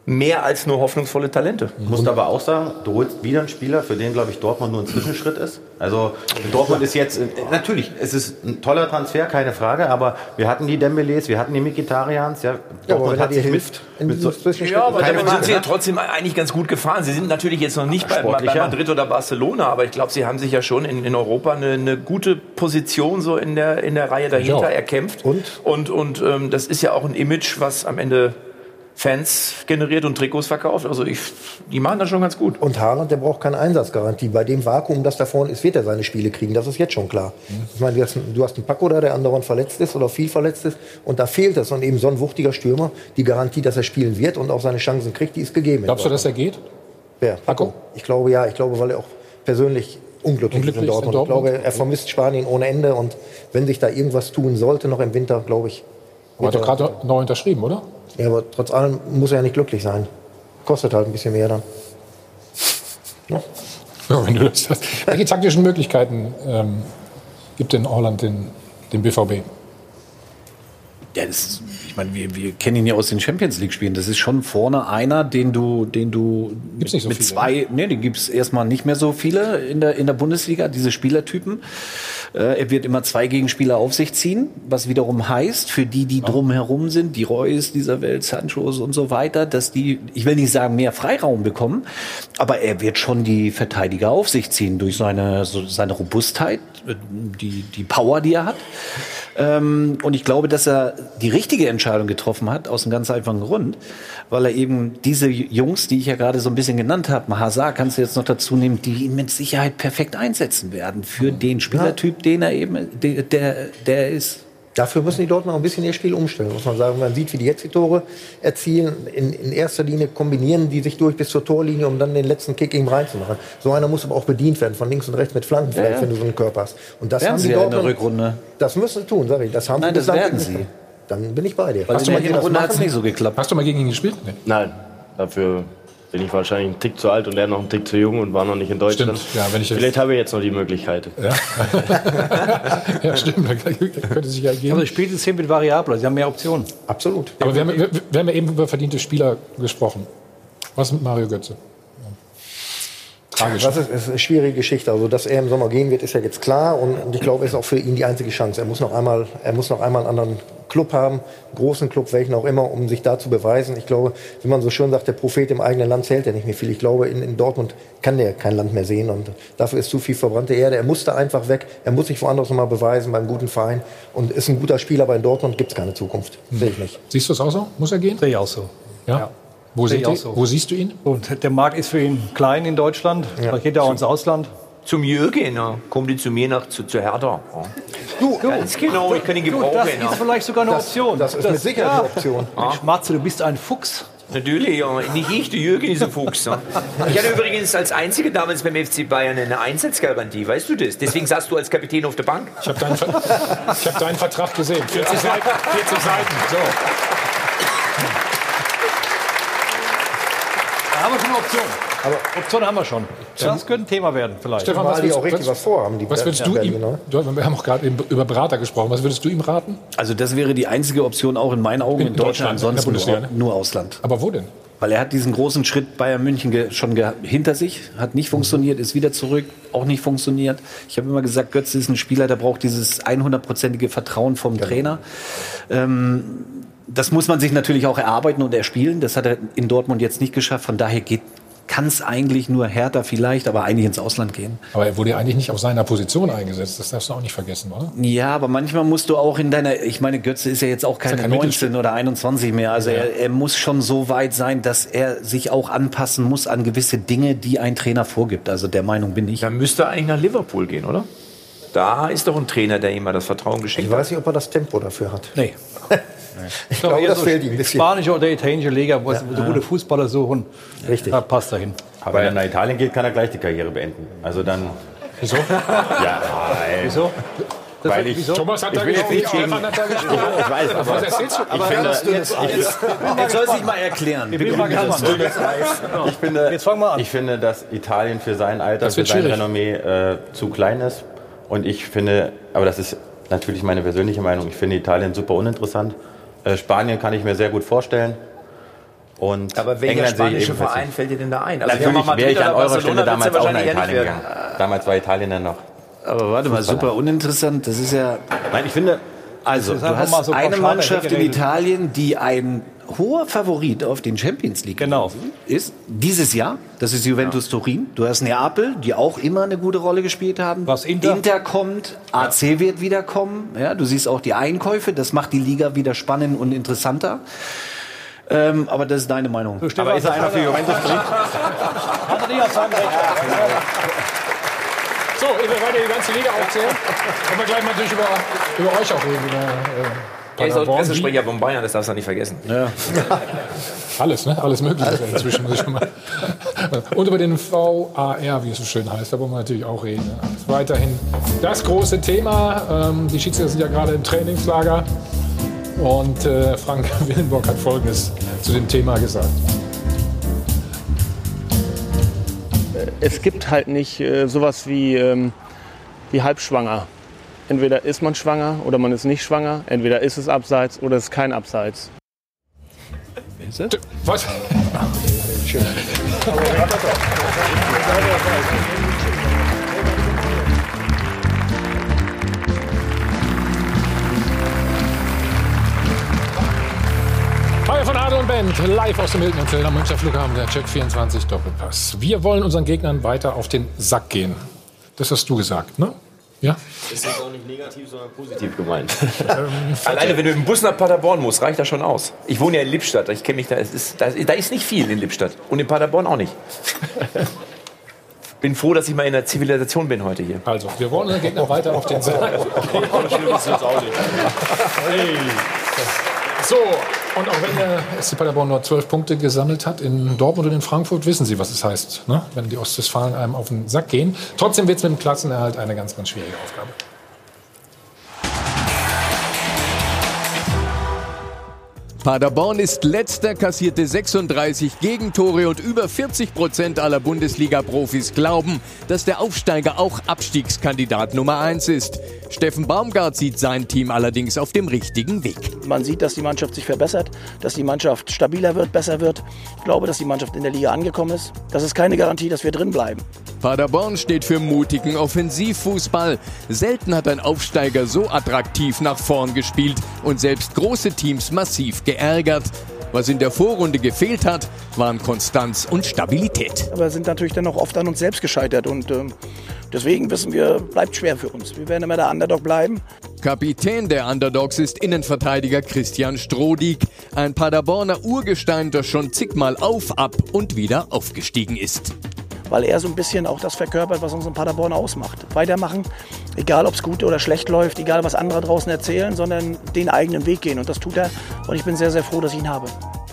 mehr als nur hoffnungsvolle Talente. Ich muss aber auch sagen, du holst wieder einen Spieler, für den, glaube ich, Dortmund nur ein Zwischenschritt ist. Also Dortmund ist jetzt, äh, natürlich, es ist ein toller Transfer, keine Frage, aber wir hatten die Dembeles, wir hatten die Mikitarians. Ja, Ja, wenn er dir sich hilft, in mit so, Ja, aber Keine damit sind sie ja Frage, trotzdem eigentlich ganz gut gefahren. Sie sind natürlich jetzt noch nicht bei, bei Sportlicher. Madrid oder Barcelona, aber ich glaube, sie haben sich ja schon in, in Europa eine, eine gute Position so in der, in der Reihe Ja. dahinter erkämpft. Und? Und, und ähm, das ist ja auch ein Image, was am Ende Fans generiert und Trikots verkauft. Also ich, die machen das schon ganz gut. Und Haaland, der braucht keine Einsatzgarantie. Bei dem Vakuum, das da vorne ist, wird er seine Spiele kriegen. Das ist jetzt schon klar. Ich meine, du hast, einen- du hast einen Paco da, der andauernd verletzt ist oder viel verletzt ist. Und da fehlt es. Und eben so ein wuchtiger Stürmer, die Garantie, dass er spielen wird und auch seine Chancen kriegt, die ist gegeben. Glaubst du, dass er geht? Wer? Paco? Ich glaube ja. Ich glaube, weil er auch persönlich unglücklich, Unglücklich ist in ist in Dortmund. Dortmund? Ich glaube, er vermisst Spanien ohne Ende. Und wenn sich da irgendwas tun sollte, noch im Winter, glaube ich. Hat er gerade neu unterschrieben, oder? Ja, aber trotz allem muss er ja nicht glücklich sein. Kostet halt ein bisschen mehr dann. Ja, wenn du das hast. Welche taktischen Möglichkeiten ähm, gibt denn Holland den, den BVB? Ja, das, meine, wir, wir kennen ihn ja aus den Champions League Spielen. Das ist schon vorne einer, den du, den du Gibt's nicht so mit viele, zwei, nee, die gibt's erstmal nicht mehr so viele in der in der Bundesliga. Diese Spielertypen. Äh, er wird immer zwei Gegenspieler auf sich ziehen, was wiederum heißt für die, die drumherum sind, die Reus dieser Welt, Sanchos und so weiter, dass die, ich will nicht sagen mehr Freiraum bekommen, aber er wird schon die Verteidiger auf sich ziehen durch seine so seine Robustheit, äh, die die Power, die er hat. Ähm, und ich glaube, dass er die richtige Entscheidung getroffen hat, aus einem ganz einfachen Grund, weil er eben diese Jungs, die ich ja gerade so ein bisschen genannt habe, Hazard kannst du jetzt noch dazu nehmen, die ihn mit Sicherheit perfekt einsetzen werden für den Spielertyp, den er eben, der, der, der ist. Dafür müssen die Dortmund auch ein bisschen ihr Spiel umstellen, muss man sagen. Man sieht, wie die jetzt die Tore erzielen. In, in erster Linie kombinieren die sich durch bis zur Torlinie, um dann den letzten Kick eben reinzumachen. So einer muss aber auch bedient werden, von links und rechts mit Flanken, vielleicht, ja. wenn du so einen Körper hast. Und das Werden haben sie ja in der. Rückrunde. Das müssen sie tun, sag ich. Das haben Nein, sie das werden nicht. Dann bin ich bei dir. Weil Hast in du der mal gesehen, was Hinrunde hat es nicht so geklappt. Hast du mal gegen ihn gespielt? Nee. Nein, dafür bin ich wahrscheinlich einen Tick zu alt und er noch einen Tick zu jung und war noch nicht in Deutschland. Stimmt, ja, wenn ich Vielleicht habe ich jetzt noch die Möglichkeit. Ja, stimmt. Das könnte sich ja Aber geben. das Spielsystem wird variabler. Sie haben mehr Optionen. Absolut. Aber wir haben, wir, wir haben ja eben über verdiente Spieler gesprochen. Was mit Mario Götze? Tragisch. Das ist, ist eine schwierige Geschichte. Also, dass er im Sommer gehen wird, ist ja jetzt klar. Und, und ich glaube, es ist auch für ihn die einzige Chance. Er muss noch einmal, er muss noch einmal einen anderen Club haben, einen großen Club, welchen auch immer, um sich da zu beweisen. Ich glaube, wie man so schön sagt, der Prophet im eigenen Land zählt ja nicht mehr viel. Ich glaube, in, in Dortmund kann der kein Land mehr sehen. Und dafür ist zu viel verbrannte Erde. Er musste einfach weg. Er muss sich woanders noch mal beweisen, beim guten Verein. Und ist ein guter Spieler, aber in Dortmund gibt es keine Zukunft. Sehe ich nicht. Siehst du es auch so? Muss er gehen? Sehe ich auch so. Ja. Wo, ihr- so. wo siehst du ihn? Und der Markt ist für ihn klein in Deutschland. Vielleicht geht er auch ins Ausland. Zum Jürgen, ja. kommen die zu mir nach zu, zu Hertha. Ja. Du, Ganz genau, ich kann ihn Du, gebrauchen. das ja. ist vielleicht sogar eine Das- Option. das ist mit Sicherheit eine Option. Mensch, Matze, du bist ein Fuchs. Natürlich, ja. Nicht ich, der Jürgen ist ein Fuchs. Ja. Ich hatte übrigens als einziger damals beim FC Bayern eine Einsatzgarantie, weißt du das? Deswegen saßt du als Kapitän auf der Bank. Ich habe deinen, Ver hab deinen Vertrag gesehen. 40 Seiten. 40 Seiten. So. Haben wir schon eine Option. Aber Option haben wir schon. Das könnte ein Thema werden vielleicht. Stefan, was die würdest, auch richtig was, was vorhaben. Die was würdest du ihm, wir haben auch gerade über Berater gesprochen, was würdest du ihm raten? Also das wäre die einzige Option auch in meinen Augen in, In Deutschland. Deutschland, Ansonsten nur, ne? nur Ausland. Aber wo denn? Weil er hat diesen großen Schritt Bayern München ge schon hinter sich, hat nicht funktioniert, ist wieder zurück, auch nicht funktioniert. Ich habe immer gesagt, Götze ist ein Spieler, der braucht dieses 100-prozentige Vertrauen vom Genau. Trainer. Ähm, das muss man sich natürlich auch erarbeiten und erspielen. Das hat er in Dortmund jetzt nicht geschafft. Von daher geht kann es eigentlich nur härter vielleicht, aber eigentlich ins Ausland gehen. Aber er wurde ja eigentlich nicht auf seiner Position eingesetzt. Das darfst du auch nicht vergessen, oder? Ja, aber manchmal musst du auch in deiner, ich meine, Götze ist ja jetzt auch ja keine kein 19 oder 21 mehr. Also Ja. er, er muss schon so weit sein, dass er sich auch anpassen muss an gewisse Dinge, die ein Trainer vorgibt. Also der Meinung bin ich. Dann müsste er eigentlich nach Liverpool gehen, oder? Da ist doch ein Trainer, der ihm mal das Vertrauen geschenkt Ich weiß nicht, ob er das Tempo dafür hat. Nee. Ich glaube, eher das so fehlt ihm ein bisschen. Spanische oder italienische Liga, wo sie gute Fußballer suchen. Richtig. Da passt er hin. Aber wenn er nach Italien geht, kann er gleich die Karriere beenden. Also dann. Wieso? Ja, nein. Wieso? Das Weil hat- ich, wieso? Thomas hat ich da will jetzt gesprochen, nicht gegen. Hat da gesprochen. Ich weiß, aber Was erzählst du? ich finde, jetzt, jetzt, jetzt soll sich mal erklären. Ich bin mal gespannt. ich finde, Jetzt fangen wir an. ich finde, dass Italien für sein Alter, Das für sein schwierig. Renommee äh, zu klein ist. Und ich finde, aber das ist natürlich meine persönliche Meinung, ich finde Italien super uninteressant. Äh, Spanien kann ich mir sehr gut vorstellen. Und Aber welcher England spanische ebenfalls Verein fällt dir denn da ein? Also Natürlich wäre ich an eurer Stelle damals auch nach Italien gegangen. Damals war Italien dann noch. Aber warte mal, super uninteressant. Das ist ja. Nein, ich finde, Also, du hast so eine Mannschaft in. Italien, die ein hoher Favorit auf den Champions League Genau. ist. Dieses Jahr. Das ist Juventus Turin. Du hast Neapel, die auch immer eine gute Rolle gespielt haben. Was, Inter? kommt. AC wird wieder kommen. Ja, du siehst auch die Einkäufe. Das macht die Liga wieder spannend und interessanter. Ähm, aber das ist deine Meinung. Du, aber ist er einer für Juventus drin? Hat er nicht auf seinem Recht. So, ich will weiter die ganze Liga aufzählen. Können wir gleich mal natürlich über, über euch auch reden. Über, äh, Er ist auch. Pressesprecher von Bayern, das darfst du nicht vergessen. Alles, ne? Alles Mögliche inzwischen. Muss ich schon mal. Und über den VAR, wie es so schön heißt, da wollen wir natürlich auch reden. ne? Weiterhin das große Thema. Ähm, die Schiedsrichter sind ja gerade im Trainingslager. Und äh, Frank Willenbock hat Folgendes zu dem Thema gesagt. es gibt halt nicht äh, sowas wie, ähm, wie halbschwanger. Entweder ist man schwanger oder man ist nicht schwanger. Entweder ist es abseits oder es ist kein abseits. Was? Hi von Adel und Band, live aus dem Hilton Hotel am Münchner Flughafen, der Check 24 Doppelpass. Wir wollen unseren Gegnern weiter auf den Sack gehen. Das hast du gesagt, ne? Ja? Ist jetzt auch nicht negativ, sondern positiv gemeint. Alleine, wenn du im Bus nach Paderborn musst, reicht das schon aus. Ich wohne ja in Lippstadt, ich kenne mich da, es ist, da, ist, da ist nicht viel in Lippstadt. Und in Paderborn auch nicht. Bin froh, dass ich mal in der Zivilisation bin heute hier. Also, wir wollen unseren Gegnern weiter auf den Sack. So, und auch wenn der SC Paderborn nur zwölf Punkte gesammelt hat in Dortmund und in Frankfurt, wissen Sie, was es heißt, ne? wenn die Ostwestfalen einem auf den Sack gehen. Trotzdem wird es mit dem Klassenerhalt eine ganz, ganz schwierige Aufgabe. Paderborn ist letzter, kassierte 36 Gegentore und über 40 Prozent aller Bundesliga-Profis glauben, dass der Aufsteiger auch Abstiegskandidat Nummer 1 ist. Steffen Baumgart sieht sein Team allerdings auf dem richtigen Weg. Man sieht, dass die Mannschaft sich verbessert, dass die Mannschaft stabiler wird, besser wird. Ich glaube, dass die Mannschaft in der Liga angekommen ist. Das ist keine Garantie, dass wir drin bleiben. Paderborn steht für mutigen Offensivfußball. Selten hat ein Aufsteiger so attraktiv nach vorn gespielt und selbst große Teams massiv geärgert. Was in der Vorrunde gefehlt hat, waren Konstanz und Stabilität. Aber sind natürlich dann auch oft an uns selbst gescheitert. Und ähm, deswegen wissen wir, bleibt schwer für uns. Wir werden immer der Underdog bleiben. Kapitän der Underdogs ist Innenverteidiger Christian Strodig, ein Paderborner Urgestein, das schon zigmal auf, ab und wieder aufgestiegen ist. Weil er so ein bisschen auch das verkörpert, was unseren Paderborn ausmacht. Weitermachen, egal ob es gut oder schlecht läuft, egal was andere draußen erzählen, sondern den eigenen Weg gehen. Und das tut er. Und ich bin sehr, sehr froh, dass ich ihn habe.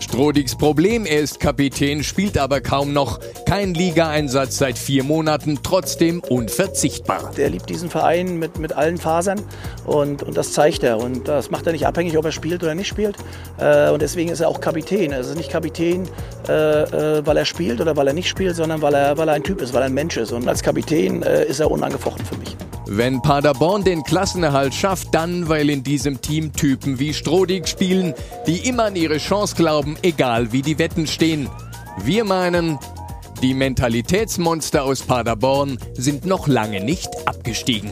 Strodigs Problem, er ist Kapitän, spielt aber kaum noch. Kein Ligaeinsatz seit vier Monaten, trotzdem unverzichtbar. Der liebt diesen Verein mit, mit allen Fasern und, und das zeigt er. Und das macht er nicht abhängig, ob er spielt oder nicht spielt. Äh, und deswegen ist er auch Kapitän. Er ist nicht Kapitän, äh, äh, weil er spielt oder weil er nicht spielt, sondern weil er, weil er ein Typ ist, weil er ein Mensch ist. Und als Kapitän ist er unangefochten für mich. Wenn Paderborn den Klassenerhalt schafft, dann, weil in diesem Team Typen wie Strodig spielen, die immer an ihre Chance glauben, egal wie die Wetten stehen. Wir meinen, die Mentalitätsmonster aus Paderborn sind noch lange nicht abgestiegen.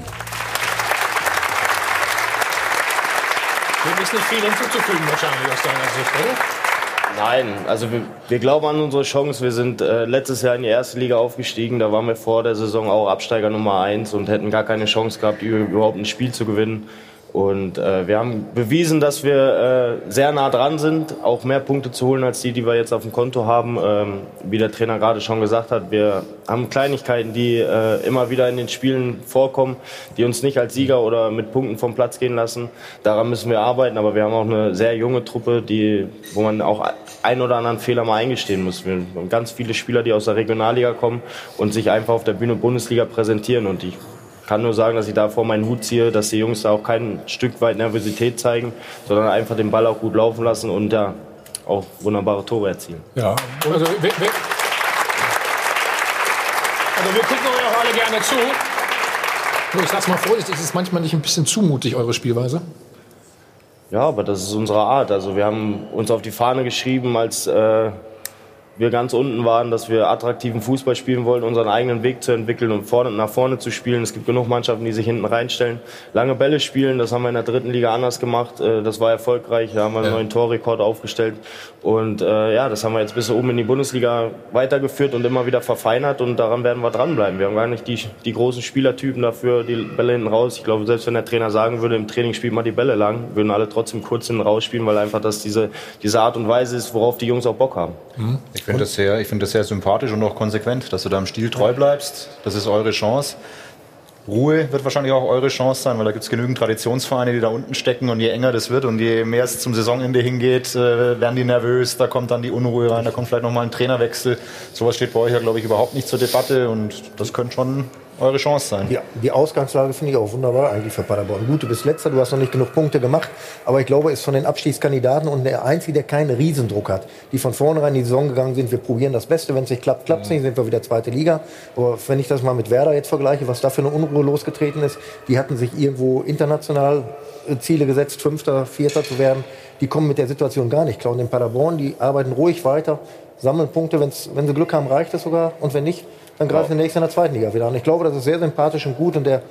Dem ist nicht viel hinzuzufügen wahrscheinlich aus deiner Sicht, oder? Nein, also wir, wir, glauben an unsere Chance. Wir sind äh, letztes Jahr in die erste Liga aufgestiegen. Da waren wir vor der Saison auch Absteiger Nummer eins und hätten gar keine Chance gehabt, überhaupt ein Spiel zu gewinnen. Und äh, wir haben bewiesen, dass wir äh, sehr nah dran sind, auch mehr Punkte zu holen als die, die wir jetzt auf dem Konto haben. Ähm, wie der Trainer gerade schon gesagt hat, wir haben Kleinigkeiten, die äh, immer wieder in den Spielen vorkommen, die uns nicht als Sieger oder mit Punkten vom Platz gehen lassen. Daran müssen wir arbeiten, aber wir haben auch eine sehr junge Truppe, die, wo man auch ein oder anderen Fehler mal eingestehen muss. Wir haben ganz viele Spieler, die aus der Regionalliga kommen und sich einfach auf der Bühne Bundesliga präsentieren und ich kann nur sagen, dass ich da vor meinen Hut ziehe, dass die Jungs da auch kein Stück weit Nervosität zeigen, sondern einfach den Ball auch gut laufen lassen und ja, auch wunderbare Tore erzielen. Ja, also wir, wir, also wir gucken euch auch alle gerne zu. Nur ich sag's mal vorsichtig, ist es manchmal nicht ein bisschen zumutig, eure Spielweise? Ja, aber das ist unsere Art. Also wir haben uns auf die Fahne geschrieben, als äh, wir ganz unten waren, dass wir attraktiven Fußball spielen wollen, unseren eigenen Weg zu entwickeln und vorne, nach vorne zu spielen. Es gibt genug Mannschaften, die sich hinten reinstellen, lange Bälle spielen. Das haben wir in der dritten Liga anders gemacht. Äh, das war erfolgreich. Da haben wir einen ja. neuen Torrekord aufgestellt. Und äh, ja, das haben wir jetzt bis oben in die Bundesliga weitergeführt und immer wieder verfeinert. Und daran werden wir dranbleiben. Wir haben gar nicht die, die großen Spielertypen dafür, die Bälle hinten raus. Ich glaube, selbst wenn der Trainer sagen würde, im Training spielt mal die Bälle lang, würden alle trotzdem kurz hinten rausspielen, weil einfach das diese, diese Art und Weise ist, worauf die Jungs auch Bock haben. Mhm. Ich finde das, sehr, find das sehr sympathisch und auch konsequent, dass du da im Stil treu bleibst. Das ist eure Chance. Ruhe wird wahrscheinlich auch eure Chance sein, weil da gibt es genügend Traditionsvereine, die da unten stecken und je enger das wird und je mehr es zum Saisonende hingeht, äh, werden die nervös, da kommt dann die Unruhe rein, da kommt vielleicht nochmal ein Trainerwechsel. Sowas steht bei euch ja, glaube ich, überhaupt nicht zur Debatte und das könnte schon eure Chance sein. Ja, die Ausgangslage finde ich auch wunderbar eigentlich für Paderborn. Gut, du bist letzter, du hast noch nicht genug Punkte gemacht, aber ich glaube, ist von den Abstiegskandidaten und der Einzige, der keinen Riesendruck hat, die von vornherein in die Saison gegangen sind, wir probieren das Beste, wenn es nicht klappt, klappt es nicht, sind wir wieder zweite Liga. Aber wenn ich das mal mit Werder jetzt vergleiche, was da für eine Unruhe losgetreten ist, die hatten sich irgendwo international äh, Ziele gesetzt, Fünfter, Vierter zu werden. Die kommen mit der Situation gar nicht klar. Und in Paderborn, die arbeiten ruhig weiter, sammeln Punkte, wenn's, wenn sie Glück haben, reicht es sogar. Und wenn nicht, dann greifen sie nächstes in der zweiten Liga wieder an. Ich glaube, das ist sehr sympathisch und gut und der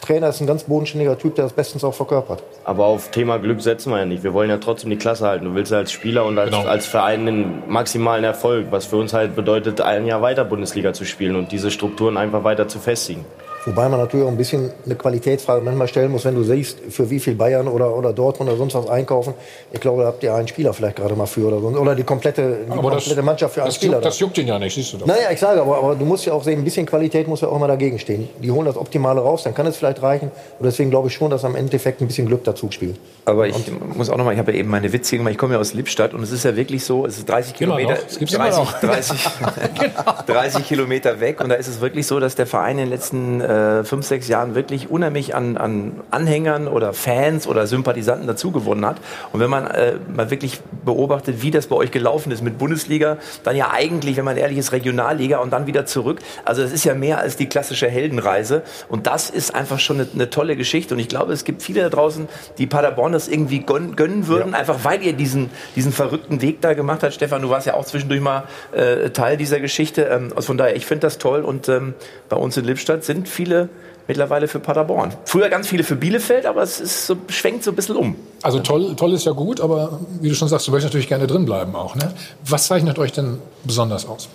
Trainer ist ein ganz bodenständiger Typ, der das bestens auch verkörpert. Aber auf Thema Glück setzen wir ja nicht. Wir wollen ja trotzdem die Klasse halten. Du willst ja als Spieler und als, genau. als Verein den maximalen Erfolg, was für uns halt bedeutet, ein Jahr weiter Bundesliga zu spielen und diese Strukturen einfach weiter zu festigen. Wobei man natürlich auch ein bisschen eine Qualitätsfrage manchmal stellen muss, wenn du siehst, für wie viel Bayern oder, oder Dortmund oder sonst was einkaufen. Ich glaube, da habt ihr einen Spieler vielleicht gerade mal für oder, so. oder die komplette, die komplette das, Mannschaft für einen das Spieler. Juckt, das juckt ihn ja nicht, siehst du doch. Naja, ich sage, aber, aber du musst ja auch sehen, ein bisschen Qualität muss ja auch immer dagegen stehen. Die holen das Optimale raus, dann kann es vielleicht reichen. Und deswegen glaube ich schon, dass am Endeffekt ein bisschen Glück dazu spielt. Aber ich und, muss auch noch mal, ich habe ja eben meine Witze gemacht, ich komme ja aus Lippstadt und es ist ja wirklich so, es ist 30 Kilometer, 30, 30, 30 Kilometer weg und da ist es wirklich so, dass der Verein in den letzten äh, fünf, sechs Jahren wirklich unheimlich an, an Anhängern oder Fans oder Sympathisanten dazugewonnen hat. Und wenn man äh, mal wirklich beobachtet, wie das bei euch gelaufen ist mit Bundesliga, dann ja eigentlich, wenn man ehrlich ist, Regionalliga und dann wieder zurück. Also das ist ja mehr als die klassische Heldenreise. Und das ist einfach schon eine, eine tolle Geschichte. Und ich glaube, es gibt viele da draußen, die Paderborn das irgendwie gönnen würden, ja. einfach weil ihr diesen, diesen verrückten Weg da gemacht habt. Stefan, du warst ja auch zwischendurch mal äh, Teil dieser Geschichte. Ähm, also von daher, ich finde das toll. Und ähm, bei uns in Lippstadt sind viele mittlerweile für Paderborn. Früher ganz viele für Bielefeld, aber es ist so, schwenkt so ein bisschen um. Also toll, toll ist ja gut, aber wie du schon sagst, du möchtest natürlich gerne drin bleiben auch. Ne? Was zeichnet euch denn besonders aus?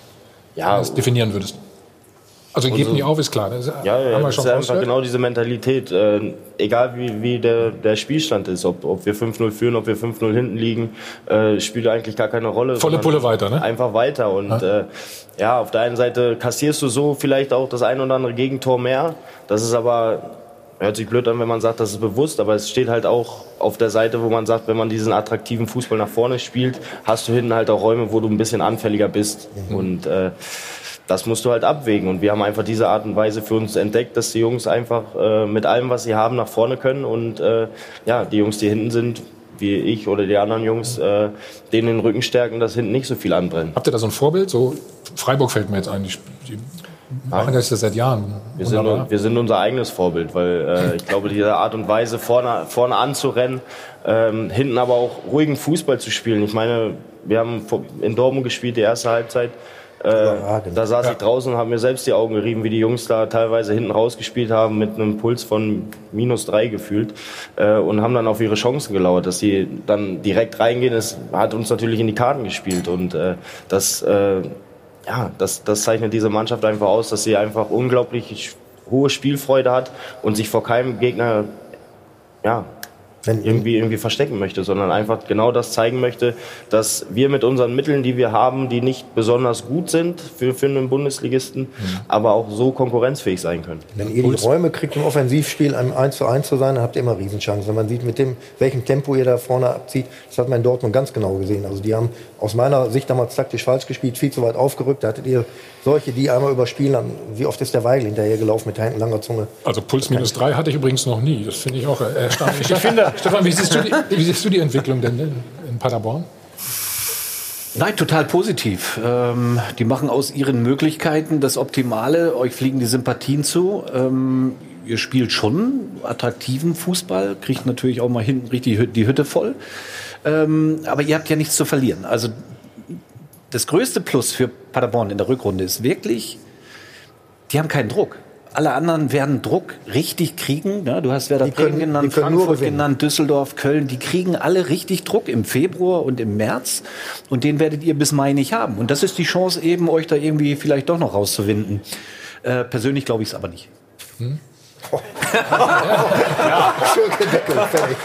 Ja, wenn du das definieren würdest. Also geht nicht auf, ist klar. Das ja, ja, das ist einfach genau diese Mentalität. Äh, egal wie, wie der, der Spielstand ist, ob, ob wir 5-0 führen, ob wir 5-0 hinten liegen, äh, spielt eigentlich gar keine Rolle. Volle Pulle weiter, ne? Einfach weiter. Und ja. Äh, ja, auf der einen Seite kassierst du so vielleicht auch das ein oder andere Gegentor mehr. Das ist aber hört sich blöd an, wenn man sagt, das ist bewusst, aber es steht halt auch auf der Seite, wo man sagt, wenn man diesen attraktiven Fußball nach vorne spielt, hast du hinten halt auch Räume, wo du ein bisschen anfälliger bist. Mhm. Und äh, das musst du halt abwägen. Und wir haben einfach diese Art und Weise für uns entdeckt, dass die Jungs einfach äh, mit allem, was sie haben, nach vorne können. Und äh, ja, die Jungs, die hinten sind, wie ich oder die anderen Jungs, äh, denen den Rücken stärken, dass hinten nicht so viel anbrennt. Habt ihr da so ein Vorbild? So Freiburg fällt mir jetzt ein. Die, die machen das ja seit Jahren. Wir sind, wir sind unser eigenes Vorbild, weil äh, ich glaube, diese Art und Weise, vorne, vorne anzurennen, ähm, hinten aber auch ruhigen Fußball zu spielen. Ich meine, wir haben in Dortmund gespielt, die erste Halbzeit. Äh, da saß ich draußen und habe mir selbst die Augen gerieben, wie die Jungs da teilweise hinten rausgespielt haben mit einem Puls von minus drei gefühlt äh, und haben dann auf ihre Chancen gelauert. Dass sie dann direkt reingehen, das hat uns natürlich in die Karten gespielt und äh, das, äh, ja, das, das zeichnet diese Mannschaft einfach aus, dass sie einfach unglaublich hohe Spielfreude hat und sich vor keinem Gegner ja, irgendwie, irgendwie verstecken möchte, sondern einfach genau das zeigen möchte, dass wir mit unseren Mitteln, die wir haben, die nicht besonders gut sind für, für einen Bundesligisten, aber auch so konkurrenzfähig sein können. Wenn ihr die Räume kriegt, im Offensivspiel einem 1 zu 1 zu sein, dann habt ihr immer Riesenchancen. Wenn man sieht, mit dem, welchem Tempo ihr da vorne abzieht, das hat man in Dortmund ganz genau gesehen. Also die haben aus meiner Sicht damals taktisch falsch gespielt, viel zu weit aufgerückt. Da hattet ihr solche, die einmal überspielen. Dann, wie oft ist der Weigel hinterher gelaufen mit langer Zunge? Also Puls minus drei hatte ich übrigens noch nie. Das finde ich auch erstaunlich. Ich finde- Stefan, wie siehst, du die, wie siehst du die Entwicklung denn in, in Paderborn? Nein, total positiv. Ähm, die machen aus ihren Möglichkeiten das Optimale. Euch fliegen die Sympathien zu. Ähm, ihr spielt schon attraktiven Fußball, kriegt natürlich auch mal hinten richtig die Hütte voll. Ähm, aber ihr habt ja nichts zu verlieren. Also das größte Plus für Paderborn in der Rückrunde ist wirklich, die haben keinen Druck. Alle anderen werden Druck richtig kriegen. Ne? Du hast Werder können- Bremen genannt, die können Frankfurt genannt, Düsseldorf, Köln. Die kriegen alle richtig Druck im Februar und im März. Und den werdet ihr bis Mai nicht haben. Und das ist die Chance eben, euch da irgendwie vielleicht doch noch rauszuwinden. Äh, persönlich glaube ich es aber nicht. Schön gedeckelt, fertig.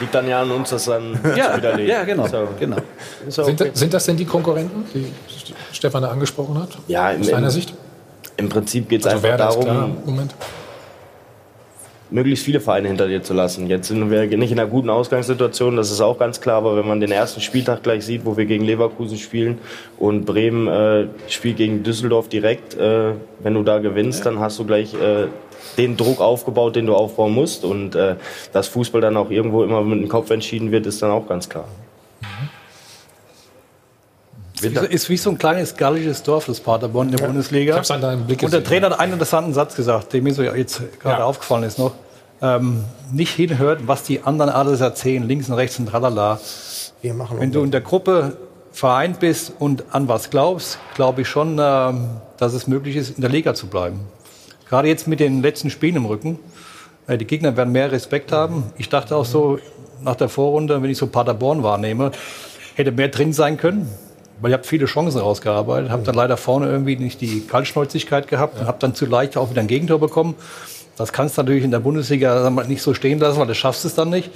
Liegt dann ja an uns, das dann Ja, zu widerlegen. ja, genau, So. genau. Sind, da- sind das denn die Konkurrenten, die Stefan da angesprochen hat? Ja, im, aus deiner Sicht? Im Prinzip geht es Also einfach darum, klar Moment. möglichst viele Vereine hinter dir zu lassen. Jetzt sind wir nicht in einer guten Ausgangssituation, das ist auch ganz klar, aber wenn man den ersten Spieltag gleich sieht, wo wir gegen Leverkusen spielen und Bremen äh, spielt gegen Düsseldorf direkt, äh, wenn du da gewinnst, dann hast du gleich äh, den Druck aufgebaut, den du aufbauen musst und äh, dass Fußball dann auch irgendwo immer mit dem Kopf entschieden wird, ist dann auch ganz klar. Ist wie, ist wie so ein kleines gallisches Dorf, das Paderborn in der Bundesliga. Ich hab's an deinem Blick Und der. Trainer hat einen interessanten Satz gesagt, der mir so jetzt gerade aufgefallen ist noch. Ähm, nicht hinhört, was die anderen alles erzählen, links und rechts und tralala. Wir machen Wenn du in der Gruppe vereint bist und an was glaubst, glaube ich schon, ähm, dass es möglich ist, in der Liga zu bleiben. Gerade jetzt mit den letzten Spielen im Rücken. Äh, die Gegner werden mehr Respekt haben. Ich dachte auch so nach der Vorrunde, wenn ich so Paderborn wahrnehme, hätte mehr drin sein können. Weil ihr habt viele Chancen rausgearbeitet, habt dann leider vorne irgendwie nicht die Kaltschnäuzigkeit gehabt und habt dann zu leicht auch wieder ein Gegentor bekommen. Das kannst du natürlich in der Bundesliga nicht so stehen lassen, weil du schaffst es dann nicht.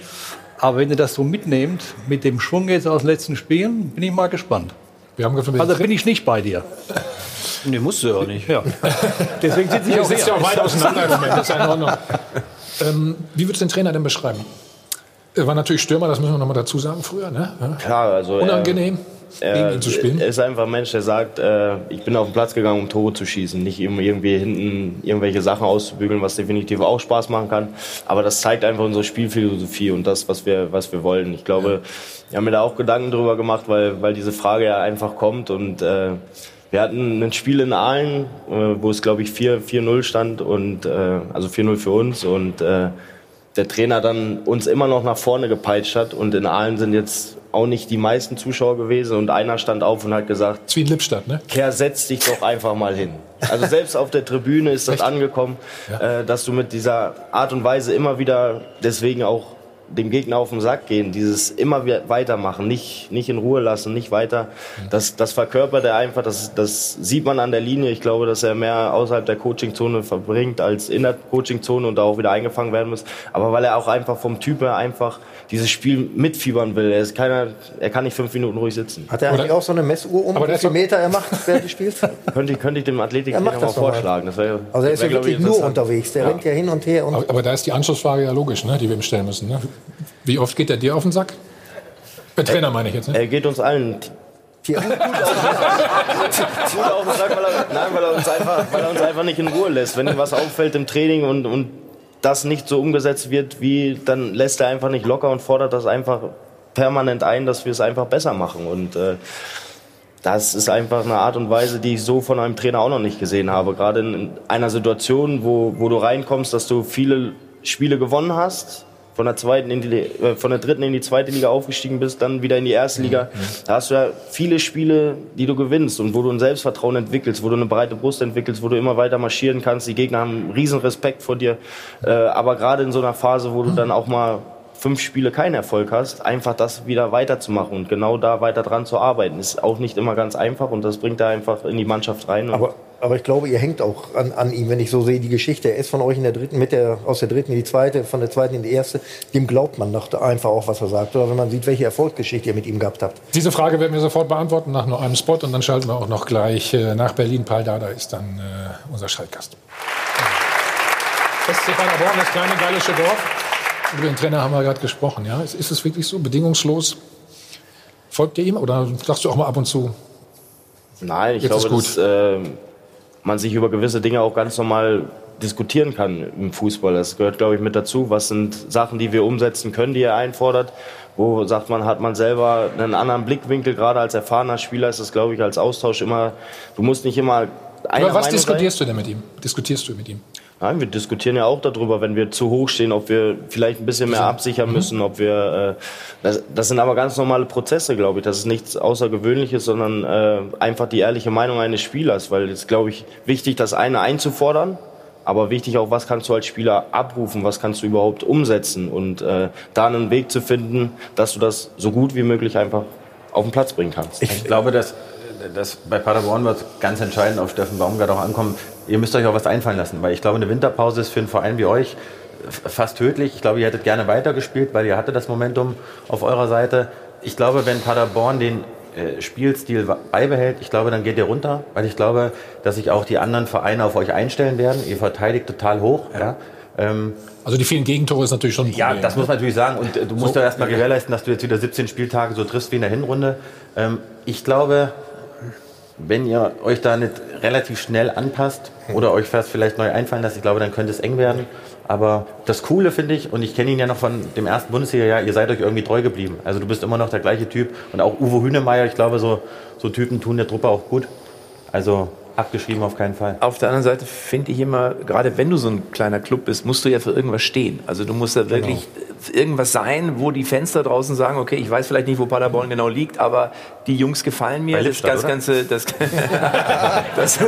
Aber wenn ihr das so mitnehmt, mit dem Schwung jetzt aus den letzten Spielen, bin ich mal gespannt. Wir haben also bin ich nicht bei dir. Nee, musst du ja auch nicht. Ja. Deswegen sitze ich auch sitzt ja auch weit auseinander im Moment. Das ist ja in Ordnung. ähm, wie würdest du den Trainer denn beschreiben? Er war natürlich Stürmer, das müssen wir noch mal dazu sagen, früher. Ne? Ja. Klar, also Unangenehm, er, gegen ihn zu spielen. Er ist einfach ein Mensch, der sagt, äh, ich bin auf den Platz gegangen, um Tore zu schießen, nicht um irgendwie hinten irgendwelche Sachen auszubügeln, was definitiv auch Spaß machen kann. Aber das zeigt einfach unsere Spielphilosophie und das, was wir, was wir wollen. Ich glaube, wir haben mir da auch Gedanken drüber gemacht, weil, weil diese Frage ja einfach kommt und äh, wir hatten ein Spiel in Aalen, äh, wo es glaube ich 4-0 stand und äh, also 4-0 für uns und äh, der Trainer dann uns immer noch nach vorne gepeitscht hat und in Aalen sind jetzt auch nicht die meisten Zuschauer gewesen und einer stand auf und hat gesagt, ist wie in Lippstadt, ne? Kerr, setz dich doch einfach mal hin. Also selbst auf der Tribüne ist das angekommen, äh, dass du mit dieser Art und Weise immer wieder deswegen auch dem Gegner auf den Sack gehen, dieses immer wieder weitermachen, nicht, nicht in Ruhe lassen, nicht weiter. Das, das verkörpert er einfach, das, das sieht man an der Linie. Ich glaube, dass er mehr außerhalb der Coachingzone verbringt als in der Coachingzone und da auch wieder eingefangen werden muss. Aber weil er auch einfach vom Typ her einfach dieses Spiel mitfiebern will. Er, ist keiner, er kann nicht fünf Minuten ruhig sitzen. Hat er eigentlich auch so eine Messuhr um, Aber wie der ist viel doch- Meter er macht, während du spielst? Könnte, ich- könnte ich dem macht mal vorschlagen. Das wär, Also er ist wär, ja wirklich nur unterwegs. Der Ja. rennt ja hin und her. Und Aber, aber da ist die Anschlussfrage ja logisch, ne, die wir ihm stellen müssen. Ne? Wie oft geht er dir auf den Sack? Der Trainer meine ich jetzt. Ne? Er geht uns allen gut auf den Sack, nein, weil er, uns einfach, weil er uns einfach nicht in Ruhe lässt. Wenn ihm was auffällt im Training und, und das nicht so umgesetzt wird, wie, dann lässt er einfach nicht locker und fordert das einfach permanent ein, dass wir es einfach besser machen. Und äh, das ist einfach eine Art und Weise, die ich so von einem Trainer auch noch nicht gesehen habe. Gerade in einer Situation, wo, wo du reinkommst, dass du viele Spiele gewonnen hast, von der zweiten in die, äh, von der dritten in die zweite Liga aufgestiegen bist, dann wieder in die erste Liga. Da hast du ja viele Spiele, die du gewinnst und wo du ein Selbstvertrauen entwickelst, wo du eine breite Brust entwickelst, wo du immer weiter marschieren kannst. Die Gegner haben einen riesen Respekt vor dir. Äh, aber gerade in so einer Phase, wo du dann auch mal fünf Spiele keinen Erfolg hast, einfach das wieder weiterzumachen und genau da weiter dran zu arbeiten, ist auch nicht immer ganz einfach und das bringt er einfach in die Mannschaft rein. Aber, aber ich glaube, ihr hängt auch an, an ihm, wenn ich so sehe, die Geschichte. Er ist von euch in der dritten, mit der, aus der dritten in die zweite, von der zweiten in die erste. Dem glaubt man doch einfach auch, was er sagt. Oder wenn man sieht, welche Erfolgsgeschichte ihr mit ihm gehabt habt. Diese Frage werden wir sofort beantworten nach nur einem Spot und dann schalten wir auch noch gleich äh, nach Berlin. Paul Dada ist dann äh, unser Schaltgast. SC Paderborn, das kleine gallische Dorf. Über den Trainer haben wir gerade gesprochen. Ja? Ist, ist es wirklich so bedingungslos? Folgt ihr ihm oder sagst du auch mal ab und zu? Nein, ich Jetzt glaube, dass äh, man sich über gewisse Dinge auch ganz normal diskutieren kann im Fußball. Das gehört, glaube ich, mit dazu. Was sind Sachen, die wir umsetzen können, die er einfordert? Wo sagt man, hat man selber einen anderen Blickwinkel, gerade als erfahrener Spieler ist das, glaube ich, als Austausch immer, du musst nicht immer Über was Meinung diskutierst du denn mit ihm? Diskutierst du mit ihm? Nein, wir diskutieren ja auch darüber, wenn wir zu hoch stehen, ob wir vielleicht ein bisschen mehr absichern müssen, ob wir. Äh, das, das sind aber ganz normale Prozesse, glaube ich. Das ist nichts Außergewöhnliches, sondern äh, einfach die ehrliche Meinung eines Spielers. Weil es, glaube ich, wichtig, das eine einzufordern, aber wichtig auch, was kannst du als Spieler abrufen, was kannst du überhaupt umsetzen und äh, da einen Weg zu finden, dass du das so gut wie möglich einfach auf den Platz bringen kannst. Ich glaube, dass, dass bei Paderborn wird ganz entscheidend auf Steffen Baumgart auch ankommen. Ihr müsst euch auch was einfallen lassen, weil ich glaube, eine Winterpause ist für einen Verein wie euch fast tödlich. Ich glaube, ihr hättet gerne weitergespielt, weil ihr hattet das Momentum auf eurer Seite. Ich glaube, wenn Paderborn den äh, Spielstil beibehält, ich glaube, dann geht ihr runter, weil ich glaube, dass sich auch die anderen Vereine auf euch einstellen werden. Ihr verteidigt total hoch. Ja. Ähm, Also die vielen Gegentore ist natürlich schon ein Problem. ja, das muss man natürlich sagen. Und äh, du musst So. ja erstmal gewährleisten, dass du jetzt wieder 17 Spieltage so triffst wie in der Hinrunde. Ähm, ich glaube, wenn ihr euch da nicht relativ schnell anpasst oder euch fast vielleicht neu einfallen lasst, ich glaube, dann könnte es eng werden. Aber das Coole finde ich, und ich kenne ihn ja noch von dem ersten Bundesliga-Jahr, ihr seid euch irgendwie treu geblieben. Also du bist immer noch der gleiche Typ. Und auch Uwe Hünemeyer, ich glaube, so, so Typen tun der Truppe auch gut. Also abgeschrieben auf keinen Fall. Auf der anderen Seite finde ich immer, gerade wenn du so ein kleiner Club bist, musst du ja für irgendwas stehen. Also du musst da wirklich irgendwas sein, wo die Fans da draußen sagen, okay, ich weiß vielleicht nicht, wo Paderborn genau liegt, aber die Jungs gefallen mir. Das, das? Ganze, das, das,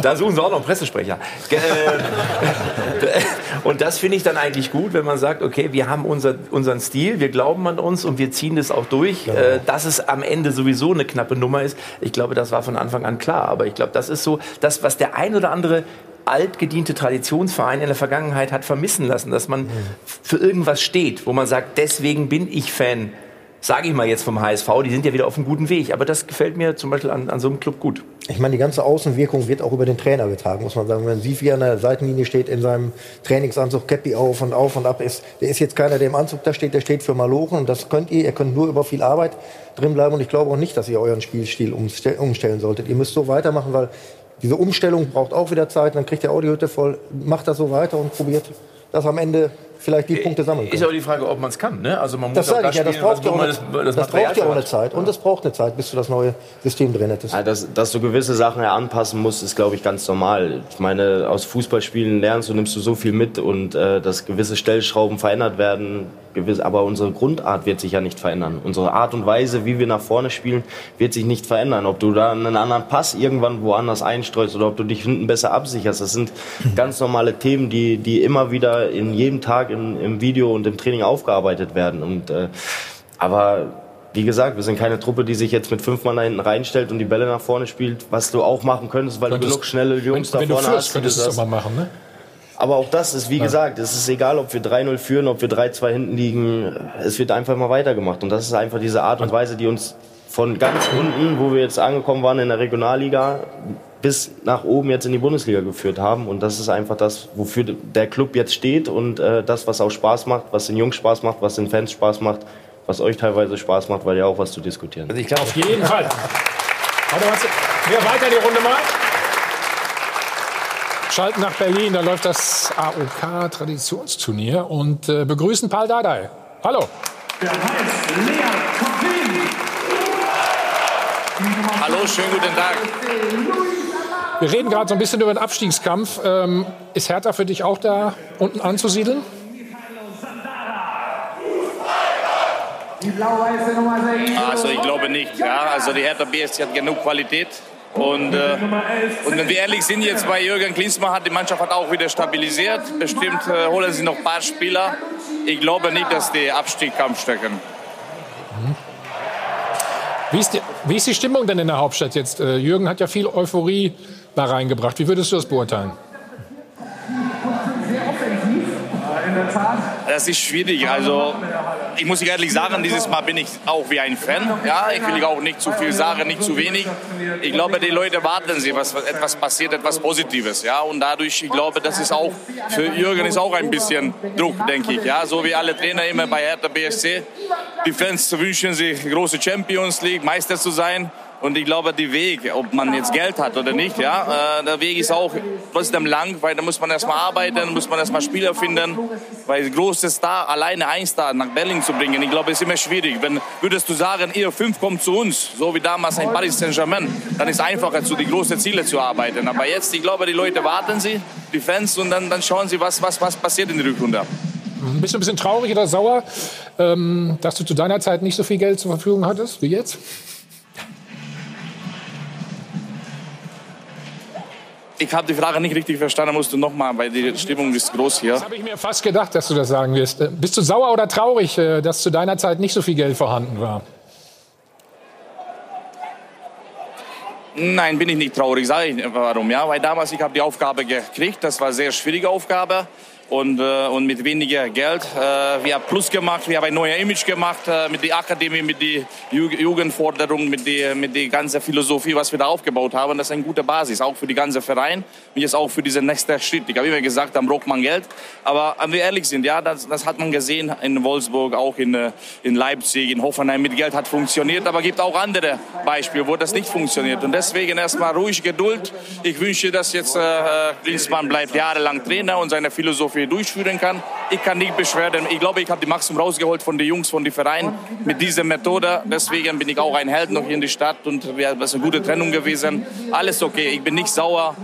da suchen sie auch noch einen Pressesprecher. Äh, Und das finde ich dann eigentlich gut, wenn man sagt, okay, wir haben unser, unseren Stil, wir glauben an uns und wir ziehen das auch durch. Äh, Dass es am Ende sowieso eine knappe Nummer ist, ich glaube, das war von Anfang an klar. Aber ich glaube, das ist so, das, was der ein oder andere altgediente Traditionsverein in der Vergangenheit hat vermissen lassen, dass man für irgendwas steht, wo man sagt, deswegen bin ich Fan. Sage ich mal jetzt vom HSV, die sind ja wieder auf einem guten Weg. Aber das gefällt mir zum Beispiel an, an so einem Club gut. Ich meine, die ganze Außenwirkung wird auch über den Trainer getragen, muss man sagen. Wenn Sieg wie an der Seitenlinie steht, in seinem Trainingsanzug, Käppi auf und auf und ab ist, der ist jetzt keiner, der im Anzug da steht, der steht für Malochen. Und das könnt ihr. Ihr könnt nur über viel Arbeit drinbleiben. Und ich glaube auch nicht, dass ihr euren Spielstil umste- umstellen solltet. Ihr müsst so weitermachen, weil diese Umstellung braucht auch wieder Zeit. Dann kriegt ihr auch die Hütte voll. Macht das so weiter und probiert, dass am Ende vielleicht die Punkte sammeln könnt. Ist aber die Frage, ob man es kann. Ne? Also man muss Das sage ich ja, das braucht ja auch das, das das braucht ja auch eine. Zeit. Und es braucht eine Zeit, bis du das neue System drin hättest. Ja, dass, dass du gewisse Sachen ja anpassen musst, ist, glaube ich, ganz normal. Ich meine, aus Fußballspielen lernst du, nimmst du so viel mit und äh, dass gewisse Stellschrauben verändert werden, gewiss, aber unsere Grundart wird sich ja nicht verändern. Unsere Art und Weise, wie wir nach vorne spielen, wird sich nicht verändern. Ob du da einen anderen Pass irgendwann woanders einstreust oder ob du dich hinten besser absicherst, das sind ganz normale Themen, die, die immer wieder in jedem Tag im, im Video und im Training aufgearbeitet werden. Und, äh, aber wie gesagt, wir sind keine Truppe, die sich jetzt mit fünf Mann da hinten reinstellt und die Bälle nach vorne spielt, was du auch machen könntest, weil Könntest- du genug schnelle Jungs wenn, wenn da du vorne führst, hast. könntest du das- mal machen, ne? aber auch das ist, wie gesagt, es ist egal, ob wir 3-0 führen, ob wir 3-2 hinten liegen. Es wird einfach mal weitergemacht. Und das ist einfach diese Art und Weise, die uns von ganz unten, wo wir jetzt angekommen waren in der Regionalliga, bis nach oben jetzt in die Bundesliga geführt haben. Und das ist einfach das, wofür der Club jetzt steht und äh, das, was auch Spaß macht, was den Jungs Spaß macht, was den Fans Spaß macht, was euch teilweise Spaß macht, weil ja auch was zu diskutieren. Also ich glaube, Auf jeden Fall. Warte, warte. Wir weiter die Runde mal. Schalten nach Berlin, da läuft das AOK-Traditionsturnier und äh, begrüßen Paul Dardai. Hallo. Hallo, schönen guten Tag. Wir reden gerade so ein bisschen über den Abstiegskampf. Ähm, ist Hertha für dich auch da unten anzusiedeln? Also ich glaube nicht. Ja. Also die Hertha BSC hat genug Qualität. Und, äh, und wenn wir ehrlich sind, jetzt bei Jürgen Klinsmann hat die Mannschaft hat auch wieder stabilisiert. Bestimmt äh, holen sie noch ein paar Spieler. Ich glaube nicht, dass die Abstiegskampf stecken. Wie ist, die, wie ist die Stimmung denn in der Hauptstadt jetzt? Äh, Jürgen hat ja viel Euphorie da reingebracht. Wie würdest du das beurteilen? Das ist schwierig. Also ich muss ehrlich sagen, dieses Mal bin ich auch wie ein Fan. Ja, ich will auch nicht zu viel sagen, nicht zu wenig. Ich glaube, die Leute warten sie, was etwas passiert, etwas Positives. Ja, und dadurch, ich glaube, das ist auch für Jürgen ist auch ein bisschen Druck, denke ich. Ja, so wie alle Trainer immer bei Hertha BSC. Die Fans wünschen sich große Champions League, Meister zu sein. Und ich glaube, der Weg, ob man jetzt Geld hat oder nicht, ja, äh, der Weg ist auch trotzdem lang, weil da muss man erstmal arbeiten, muss man erstmal Spieler finden, weil große Star, alleine ein Star nach Berlin zu bringen, ich glaube, ist immer schwierig. Wenn würdest du sagen, ihr fünf kommt zu uns, so wie damals ein Paris Saint-Germain, dann ist es einfacher, zu die großen Ziele zu arbeiten. Aber jetzt, ich glaube, die Leute warten sie, die Fans, und dann, dann schauen sie, was, was, was passiert in der Rückrunde. Bist du ein bisschen traurig oder sauer, ähm, dass du zu deiner Zeit nicht so viel Geld zur Verfügung hattest wie jetzt? Ich habe die Frage nicht richtig verstanden, musst du nochmal, weil die Stimmung ist groß hier. Das habe ich mir fast gedacht, dass du das sagen wirst. Äh, Bist du sauer oder traurig, äh, dass zu deiner Zeit nicht so viel Geld vorhanden war? Nein, bin ich nicht traurig. Sage ich warum? Ja, weil damals ich habe die Aufgabe gekriegt. Das war eine sehr schwierige Aufgabe und, äh, und mit weniger Geld. Äh, wir haben Plus gemacht, wir haben ein neues Image gemacht äh, mit der Akademie, mit der Ju Jugendforderung, mit der, mit der ganzen Philosophie, was wir da aufgebaut haben. Das ist eine gute Basis, auch für die ganze Verein und jetzt auch für diesen nächsten Schritt. Ich habe immer gesagt, dann braucht man Geld. Aber wenn wir ehrlich sind, ja, das, das hat man gesehen in Wolfsburg, auch in, äh, in Leipzig, in Hoffenheim mit Geld hat funktioniert. Aber gibt auch andere Beispiele, wo das nicht funktioniert. Und deswegen erstmal ruhig Geduld. Ich wünsche, dass jetzt äh, Klinsmann bleibt jahrelang Trainer und seine Philosophie durchführen kann. Ich kann nicht beschweren. Ich glaube, ich habe die Maximum rausgeholt von den Jungs, von den Vereinen mit dieser Methode. Deswegen bin ich auch ein Held noch hier in der Stadt und es ist eine gute Trennung gewesen. Alles okay. Ich bin nicht sauer.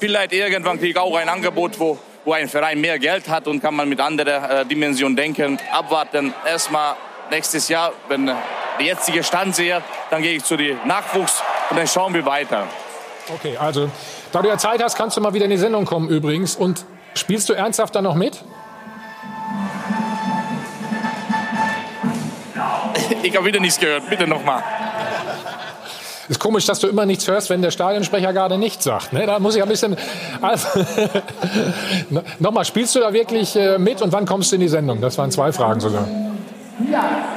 Vielleicht irgendwann kriege ich auch ein Angebot, wo, wo ein Verein mehr Geld hat und kann man mit anderer äh, Dimension denken. Abwarten. Erstmal nächstes Jahr, wenn äh, der jetzige Stand sehe, dann gehe ich zu den Nachwuchs und dann schauen wir weiter. Okay, also da du ja Zeit hast, kannst du mal wieder in die Sendung kommen übrigens. Und spielst du ernsthaft da noch mit? Ich habe wieder nichts gehört. Bitte nochmal. Ist komisch, dass du immer nichts hörst, wenn der Stadionsprecher gerade nichts sagt. Ne? Da muss ich ein bisschen. Also, Nochmal, spielst du da wirklich äh, mit und wann kommst du in die Sendung? Das waren zwei Fragen sogar. Ja.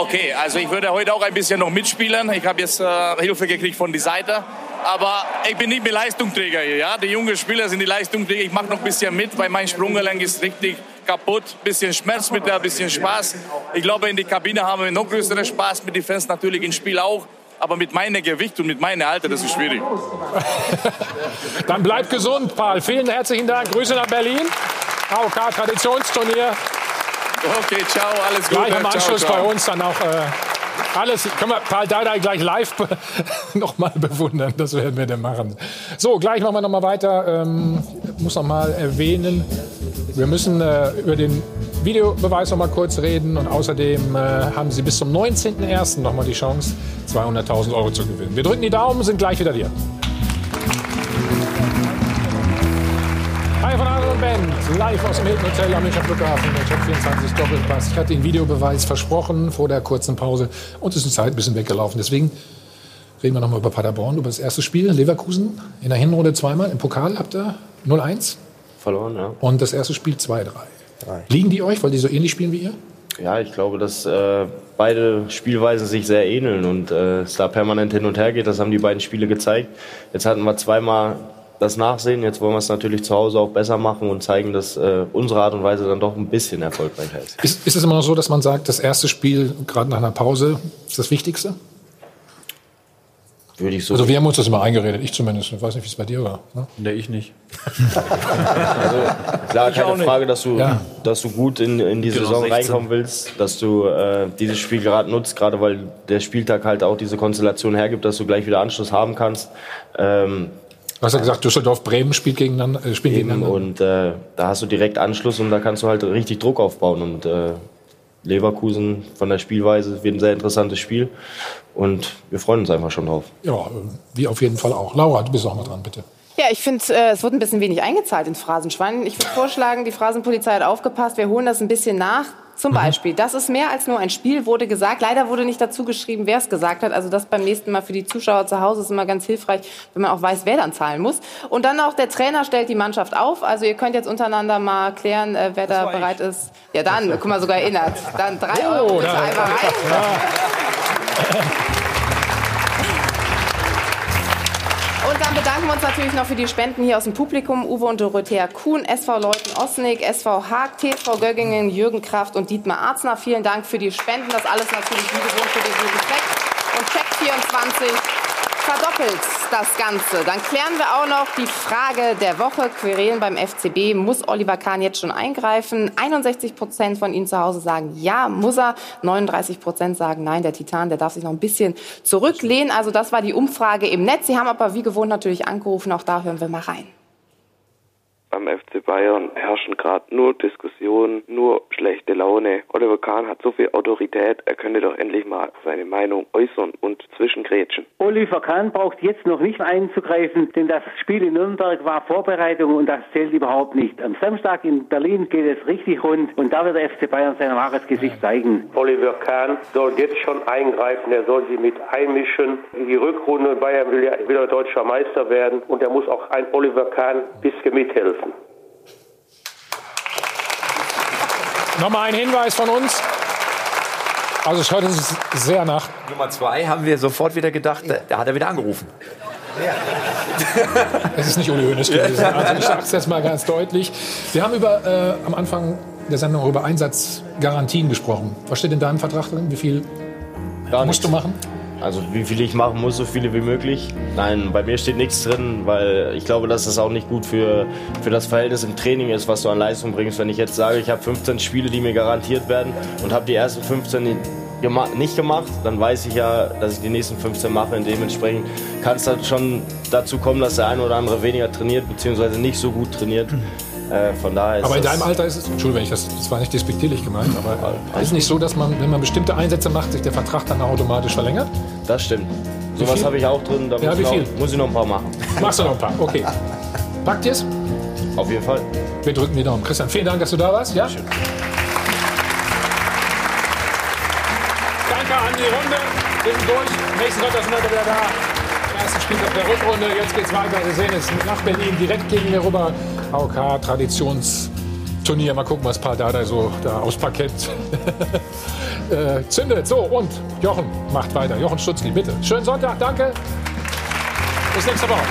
Okay, also ich würde heute auch ein bisschen noch mitspielen. Ich habe jetzt äh, Hilfe gekriegt von der Seite. Aber ich bin nicht mehr Leistungsträger hier. Ja? Die jungen Spieler sind die Leistungsträger. Ich mache noch ein bisschen mit, weil mein Sprunggelenk ist richtig kaputt. Bisschen Schmerz mit ein bisschen Spaß. Ich glaube, in der Kabine haben wir noch größeren Spaß mit den Fans natürlich im Spiel auch. Aber mit meinem Gewicht und mit meinem Alter, das ist schwierig. Dann bleib gesund, Paul. Vielen herzlichen Dank. Grüße nach Berlin. AOK Traditionsturnier. Okay, ciao, alles Gute. Gleich im Anschluss ciao, ciao. bei uns dann auch äh, alles. Können wir Paul Dardai gleich live nochmal bewundern? Das werden wir dann machen. So, gleich machen wir nochmal weiter. Ähm, muss nochmal erwähnen, wir müssen äh, über den Videobeweis noch mal kurz reden und außerdem äh, haben Sie bis zum 19.01. noch mal die Chance, 200.000 Euro zu gewinnen. Wir drücken die Daumen, sind gleich wieder hier. Band, live aus dem Hilton Hotel am Münchner Flughafen, der Top 24 Doppelpass. Ich hatte den Videobeweis versprochen vor der kurzen Pause und es ist Zeit ein bisschen weggelaufen. Deswegen reden wir noch mal über Paderborn, über das erste Spiel. Leverkusen in der Hinrunde zweimal, im Pokal habt ihr 0-1 Verloren, ja. und das erste Spiel 2-3. Liegen die euch, weil die so ähnlich spielen wie ihr? Ja, ich glaube, dass äh, beide Spielweisen sich sehr ähneln und äh, es da permanent hin und her geht. Das haben die beiden Spiele gezeigt. Jetzt hatten wir zweimal das Nachsehen. Jetzt wollen wir es natürlich zu Hause auch besser machen und zeigen, dass äh, unsere Art und Weise dann doch ein bisschen erfolgreicher ist. Ist, ist es immer noch so, dass man sagt, das erste Spiel, gerade nach einer Pause, ist das Wichtigste? würde ich so. Also wir haben uns das immer eingeredet, ich zumindest. Ich weiß nicht, wie es bei dir war. Ne? Nee, ich nicht. also, klar, Ich auch keine. Frage, dass du, Ja. dass du gut in, in die Genau, Saison 16. reinkommen willst, dass du äh, dieses Spiel gerade nutzt, gerade weil der Spieltag halt auch diese Konstellation hergibt, dass du gleich wieder Anschluss haben kannst. Ähm, Du hast ja gesagt, Düsseldorf Bremen spielt gegeneinander. Äh, spielt Eben, gegeneinander. und äh, da hast du direkt Anschluss und da kannst du halt richtig Druck aufbauen. Und äh, Leverkusen von der Spielweise wird ein sehr interessantes Spiel und wir freuen uns einfach schon drauf. Ja, wir auf jeden Fall auch. Laura, du bist auch mal dran, bitte. Ja, ich finde, äh, es wird ein bisschen wenig eingezahlt ins Phrasenschwein. Ich würde vorschlagen, die Phrasenpolizei hat aufgepasst. Wir holen das ein bisschen nach. Zum Beispiel, das ist mehr als nur ein Spiel, wurde gesagt. Leider wurde nicht dazu geschrieben, wer es gesagt hat. Also das beim nächsten Mal für die Zuschauer zu Hause ist immer ganz hilfreich, wenn man auch weiß, wer dann zahlen muss. Und dann auch der Trainer stellt die Mannschaft auf. Also ihr könnt jetzt untereinander mal klären, äh, wer da bereit ist. Ja, dann, guck mal, sogar erinnert. Dann drei Euro da- einmal rein. Und bedanken uns natürlich noch für die Spenden hier aus dem Publikum. Uwe und Dorothea Kuhn, SV Leuten Osnick, SV Haag, TV Göggingen, Jürgen Kraft und Dietmar Arzner. Vielen Dank für die Spenden. Das alles natürlich wie gewohnt für den guten Zweck. Und Check 24 verdoppelt das Ganze. Dann klären wir auch noch die Frage der Woche. Querelen beim FCB. Muss Oliver Kahn jetzt schon eingreifen? 61 Prozent von Ihnen zu Hause sagen ja, muss er. 39 Prozent sagen nein, der Titan, der darf sich noch ein bisschen zurücklehnen. Also das war die Umfrage im Netz. Sie haben aber wie gewohnt natürlich angerufen. Auch da hören wir mal rein. Beim FC Bayern herrschen gerade nur Diskussionen, nur schlechte Laune. Oliver Kahn hat so viel Autorität, er könnte doch endlich mal seine Meinung äußern und zwischengrätschen. Oliver Kahn braucht jetzt noch nicht einzugreifen, denn das Spiel in Nürnberg war Vorbereitung und das zählt überhaupt nicht. Am Samstag in Berlin geht es richtig rund und da wird der FC Bayern sein wahres Gesicht zeigen. Oliver Kahn soll jetzt schon eingreifen, er soll sich mit einmischen in die Rückrunde. Bayern will ja wieder deutscher Meister werden und er muss auch ein Oliver Kahn ein bisschen mithelfen. Nochmal ein Hinweis von uns. Also es hört sich sehr nach. Nummer zwei haben wir sofort wieder gedacht, da, hat er wieder angerufen. Es ist nicht Uli Hoeneß gewesen. Also ich sage es jetzt mal ganz deutlich. Wir haben über, äh, am Anfang der Sendung über Einsatzgarantien gesprochen. Was steht in deinem Vertrag drin? Wie viel Gar musst du machen? Also wie viele ich machen muss, so viele wie möglich. Nein, bei mir steht nichts drin, weil ich glaube, dass das auch nicht gut für, für das Verhältnis im Training ist, was du an Leistung bringst. Wenn ich jetzt sage, ich habe 15 Spiele, die mir garantiert werden und habe die ersten 15 nicht gema- nicht gemacht, dann weiß ich ja, dass ich die nächsten 15 mache. Und dementsprechend kann es dann schon dazu kommen, dass der eine oder andere weniger trainiert, beziehungsweise nicht so gut trainiert. Äh, von daher ist Aber in deinem Alter ist es, Entschuldigung, wenn ich das, das war nicht despektierlich gemeint, aber ist es nicht so, dass man, wenn man bestimmte Einsätze macht, sich der Vertrag dann automatisch verlängert? Das stimmt. Sowas habe ich auch drin, da Ja, muss, ich noch, muss ich noch ein paar machen. Machst du noch ein paar? Okay. Packt ihr's? Auf jeden Fall. Wir drücken die Daumen. Christian, vielen Dank, dass du da warst. Ja? Danke an die Runde. Wir sind durch. Nächsten Sonntag sind wir wieder da. Ersten Spieltag der Rückrunde. Jetzt geht's weiter. Wir sehen es nach Berlin direkt gegen mir rüber. AOK Traditionsturnier. Mal gucken, was Pardada so da aus Parkett äh, zündet. So, und Jochen macht weiter. Jochen Stutzli, bitte. Schönen Sonntag. Danke. Bis nächste Woche.